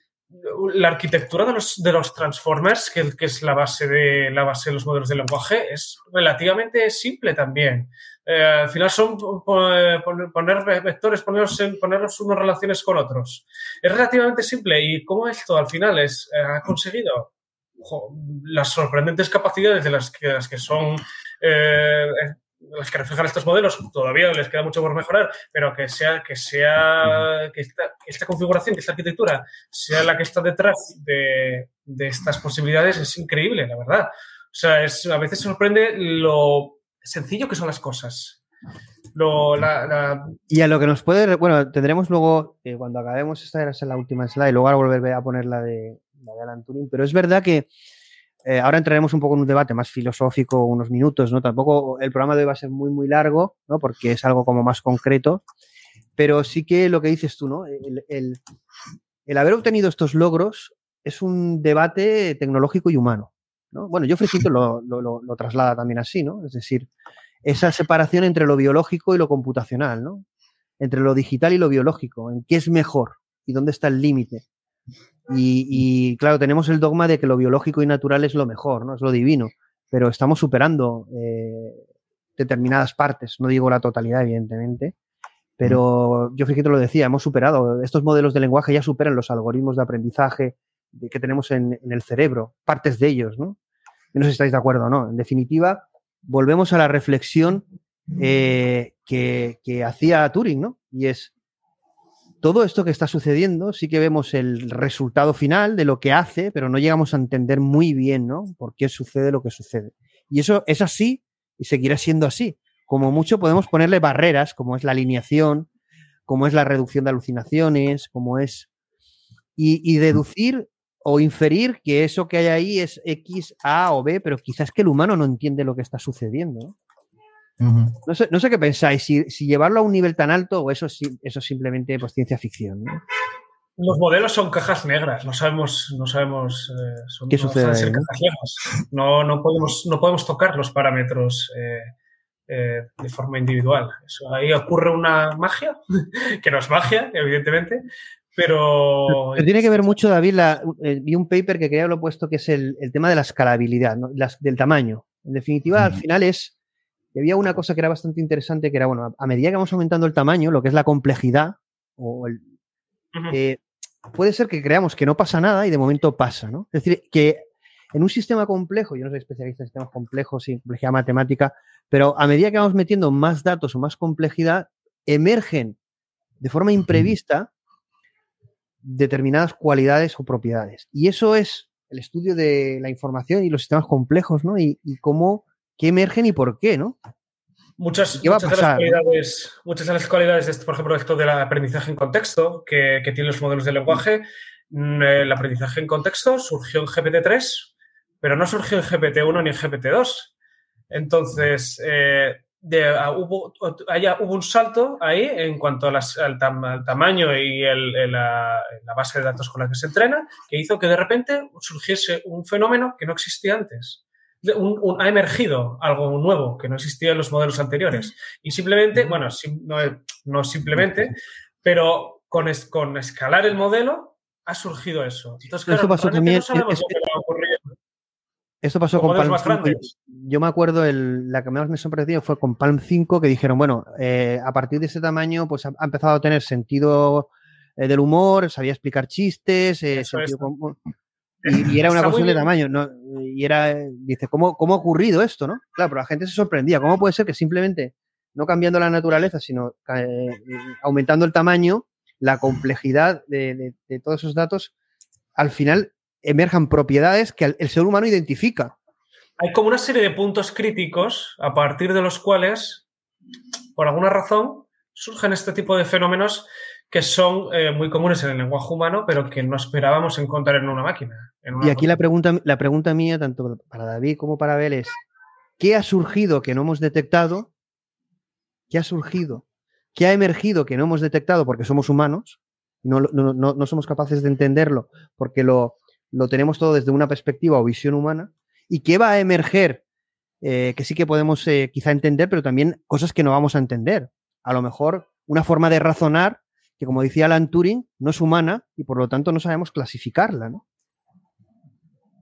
Speaker 8: la arquitectura de los, de los transformers, que, es la base, de, la base de los modelos de lenguaje, es relativamente simple también. Eh, al final son poner, vectores, ponerlos, en, ponerlos unas relaciones con otros. Es relativamente simple. ¿Y cómo esto al final es, eh, ha conseguido las sorprendentes capacidades de las que, son eh, las que reflejan estos modelos todavía les queda mucho por mejorar, pero que sea, que sea, que esta, configuración, que esta arquitectura sea la que está detrás de, estas posibilidades es increíble, la verdad. O sea, es, a veces sorprende lo sencillo que son las cosas.
Speaker 4: Y a lo que nos puede, bueno, tendremos luego, eh, cuando acabemos, esta era la última slide, luego ahora volver a poner la de, la de Alan Turing, pero es verdad que eh, ahora entraremos un poco en un debate más filosófico, unos minutos, ¿no? Tampoco el programa de hoy va a ser muy, muy largo, ¿no? Porque es algo como más concreto. Pero sí que lo que dices tú, ¿no? El, haber obtenido estos logros es un debate tecnológico y humano. ¿no? Bueno, Geoffrey Hinton lo, lo, traslada también así, ¿no? Es decir, esa separación entre lo biológico y lo computacional, ¿no? Entre lo digital y lo biológico, en qué es mejor y dónde está el límite. Y, claro, tenemos el dogma de que lo biológico y natural es lo mejor, ¿no? Es lo divino, pero estamos superando eh, determinadas partes, no digo la totalidad, evidentemente, pero yo fíjate lo decía, hemos superado, estos modelos de lenguaje ya superan los algoritmos de aprendizaje que tenemos en, el cerebro, partes de ellos, ¿no? no sé si estáis de acuerdo o no. En definitiva, volvemos a la reflexión eh, que, que hacía Turing, ¿no? Y es, todo esto que está sucediendo, sí que vemos el resultado final de lo que hace, pero no llegamos a entender muy bien, ¿no? Por qué sucede lo que sucede. Y eso es así y seguirá siendo así. Como mucho podemos ponerle barreras, como es la alineación, como es la reducción de alucinaciones, como es... Y, deducir o inferir que eso que hay ahí es X, A o B, pero quizás que el humano no entiende lo que está sucediendo. ¿no? No, sé, qué pensáis, si, llevarlo a un nivel tan alto o eso, eso es simplemente pues, ciencia ficción.
Speaker 8: Los modelos son cajas negras, no sabemos, no sabemos
Speaker 4: eh, qué sucede.
Speaker 8: ¿no? No, podemos, no podemos tocar los parámetros eh, eh, de forma individual. ahí ocurre una magia, que no es magia, evidentemente, pero...
Speaker 4: tiene que ver mucho, David, vi un paper que quería haberlo puesto, que es el, tema de la escalabilidad, del tamaño. En definitiva, al final es y había una cosa que era bastante interesante, que era, bueno, a medida que vamos aumentando el tamaño, lo que es la complejidad, o el, eh, puede ser que creamos que no pasa nada y de momento pasa, ¿no? Es decir, que en un sistema complejo, yo no soy especialista en sistemas complejos y complejidad matemática, pero a medida que vamos metiendo más datos o más complejidad, emergen de forma imprevista determinadas cualidades o propiedades. Y eso es el estudio de la información y los sistemas complejos, ¿no? Y, y cómo qué emergen y por qué, ¿no?
Speaker 8: Muchas, De las cualidades, muchas de las cualidades, por ejemplo, esto del aprendizaje en contexto que, tienen los modelos de lenguaje, mm, el aprendizaje en contexto surgió en GPT-3, pero no surgió en GPT-1 ni en GPT-2. Entonces, eh, ah, hubo, hubo, un salto ahí en cuanto al, tamaño y la, base de datos con la que se entrena, que hizo que de repente surgiese un fenómeno que no existía antes ha emergido algo nuevo que no existía en los modelos anteriores. Y simplemente, bueno, no, no simplemente, pero con, con escalar el modelo ha surgido eso. Entonces, claro,
Speaker 4: pasó también. Esto pasó con, Palm 5. Yo me acuerdo, el, la que más me sorprendió fue con Palm 5, que dijeron, bueno, eh, a partir de ese tamaño, pues ha, empezado a tener sentido eh, del humor, sabía explicar chistes, eh, y, era una cuestión de tamaño, ¿no? Y era, dice, ¿cómo, ¿cómo ha ocurrido esto, no? Claro, pero la gente se sorprendía. ¿Cómo puede ser que simplemente, no cambiando la naturaleza, sino eh, aumentando el tamaño, la complejidad de, todos esos datos, al final emerjan propiedades que el ser humano identifica?
Speaker 8: Hay como una serie de puntos críticos a partir de los cuales, por alguna razón, surgen este tipo de fenómenos que son eh, muy comunes en el lenguaje humano, pero que no esperábamos encontrar en una máquina.
Speaker 4: y aquí la pregunta, la pregunta mía, tanto para David como para Abel, es, ¿qué ha surgido que no hemos detectado? ¿Qué ha surgido? ¿Qué ha emergido que no hemos detectado porque somos humanos? No, no, no, somos capaces de entenderlo porque lo, lo, tenemos todo desde una perspectiva o visión humana. ¿Y qué va a emerger? Eh, que sí que podemos eh, quizá entender, pero también cosas que no vamos a entender. A lo mejor una forma de razonar que como decía Alan Turing, no es humana y por lo tanto no sabemos clasificarla, ¿no?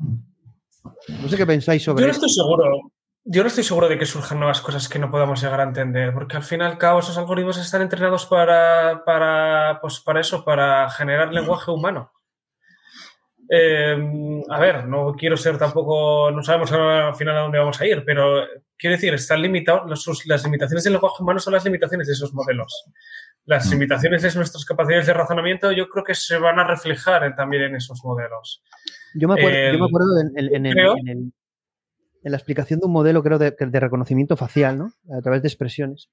Speaker 4: No sé qué pensáis sobre
Speaker 8: Yo no
Speaker 4: esto.
Speaker 8: estoy seguro. Yo no estoy seguro de que surjan nuevas cosas que no podamos llegar a entender, porque al fin y al cabo esos algoritmos están entrenados para, para, pues para eso, para generar lenguaje humano. Eh, a ver, no quiero ser tampoco, no sabemos al final a dónde vamos a ir, pero quiero decir, están limitados, las limitaciones del lenguaje humano son las limitaciones de esos modelos. Las limitaciones de nuestras capacidades de razonamiento yo creo que se van a reflejar en- también en esos modelos.
Speaker 4: Yo me acuerdo, yo me acuerdo en, en- en el-
Speaker 8: creo-
Speaker 4: en el- en la explicación de un modelo, creo, de, de reconocimiento facial, ¿no? A través de expresiones.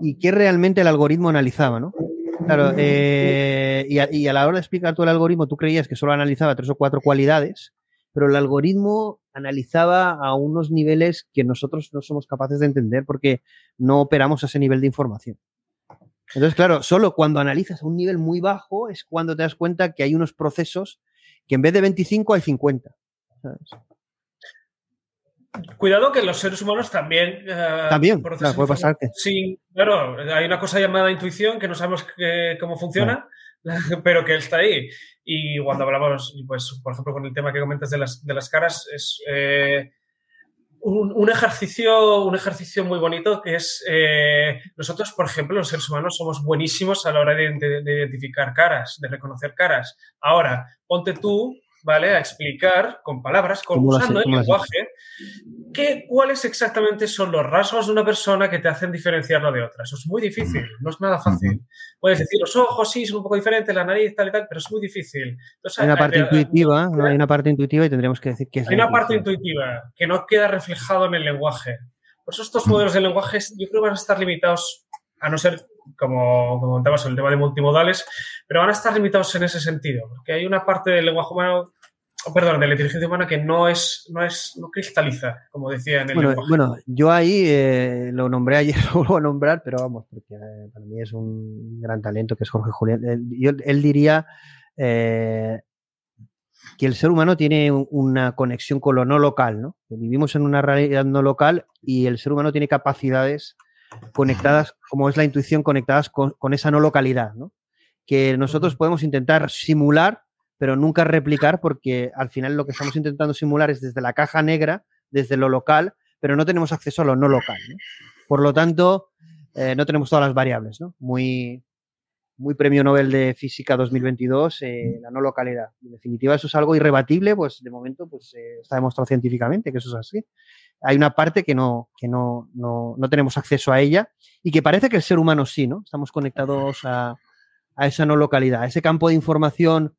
Speaker 4: Y qué realmente el algoritmo analizaba, ¿no? Claro, eh, y, a, y a la hora de explicar todo el algoritmo, tú creías que solo analizaba tres o cuatro cualidades, pero el algoritmo analizaba a unos niveles que nosotros no somos capaces de entender porque no operamos a ese nivel de información. Entonces, claro, solo cuando analizas a un nivel muy bajo es cuando te das cuenta que hay unos procesos que en vez de 25 hay 50. ¿sabes?
Speaker 8: Cuidado que los seres humanos también. eh,
Speaker 4: También, claro, puede pasar que-
Speaker 8: Sí, claro, hay una cosa llamada intuición que no sabemos cómo funciona, pero que está ahí. Y cuando hablamos, pues, por ejemplo, con el tema que comentas de las, de las caras, es eh, un, un ejercicio, un ejercicio muy bonito que es. eh, nosotros, por ejemplo, los seres humanos somos buenísimos a la hora de, de- de identificar caras, de reconocer caras. Ahora, ponte tú. ¿Vale? A explicar con palabras, con,
Speaker 4: ¿Cómo lo hace-
Speaker 8: usando el lenguaje, ¿Qué, ¿Cuáles exactamente son los rasgos de una persona que te hacen diferenciarlo de otra? Eso es muy difícil, no es nada fácil. Puedes decir, los ojos sí son un poco diferentes, la nariz tal y tal, pero es muy difícil. Entonces,
Speaker 4: Hay una parte
Speaker 8: eh,
Speaker 4: intuitiva, ¿no? hay una parte intuitiva y tendríamos que decir que es
Speaker 8: hay una parte intuitiva que no queda reflejado en el lenguaje. Por eso estos modelos de lenguaje yo creo que van a estar limitados, a no ser, como, como comentabas, el tema de multimodales, pero van a estar limitados en ese sentido, porque hay una parte del lenguaje humano, oh, perdón, de la inteligencia humana que no es, no es, no cristaliza, como decía en el
Speaker 4: Bueno,
Speaker 8: lenguaje.
Speaker 4: bueno, yo ahí eh, lo nombré ayer, lo vuelvo a nombrar, pero vamos, porque eh, para mí es un gran talento que es Jorge Julián. Él, yo- él diría eh, que el ser humano tiene un- una conexión con lo no local, ¿no? Vivimos en una realidad no local y el ser humano tiene capacidades conectadas, como es la intuición, conectadas con, con esa no localidad, ¿no? Que nosotros podemos intentar simular, pero nunca replicar, porque al final lo que estamos intentando simular es desde la caja negra, desde lo local, pero no tenemos acceso a lo no local. ¿no? Por lo tanto, eh, no tenemos todas las variables. ¿no? Muy, muy premio Nobel de Física 2022, eh, la no localidad. En definitiva, eso es algo irrebatible, pues de momento pues, eh, está demostrado científicamente que eso es así. Hay una parte que, no, que no, no, no tenemos acceso a ella y que parece que el ser humano sí, ¿no? Estamos conectados a, a esa no localidad, a ese campo de información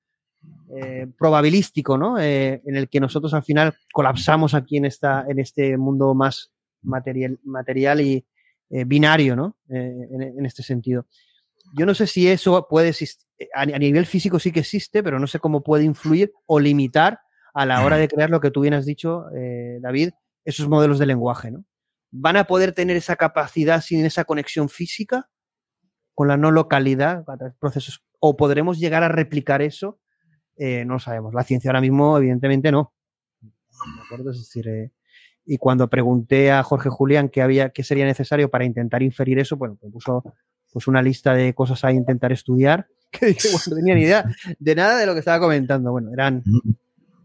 Speaker 4: eh, probabilístico, ¿no? Eh, en el que nosotros al final colapsamos aquí en, esta, en este mundo más material, material y eh, binario, ¿no? En, este sentido. Yo no sé si eso puede existir, a, nivel físico sí que existe, pero no sé cómo puede influir o limitar a la hora de crear lo que tú bien has dicho, David, esos modelos de lenguaje, ¿no? ¿Van a poder tener esa capacidad sin esa conexión física con la no localidad, procesos, o podremos llegar a replicar eso? Eh, no lo sabemos. La ciencia ahora mismo, evidentemente, no. ¿De acuerdo? Es decir, eh, y cuando pregunté a Jorge Julián qué había, qué sería necesario para intentar inferir eso, bueno, me puso pues una lista de cosas a intentar estudiar, que dije, bueno, no tenía ni idea de nada de lo que estaba comentando. Bueno, eran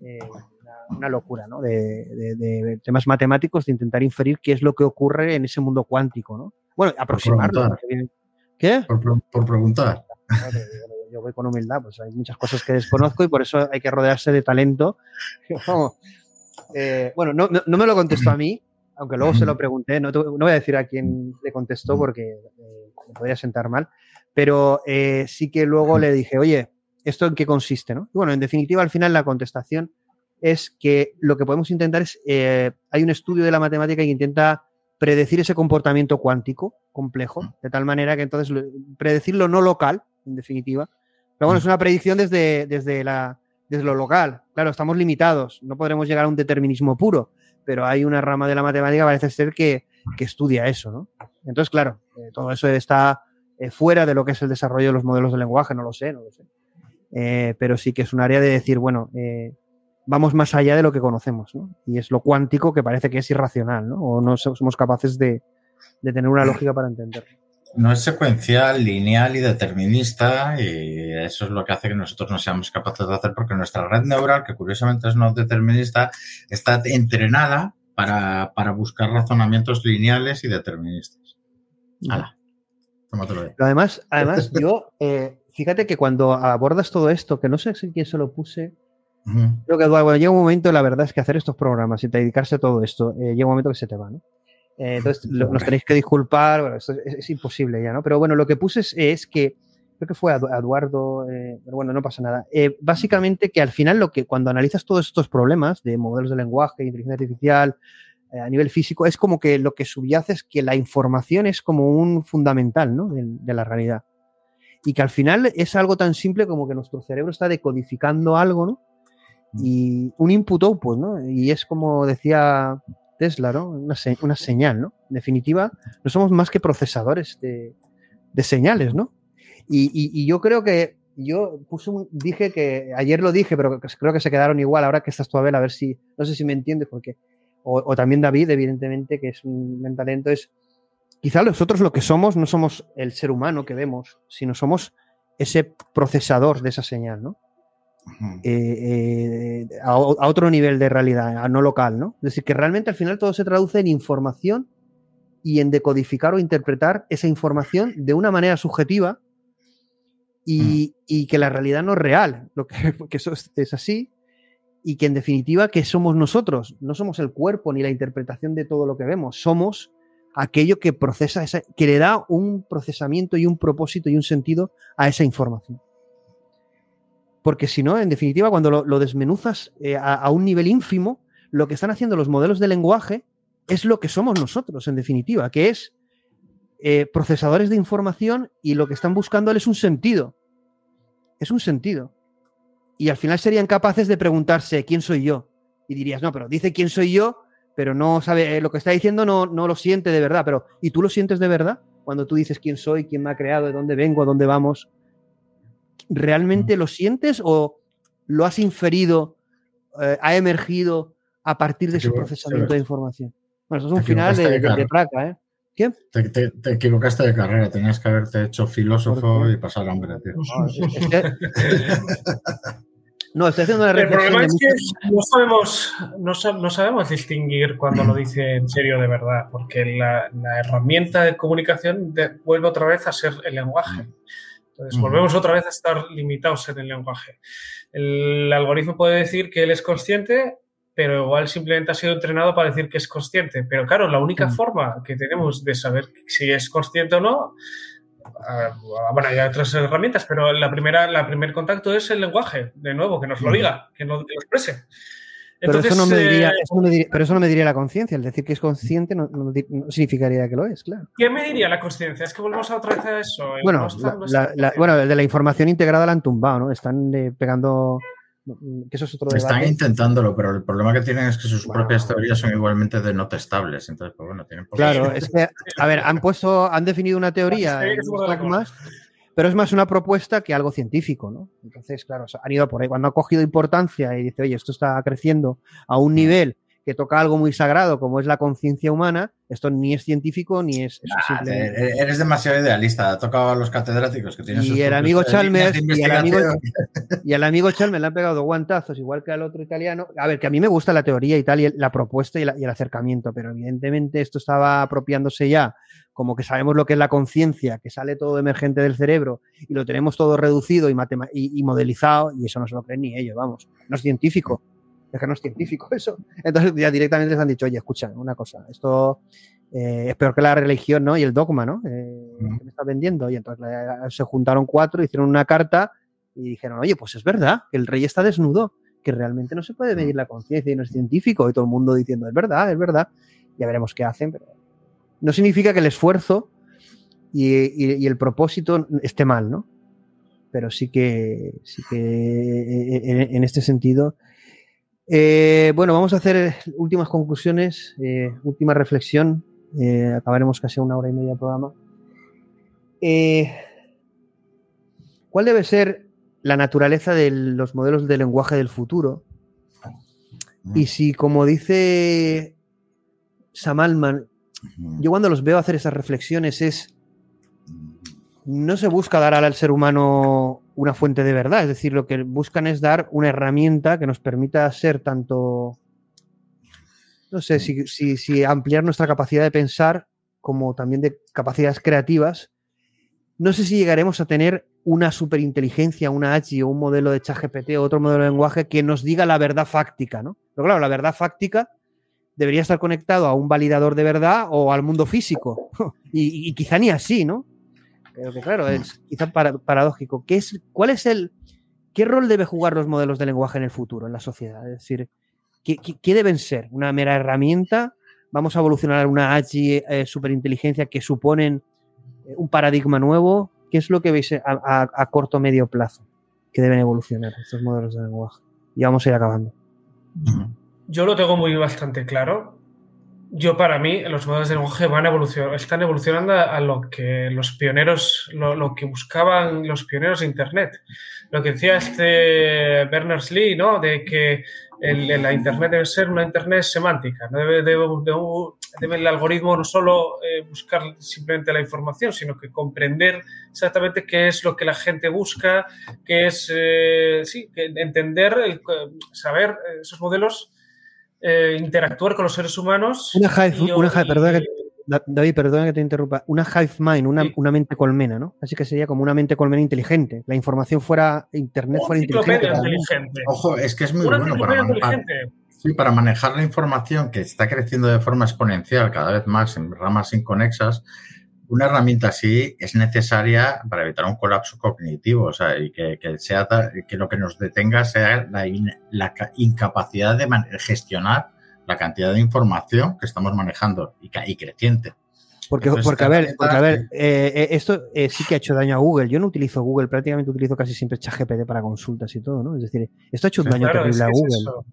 Speaker 4: eh, una, una locura, ¿no? De, de- de temas matemáticos, de intentar inferir qué es lo que ocurre en ese mundo cuántico, ¿no? Bueno, aproximarlo. ¿Qué?
Speaker 7: Por, por preguntar.
Speaker 4: Yo- voy con humildad, pues hay muchas cosas que desconozco y por eso hay que rodearse de talento. Eh, bueno, no, no- me lo contestó a mí, aunque luego se lo pregunté, no, no voy a decir a quién le contestó porque eh, me podría sentar mal, pero eh, sí que luego le dije, oye, ¿esto en qué consiste? ¿no? Y bueno, en definitiva, al final la contestación es que lo que podemos intentar es, eh, hay un estudio de la matemática que intenta predecir ese comportamiento cuántico complejo, de tal manera que entonces predecir lo no local, en definitiva. Pero bueno, es una predicción desde, desde, la, desde lo local. Claro, estamos limitados, no podremos llegar a un determinismo puro, pero hay una rama de la matemática, parece ser, que, que estudia eso, ¿no? Entonces, claro, eh, todo eso está eh, fuera de lo que es el desarrollo de los modelos de lenguaje, no lo sé, no lo sé. Eh, pero sí que es un área de decir, bueno, vamos más allá de lo que conocemos, ¿no? Y es lo cuántico que parece que es irracional, ¿no? O no so- somos capaces de, de tener una lógica para entenderlo.
Speaker 7: No es secuencial, lineal y determinista y eso es lo que hace que nosotros no seamos capaces de hacer porque nuestra red neural, que curiosamente es no determinista, está entrenada para, para buscar razonamientos lineales y deterministas. Hala. Tómatelo ahí.
Speaker 4: Pero además, además yo, eh, fíjate que cuando abordas todo esto, que no sé si quién se lo puse, creo que Eduardo, llega un momento, la verdad es que hacer estos programas y dedicarse a todo esto, eh, llega un momento que se te va, ¿no? Eh, entonces, lo- nos tenéis que disculpar, bueno, esto es, es imposible ya, ¿no? Pero bueno, lo que puse es, es que, creo que fue Edu- Eduardo, eh, pero bueno, no pasa nada. Eh, básicamente que al final lo que, cuando analizas todos estos problemas de modelos de lenguaje, inteligencia artificial, a nivel físico, es como que lo que subyace es que la información es como un fundamental, ¿no? De, de la realidad. Y que al final es algo tan simple como que nuestro cerebro está decodificando algo, ¿no? y un input-output, ¿no? Y es como decía Tesla, ¿no? Una, una señal, ¿no? En definitiva, no somos más que procesadores de, de señales, ¿no? Y, y- yo creo que yo puse un- dije que ayer lo dije, pero creo que se quedaron igual. Ahora que estás tú, Abel, a ver si, no sé si me entiendes, porque, o, también David, evidentemente, que es un talento, es quizá nosotros lo que somos no somos el ser humano que vemos, sino somos ese procesador de esa señal, ¿no? Eh, eh, a, otro nivel de realidad, a no local, ¿no? Es decir, que realmente al final todo se traduce en información y en decodificar o interpretar esa información de una manera subjetiva y, y que la realidad no es real, lo que, que eso es, es así y que en definitiva que somos nosotros, no somos el cuerpo ni la interpretación de todo lo que vemos, somos aquello que procesa esa, que le da un procesamiento y un propósito y un sentido a esa información. Porque si no, en definitiva, cuando lo, desmenuzas eh, a, a un nivel ínfimo, lo que están haciendo los modelos de lenguaje es lo que somos nosotros, en definitiva, que es eh, procesadores de información y lo que están buscando es un sentido. Es un sentido. Y al final serían capaces de preguntarse quién soy yo. Y dirías, no, pero dice quién soy yo, pero no sabe, eh, lo que está diciendo no, no lo siente de verdad. Pero, ¿y tú lo sientes de verdad? Cuando tú dices quién soy, quién me ha creado, de dónde vengo, a dónde vamos. ¿Realmente lo sientes o lo has inferido, eh, ha emergido a partir de su procesamiento de información? Bueno, eso es un final de,
Speaker 7: de
Speaker 4: de, placa, ¿eh? ¿Qué?
Speaker 7: Te, te- te equivocaste de carrera, tenías que haberte hecho filósofo y pasar hambre, tío.
Speaker 4: No, No, estoy haciendo una
Speaker 8: El
Speaker 4: reflexión.
Speaker 8: problema
Speaker 4: de
Speaker 8: es que no sabemos, no, no sabemos distinguir cuando lo dice en serio de verdad, porque la, la herramienta de comunicación de- vuelve otra vez a ser el lenguaje. Entonces, volvemos otra vez a estar limitados en el lenguaje. El algoritmo puede decir que él es consciente, pero igual simplemente ha sido entrenado para decir que es consciente. Pero claro, la única forma que tenemos de saber si es consciente o no, ah, bueno, hay otras herramientas, pero la primera, la primer contacto es el lenguaje, de nuevo, que nos lo diga, que nos lo exprese.
Speaker 4: Pero, eso no me diría,
Speaker 8: eh,
Speaker 4: eso no me diría- pero eso no me diría la conciencia. El decir que es consciente no, no di- no significaría que lo es, claro.
Speaker 8: ¿qué me diría la conciencia? Es que volvemos a otra vez a eso. el
Speaker 4: Bueno, la- la- bueno, el de la información integrada la han tumbado, ¿no? Están eh, pegando. Que eso es otro
Speaker 7: Están
Speaker 4: debate.
Speaker 7: intentándolo, pero el problema que tienen es que sus
Speaker 4: Bueno.
Speaker 7: propias teorías son igualmente de no testables. Entonces, pues bueno, tienen
Speaker 4: Claro, es que, a ver, han puesto, han definido una teoría,
Speaker 8: Sí,
Speaker 4: pero es más una propuesta que algo científico, ¿no? Entonces, claro, han ido por ahí. Cuando ha cogido importancia y dice, oye, esto está creciendo a un nivel que toca algo muy sagrado como es la conciencia humana, esto ni es científico ni es, es simplemente-
Speaker 7: te- eres demasiado idealista. Ha tocado a los catedráticos que tienen
Speaker 4: Y
Speaker 7: sus
Speaker 4: el amigo Chalmers, y el amigo-. Y al amigo Chalmers le han pegado guantazos, igual que al otro italiano. A ver, que a mí me gusta la teoría y tal, y la propuesta y, la- y el acercamiento, pero evidentemente esto estaba apropiándose ya, como que sabemos lo que es la conciencia, que sale todo emergente del cerebro y lo tenemos todo reducido y, y, y modelizado, y eso no se lo creen ni ellos, vamos. No es científico. Es que no es científico eso. Entonces ya directamente les han dicho, oye, escucha, una cosa, esto eh, es peor que la religión, ¿no? Y el dogma, ¿no? Eh, que me estás vendiendo. Y entonces la- se juntaron cuatro, hicieron una carta y dijeron, oye, pues es verdad, que el rey está desnudo, que realmente no se puede medir la conciencia y no es científico. Y todo el mundo diciendo, es verdad, es verdad. Ya veremos qué hacen, pero no significa que el esfuerzo y, y- y el propósito esté mal, ¿no? Pero sí que, sí que eh, en, en este sentido. Eh, bueno, vamos a hacer últimas conclusiones, eh, última reflexión. eh, acabaremos casi una hora y media de programa. Eh, ¿Cuál debe ser la naturaleza de los modelos de lenguaje del futuro? Y si, como dice Sam Altman, yo cuando los veo hacer esas reflexiones es no se busca dar al ser humano una fuente de verdad, es decir, lo que buscan es dar una herramienta que nos permita ser tanto, no sé, si, si- ampliar nuestra capacidad de pensar como también de capacidades creativas. No sé si llegaremos a tener una superinteligencia, una AGI o un modelo de ChatGPT o otro modelo de lenguaje que nos diga la verdad fáctica, ¿no? Pero claro, la verdad fáctica debería estar conectado a un validador de verdad o al mundo físico. y quizá ni así, ¿no? Pero que claro, es quizá para- paradójico. ¿Qué es, ¿Cuál es el. ¿Qué rol debe jugar los modelos de lenguaje en el futuro, en la sociedad? Es decir, ¿qué, deben ser? ¿Una mera herramienta? ¿Vamos a evolucionar una AGI eh, superinteligencia que suponen eh, un paradigma nuevo? ¿Qué es lo que veis a, a- a corto medio plazo que deben evolucionar estos modelos de lenguaje? Y vamos a ir acabando.
Speaker 8: Yo lo tengo muy bastante claro. Yo, para mí, los modelos de lenguaje van a evolucionar, están evolucionando a, lo que los pioneros, lo, que buscaban los pioneros de Internet. Lo que decía este Berners-Lee, ¿no? De que la Internet debe ser una Internet semántica. No debe, debe- el algoritmo no solo eh, buscar simplemente la información, sino que comprender exactamente qué es lo que la gente busca, qué es, eh, sí, entender, el- saber eh, esos modelos eh, interactuar con los seres humanos.
Speaker 4: Una hive,
Speaker 8: y-
Speaker 4: una hive,
Speaker 8: y-
Speaker 4: perdona que, Da- David, perdona que te interrumpa. Una hive mind, una, una mente colmena, ¿no? Así que sería como una mente colmena inteligente. La información fuera, internet fuera inteligente.
Speaker 7: Ojo, es que es muy
Speaker 8: Una
Speaker 7: bueno para,
Speaker 8: inteligente.
Speaker 7: sí, para manejar la información que está creciendo de forma exponencial cada vez más en ramas inconexas. Una herramienta así es necesaria para evitar un colapso cognitivo, o sea, y que, que sea que lo que nos detenga sea la, in- la ca- incapacidad de man- gestionar la cantidad de información que estamos manejando y, creciente.
Speaker 4: Porque,
Speaker 7: Entonces,
Speaker 4: porque, a ver, porque, a ver, eh, esto eh, sí que ha hecho daño a Google. Yo no utilizo Google, prácticamente utilizo casi siempre ChatGPT para consultas y todo, ¿no? Es decir, esto ha hecho un
Speaker 8: Sí,
Speaker 4: daño
Speaker 8: claro,
Speaker 4: terrible
Speaker 8: es
Speaker 4: a
Speaker 8: que
Speaker 4: Google.
Speaker 8: eso.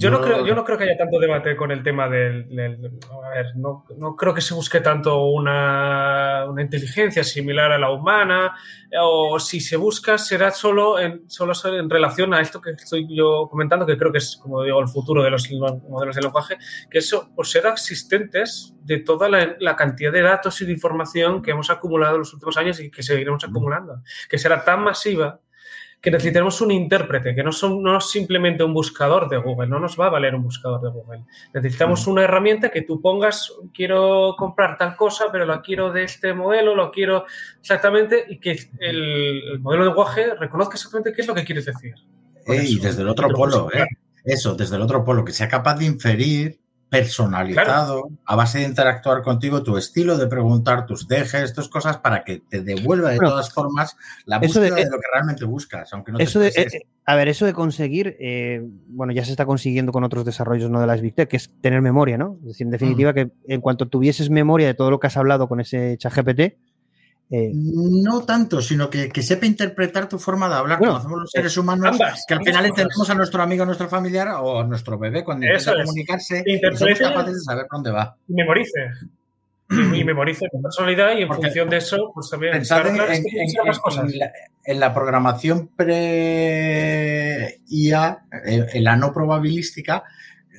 Speaker 8: Yo no, creo, yo no creo que haya tanto debate con el tema del. del- a ver, no, no creo que se busque tanto una, una inteligencia similar a la humana, o si se busca será solo en, solo en relación a esto que estoy yo comentando, que creo que es, como digo, el futuro de los modelos de lenguaje, que eso, por ser existentes de toda la, la cantidad de datos y de información que hemos acumulado en los últimos años y que seguiremos acumulando, que será tan masiva que necesitaremos un intérprete, que no, son, no es simplemente un buscador de Google, no nos va a valer un buscador de Google. Necesitamos una herramienta que tú pongas, quiero comprar tal cosa, pero la quiero de este modelo, lo quiero exactamente, y que el, el modelo de lenguaje reconozca exactamente qué es lo que quieres decir.
Speaker 7: Y desde el otro
Speaker 8: lo
Speaker 7: polo, eh, eso, desde el otro polo, que sea capaz de inferir personalizado a base de interactuar contigo tu estilo de preguntar, tus dejes, tus cosas para que te devuelva de
Speaker 4: Bueno,
Speaker 7: todas formas la
Speaker 4: eso de-
Speaker 7: búsqueda de,
Speaker 4: eh,
Speaker 7: lo que realmente buscas, aunque no te
Speaker 4: Eso de,
Speaker 7: expreses.
Speaker 4: eh, a ver, eso de conseguir, eh, bueno, ya se está consiguiendo con otros desarrollos no de las Big Tech, que es tener memoria, ¿no? Es decir, en definitiva, que en cuanto tuvieses memoria de todo lo que has hablado con ese ChatGPT, eh,
Speaker 7: No tanto, sino que, que sepa interpretar tu forma de hablar,
Speaker 4: Bueno,
Speaker 7: como hacemos los
Speaker 4: eh,
Speaker 7: seres humanos,
Speaker 8: ambas,
Speaker 7: que al final entendemos a nuestro amigo, a nuestro familiar o a nuestro bebé cuando
Speaker 8: Eso
Speaker 7: intenta
Speaker 8: es.
Speaker 7: comunicarse somos capaces de saber por dónde va.
Speaker 8: Y memorice. Y, y memorice tu personalidad y en
Speaker 7: Porque
Speaker 8: función de eso, pues también.
Speaker 7: Pensad en, en-
Speaker 8: que
Speaker 7: en-
Speaker 8: cosas.
Speaker 7: en la, en la programación pre-IA, en, en la no probabilística,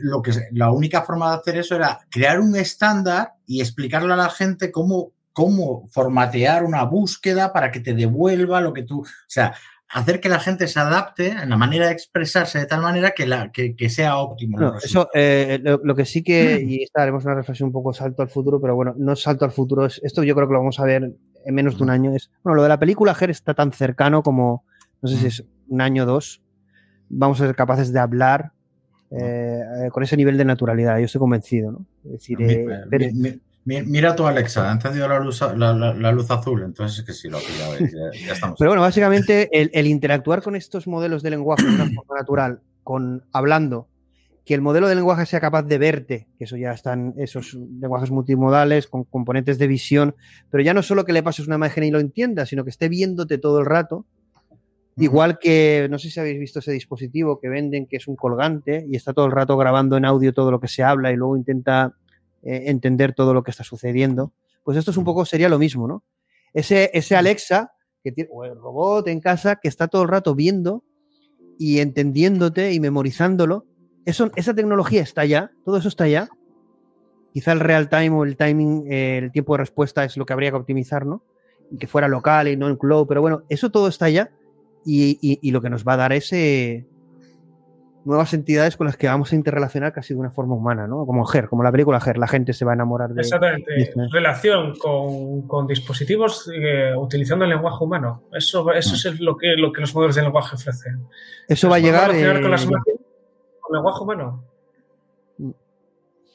Speaker 7: lo que, la única forma de hacer eso era crear un estándar y explicarle a la gente cómo, cómo formatear una búsqueda para que te devuelva lo que tú. O sea, hacer que la gente se adapte en la manera de expresarse de tal manera que, la, que, que sea óptimo.
Speaker 4: No, eso, eh, lo, lo que sí que, y esta haremos una reflexión un poco salto al futuro, pero bueno, no es salto al futuro, es, esto yo creo que lo vamos a ver en menos de un año. Es, bueno, lo de la película Her está tan cercano como, no sé si es un año o dos, vamos a ser capaces de hablar eh, eh, con ese nivel de naturalidad, yo estoy convencido, ¿no? Es decir, eh, ver-
Speaker 7: mi- mi- mi- mira tu Alexa, ha encendido la luz, la, la- la luz azul, entonces es que sí lo ha pillado, eh, ya, ya estamos.
Speaker 4: Pero bueno, básicamente el, el interactuar con estos modelos de lenguaje de una forma natural, con hablando, que el modelo de lenguaje sea capaz de verte, que eso ya están esos lenguajes multimodales con componentes de visión, pero ya no solo que le pases una imagen y lo entienda, sino que esté viéndote todo el rato. Igual que, no sé si habéis visto ese dispositivo que venden, que es un colgante y está todo el rato grabando en audio todo lo que se habla y luego intenta eh, entender todo lo que está sucediendo. Pues esto es un poco, sería lo mismo, ¿no? Ese, ese Alexa que tiene, o el robot en casa que está todo el rato viendo y entendiéndote y memorizándolo. Eso, esa tecnología está ya, todo eso está ya. Quizá el real time o el timing, eh, el tiempo de respuesta es lo que habría que optimizar, ¿no? que fuera local y no en cloud, pero bueno, eso todo está ya y, y, y lo que nos va a dar es eh, nuevas entidades con las que vamos a interrelacionar casi de una forma humana, ¿no? Como Her, como la película Her, la gente se va a enamorar de...
Speaker 8: Exactamente, relación con, con dispositivos eh, utilizando el lenguaje humano. Eso, eso es el- lo que, lo que los modelos de lenguaje ofrecen.
Speaker 4: Eso va a llegar eh,
Speaker 8: con las máquinas con lenguaje humano.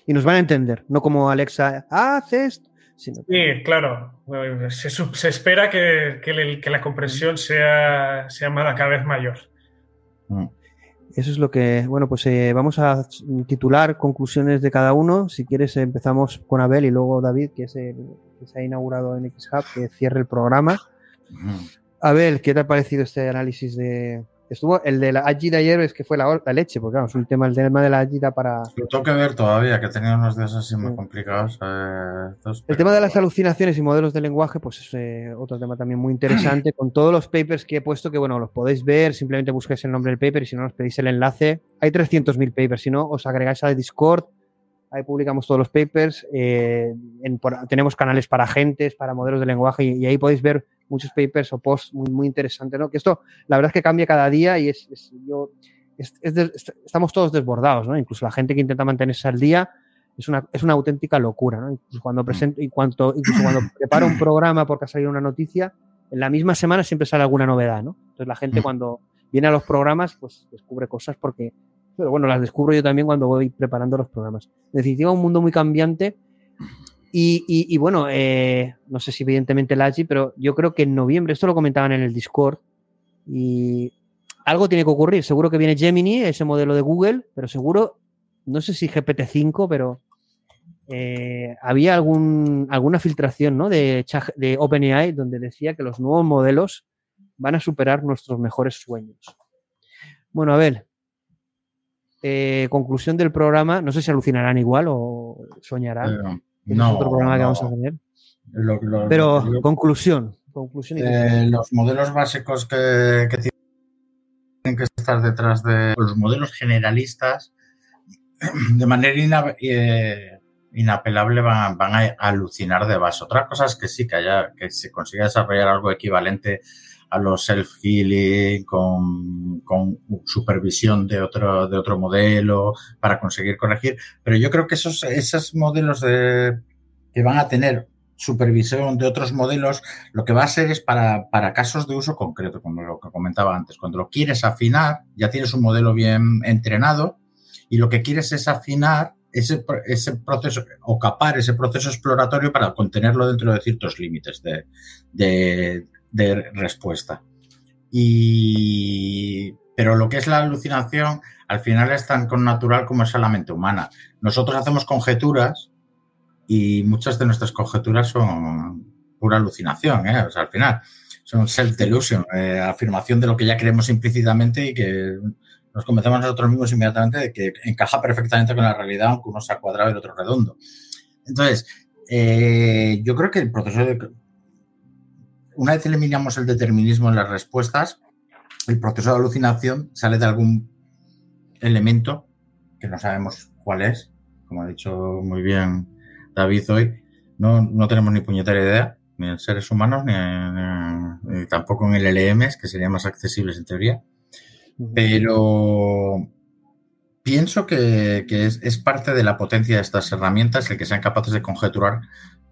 Speaker 4: y nos van a entender, no como Alexa, "Ah, haz esto, sino
Speaker 8: Sí, claro. Se, se espera que, que la comprensión sea, sea cada vez mayor.
Speaker 4: Eso es lo que, bueno, pues eh, vamos a titular conclusiones de cada uno. Si quieres, empezamos con Abel y luego David, que es el que se ha inaugurado en XHub, que cierre el programa. Abel, ¿qué te ha parecido este análisis de. Estuvo el de la AGI de ayer, es que fue la, la leche, porque claro, es un tema, el tema de la AGI da para.
Speaker 7: Lo tengo que ver todavía, que he tenido unos días así muy complicados. eh,
Speaker 4: El
Speaker 7: pero-
Speaker 4: tema de las alucinaciones y modelos de lenguaje, pues es eh, otro tema también muy interesante, con todos los papers que he puesto, que bueno, los podéis ver, simplemente busquéis el nombre del paper y si no, os pedís el enlace. Hay 300.000 papers, si no, os agregáis a Discord, ahí publicamos todos los papers, eh, en- por- tenemos canales para agentes, para modelos de lenguaje y, y ahí podéis ver muchos papers o posts muy, muy interesantes, ¿no? Que esto, la verdad es que cambia cada día y es, es- yo, es- es estamos todos desbordados, ¿no? Incluso la gente que intenta mantenerse al día, es una, es una auténtica locura, ¿no? Incluso cuando presento, y cuanto, incluso cuando preparo un programa porque ha salido una noticia, en la misma semana siempre sale alguna novedad, ¿no? Entonces la gente
Speaker 7: Mm.
Speaker 4: cuando viene a los programas, pues descubre cosas porque, pero bueno, las descubro yo también cuando voy preparando los programas. En definitiva, un mundo muy cambiante y, bueno, eh, no sé si evidentemente AGI, pero yo creo que en noviembre, esto lo comentaban en el Discord, y algo tiene que ocurrir. Seguro que viene Gemini, ese modelo de Google, pero seguro, no sé si GPT-5, pero eh, había algún, alguna filtración ¿no? de, OpenAI donde decía que los nuevos modelos van a superar nuestros mejores sueños. Bueno, a ver. eh, conclusión del programa, no sé si alucinarán igual o soñarán. Es
Speaker 7: no,
Speaker 4: otro programa que vamos a tener.
Speaker 7: Lo- lo-
Speaker 4: Pero
Speaker 7: lo-
Speaker 4: conclusión. conclusión y
Speaker 7: Eh, los modelos básicos que, que tienen que estar detrás de los modelos generalistas, de manera ina- eh, inapelable van, van a alucinar de base. Otra cosa es que sí, que, haya, que se consiga desarrollar algo equivalente a los self-healing con, supervisión de otro, de otro modelo para conseguir corregir. Pero yo creo que esos, esos modelos de, que van a tener supervisión de otros modelos, lo que va a ser es para, casos de uso concreto, como lo que comentaba antes. Cuando lo quieres afinar, ya tienes un modelo bien entrenado y lo que quieres es afinar ese, pro- ese proceso o capar ese proceso exploratorio para contenerlo dentro de ciertos límites de- de respuesta. Y, pero lo que es la alucinación, al final es tan natural como es a la mente humana. Nosotros hacemos conjeturas y muchas de nuestras conjeturas son pura alucinación, ¿eh? O sea, al final son self-delusion, eh, afirmación de lo que ya creemos implícitamente y que nos convencemos nosotros mismos inmediatamente de que encaja perfectamente con la realidad, aunque uno sea cuadrado y el otro redondo. Entonces, eh, yo creo que el proceso de... Una vez eliminamos el determinismo en las respuestas, el proceso de alucinación sale de algún elemento que no sabemos cuál es, como ha dicho muy bien David hoy, no, no tenemos ni puñetera idea, ni en seres humanos, ni, ni tampoco en el LLMs, que serían más accesibles en teoría. Pero pienso que, que es, es parte de la potencia de estas herramientas el que sean capaces de conjeturar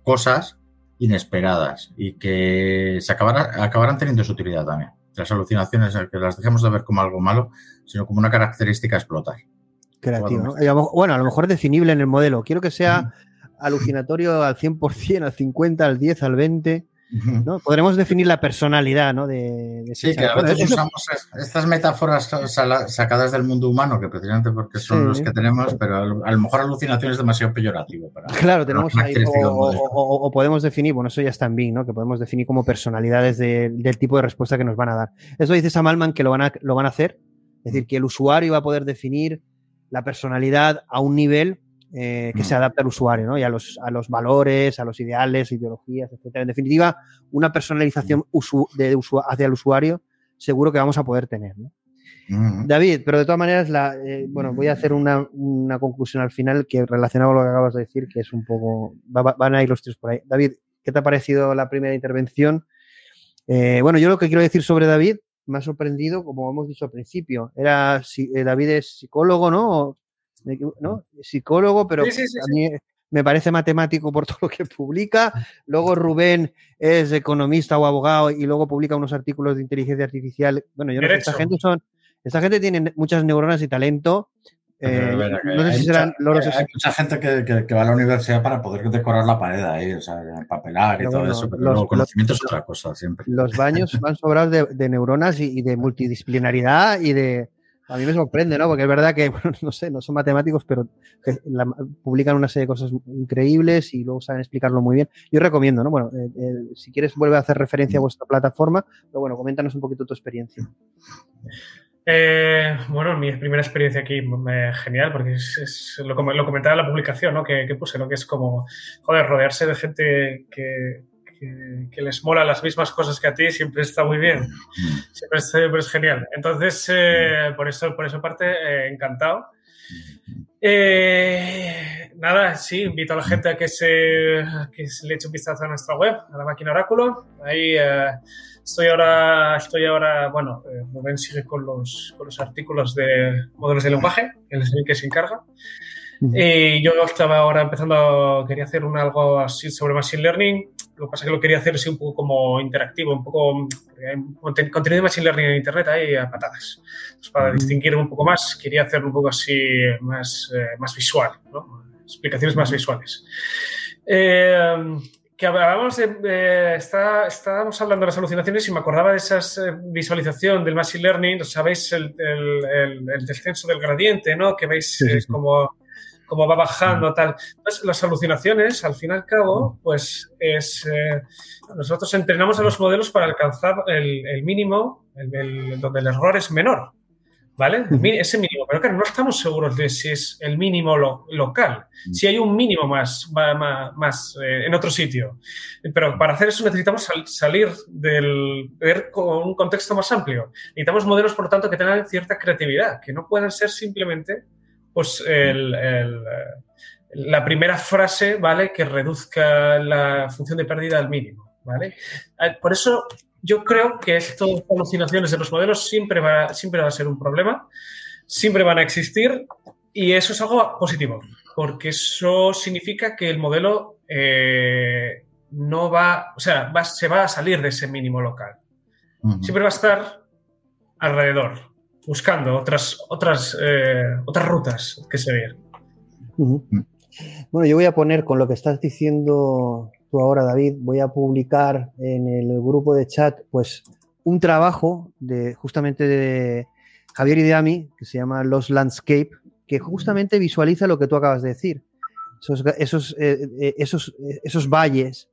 Speaker 7: cosas inesperadas y que se acabará- acabarán teniendo su utilidad también. Las alucinaciones, que las dejemos de ver como algo malo, sino como una característica a explotar.
Speaker 4: creativo. ¿no? Y a lo mejor- Bueno, a lo mejor es definible en el modelo. Quiero que sea alucinatorio al 100%, al 50, al 10, al 20. ¿No? Podremos definir la personalidad ¿no? de, de
Speaker 7: Sí, que a veces usamos es- estas metáforas sacadas del mundo humano, que precisamente porque son
Speaker 4: Sí.
Speaker 7: los que tenemos, pero a lo mejor alucinación es demasiado peyorativo. Para,
Speaker 4: Claro, tenemos
Speaker 7: para
Speaker 4: ahí, o, podemos definir, bueno, eso ya está en Bing, ¿no? Que podemos definir como personalidades de- del tipo de respuesta que nos van a dar. Eso dice Sam Altman que lo van a, lo van a hacer, es decir, que el usuario va a poder definir la personalidad a un nivel eh, que
Speaker 7: Mm.
Speaker 4: se adapta al usuario, ¿no? Y a los, a los valores, a los ideales, ideologías, etcétera. En definitiva, una personalización usu- de usu- hacia el usuario seguro que vamos a poder tener, ¿no?
Speaker 7: Mm.
Speaker 4: David, pero de todas maneras, la, eh, bueno, voy a hacer una, una conclusión al final que relacionado con lo que acabas de decir, que es un poco, va- va- van a ir los tiros por ahí. David, ¿qué te ha parecido la primera intervención? Eh, bueno, yo lo que quiero decir sobre David me ha sorprendido, como hemos dicho al principio. Era eh, David es psicólogo, ¿no? ¿No? Psicólogo, pero
Speaker 8: Sí, sí, sí,
Speaker 4: a mí me parece matemático por todo lo que publica. Luego Rubén es economista o abogado y luego publica unos artículos de inteligencia artificial. Bueno, yo no sé, esta gente son, esta gente tiene muchas neuronas y talento. Eh, no sé si
Speaker 7: mucha-
Speaker 4: serán loros
Speaker 7: hay mucha gente que, que- que va a la universidad para poder decorar la pared ahí, o sea, papelar y
Speaker 4: Pero
Speaker 7: todo
Speaker 4: bueno,
Speaker 7: eso, pero
Speaker 4: los-
Speaker 7: luego conocimiento
Speaker 4: los-
Speaker 7: es otra cosa siempre.
Speaker 4: los baños van sobrados de, de neuronas y, y de multidisciplinaridad y de... A mí me sorprende, ¿no? Porque es verdad que, bueno, no sé, no son matemáticos, pero que la- publican una serie de cosas increíbles y luego saben explicarlo muy bien. Yo recomiendo, ¿no? Bueno, eh, eh, si quieres vuelve a hacer referencia a vuestra plataforma, pero bueno, coméntanos un poquito tu experiencia.
Speaker 8: Eh, bueno, mi primera experiencia aquí, genial, porque es, es lo, como- lo comentaba en la publicación ¿no? que, que puse, ¿no? que es como, joder, rodearse de gente que, que, que les mola las mismas cosas que a ti siempre está muy bien, siempre es, siempre es genial. Entonces, eh, por eso, por esa parte, eh, encantado. Eh, nada, sí, invito a la gente a que se, a que se le eche un vistazo a nuestra web, a la máquina Oráculo. Ahí eh, estoy ahora, estoy ahora, bueno, eh, Rubén sigue con los, con los artículos de modelos de lenguaje, él es el que se encarga. Y yo estaba ahora empezando, quería hacer un algo así sobre Machine Learning. Lo que pasa es que lo quería hacer así un poco como interactivo, un poco hay contenido de Machine Learning en Internet ahí a patadas. Entonces, para distinguir un poco más, quería hacerlo un poco así más, eh, más visual, ¿no? explicaciones más visuales. Eh, que hablábamos de, está- estábamos hablando de las alucinaciones y me acordaba de esa visualización del Machine Learning, ¿sabéis? El, el- el- el descenso del gradiente, ¿no? Que veis
Speaker 4: Sí, sí,
Speaker 8: eh,
Speaker 4: sí.
Speaker 8: como cómo va bajando, tal. Entonces, las alucinaciones, al fin y al cabo, pues es. eh, nosotros entrenamos a los modelos para alcanzar el, el mínimo, el- el- donde el error es menor. ¿Vale? Mi- Ese mínimo. Pero claro, no estamos seguros de si es el mínimo lo- local. Si hay un mínimo más, ma- más, eh, en otro sitio. Pero para hacer eso necesitamos sal- salir del. ver con un contexto más amplio. Necesitamos modelos, por lo tanto, que tengan cierta creatividad, que no puedan ser simplemente pues el- el, eh, la primera frase, ¿vale? Que reduzca la función de pérdida al mínimo, ¿vale? Eh, Por eso yo creo que estas alucinaciones de los modelos siempre va, siempre va a ser un problema, siempre van a existir y eso es algo positivo, porque eso significa que el modelo eh, no va, o sea, va- se va a salir de ese mínimo local. Siempre va a estar alrededor, buscando otras, otras, eh, otras rutas que seguir.
Speaker 4: Ujú. Bueno, yo voy a poner con lo que estás diciendo tú ahora, David, voy a publicar en el grupo de chat, pues, un trabajo de justamente de Javier Ideami, que se llama Los Landscape, que justamente visualiza lo que tú acabas de decir. Esos, esos, eh, eh, esos, eh, esos valles,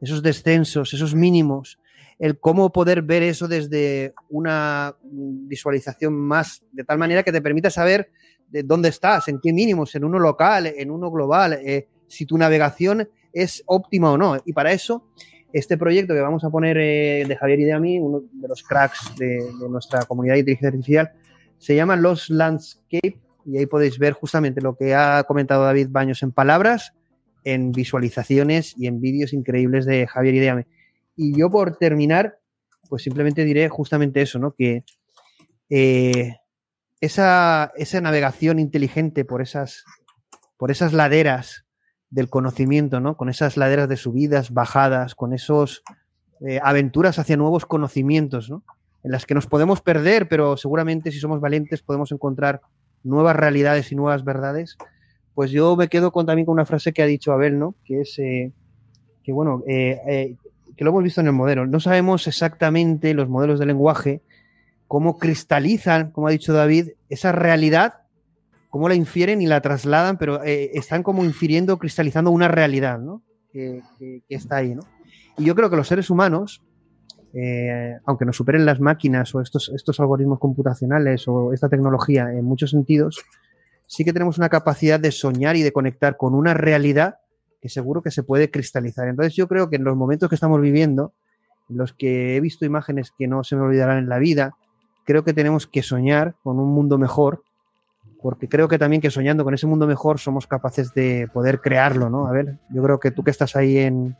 Speaker 4: esos descensos, esos mínimos, el cómo poder ver eso desde una visualización más, de tal manera que te permita saber de dónde estás, en qué mínimos, en uno local, en uno global, eh, si tu navegación es óptima o no. Y para eso, este proyecto que vamos a poner eh, de Javier y de a mí, uno de los cracks de, de nuestra comunidad de inteligencia artificial, se llama Los Landscape y ahí podéis ver justamente lo que ha comentado David Baños en palabras, en visualizaciones y en vídeos increíbles de Javier Ideame. Y yo por terminar, pues simplemente diré justamente eso, ¿no? Que eh, esa, esa navegación inteligente por esas, por esas laderas del conocimiento, ¿no? Con esas laderas de subidas, bajadas, con esos eh, aventuras hacia nuevos conocimientos, ¿no? En las que nos podemos perder, pero seguramente si somos valientes podemos encontrar nuevas realidades y nuevas verdades. Pues yo me quedo con, también con una frase que ha dicho Abel, ¿no? Que es eh, que, bueno, eh, que lo hemos visto en el modelo. No sabemos exactamente los modelos de lenguaje cómo cristalizan, como ha dicho David, esa realidad, cómo la infieren y la trasladan, pero eh, están como infiriendo, cristalizando una realidad, ¿no? Que, está ahí, ¿no? Y yo creo que los seres humanos, eh, aunque nos superen las máquinas o estos, estos algoritmos computacionales o esta tecnología en muchos sentidos, sí que tenemos una capacidad de soñar y de conectar con una realidad que seguro que se puede cristalizar. Entonces yo creo que en los momentos que estamos viviendo, en los que he visto imágenes que no se me olvidarán en la vida, creo que tenemos que soñar con un mundo mejor, porque creo que también que soñando con ese mundo mejor somos capaces de poder crearlo, ¿no? A ver, yo creo que tú que estás ahí en,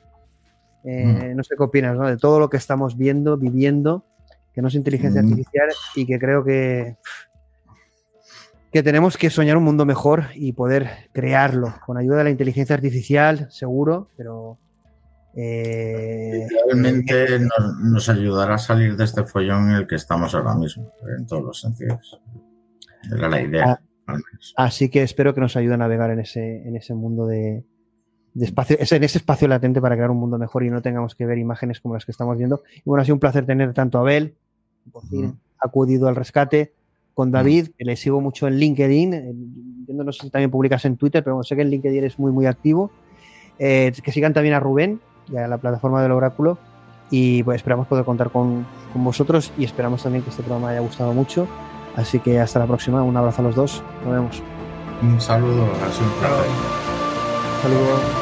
Speaker 4: Eh, no sé qué opinas, ¿no? De todo lo que estamos viendo, viviendo, que no es inteligencia
Speaker 7: Mm.
Speaker 4: artificial y que creo que, que tenemos que soñar un mundo mejor y poder crearlo con ayuda de la inteligencia artificial, seguro, pero eh,
Speaker 7: Realmente nos, nos ayudará a salir de este follón en el que estamos ahora mismo, en todos los sentidos. Era la idea. al menos.
Speaker 4: Así que espero que nos ayude a navegar en ese, en ese mundo de, de espacio, en ese espacio latente para crear un mundo mejor y no tengamos que ver imágenes como las que estamos viendo. Y bueno, ha sido un placer tener tanto a Abel, por fin acudido al rescate, con David, que le sigo mucho en LinkedIn. eh, no sé si también publicas en Twitter, pero sé que en LinkedIn eres muy, muy activo. Eh, que sigan también a Rubén y a la plataforma del Oráculo. Y pues esperamos poder contar con, con vosotros y esperamos también que este programa haya gustado mucho. Así que hasta la próxima. Un abrazo a los dos. Nos vemos.
Speaker 7: Un saludo, ha sido un placer.
Speaker 4: Saludos.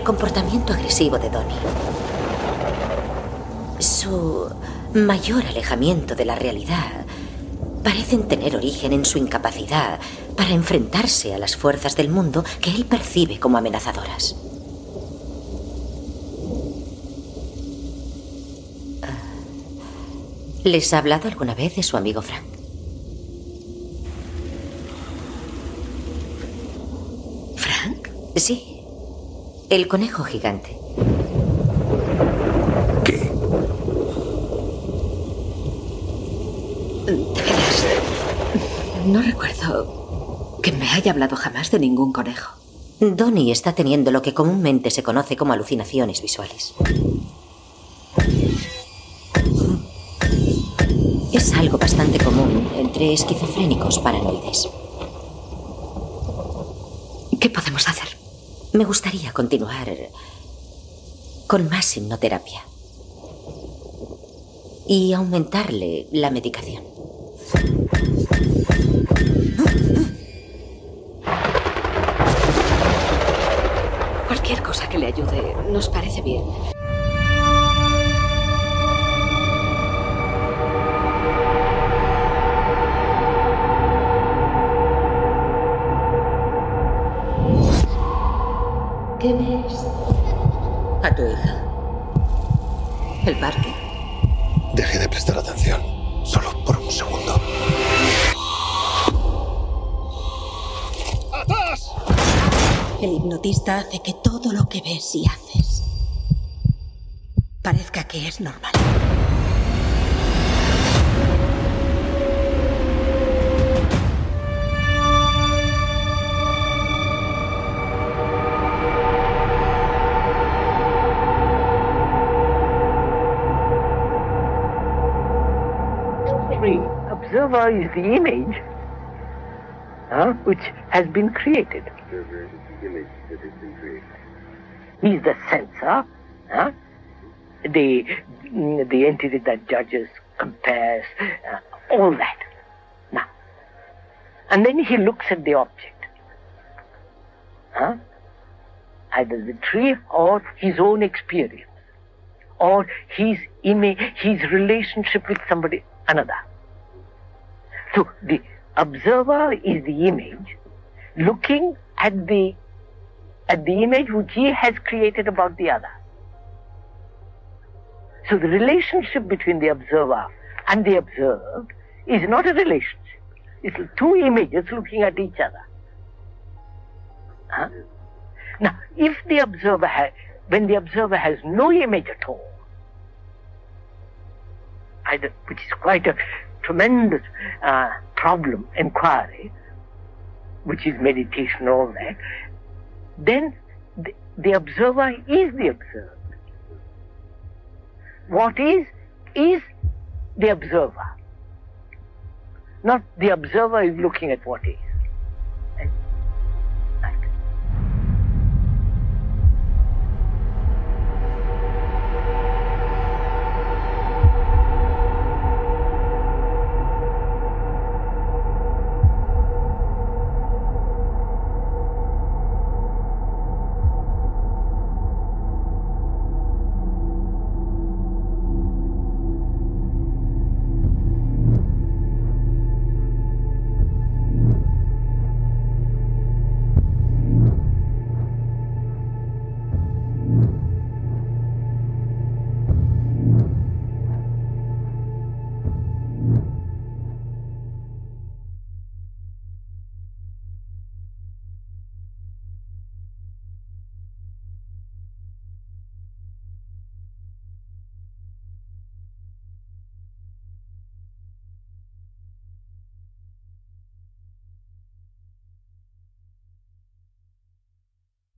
Speaker 9: El comportamiento agresivo de Donnie. Su mayor alejamiento de la realidad parecen tener origen en su incapacidad para enfrentarse a las fuerzas del mundo que él percibe como amenazadoras. Ah, ¿Les ha hablado alguna vez de su amigo Frank? ¿Frank? Sí. El conejo gigante.
Speaker 10: ¿Qué?
Speaker 9: De veras. No recuerdo que me haya hablado jamás de ningún conejo. Donnie está teniendo lo que comúnmente se conoce como alucinaciones visuales. Es algo bastante común entre esquizofrénicos paranoides. ¿Qué podemos hacer? Me gustaría continuar con más hipnoterapia y aumentarle la medicación. Cualquier cosa que le ayude nos parece bien. Tu hija? ¿El parque?
Speaker 10: Dejé de prestar atención. Solo por un segundo.
Speaker 11: El hipnotista hace que todo lo que ves y haces parezca que es normal.
Speaker 12: Is the image huh, which has been created. He's the sensor, huh? the, the entity that judges, compares, uh, all that. Now, and then he looks at the object. Huh? Either the tree or his own experience, or his image, his relationship with somebody, another. So the observer is the image looking at the at the image which he has created about the other. So the relationship between the observer and the observed is not a relationship. It's two images looking at each other. Huh? Now, if the observer has, when the observer has no image at all, either, which is quite a tremendous uh, problem, inquiry, which is meditation, all that, then the, the observer is the observed. What is, is the observer. Not the observer is looking at what is.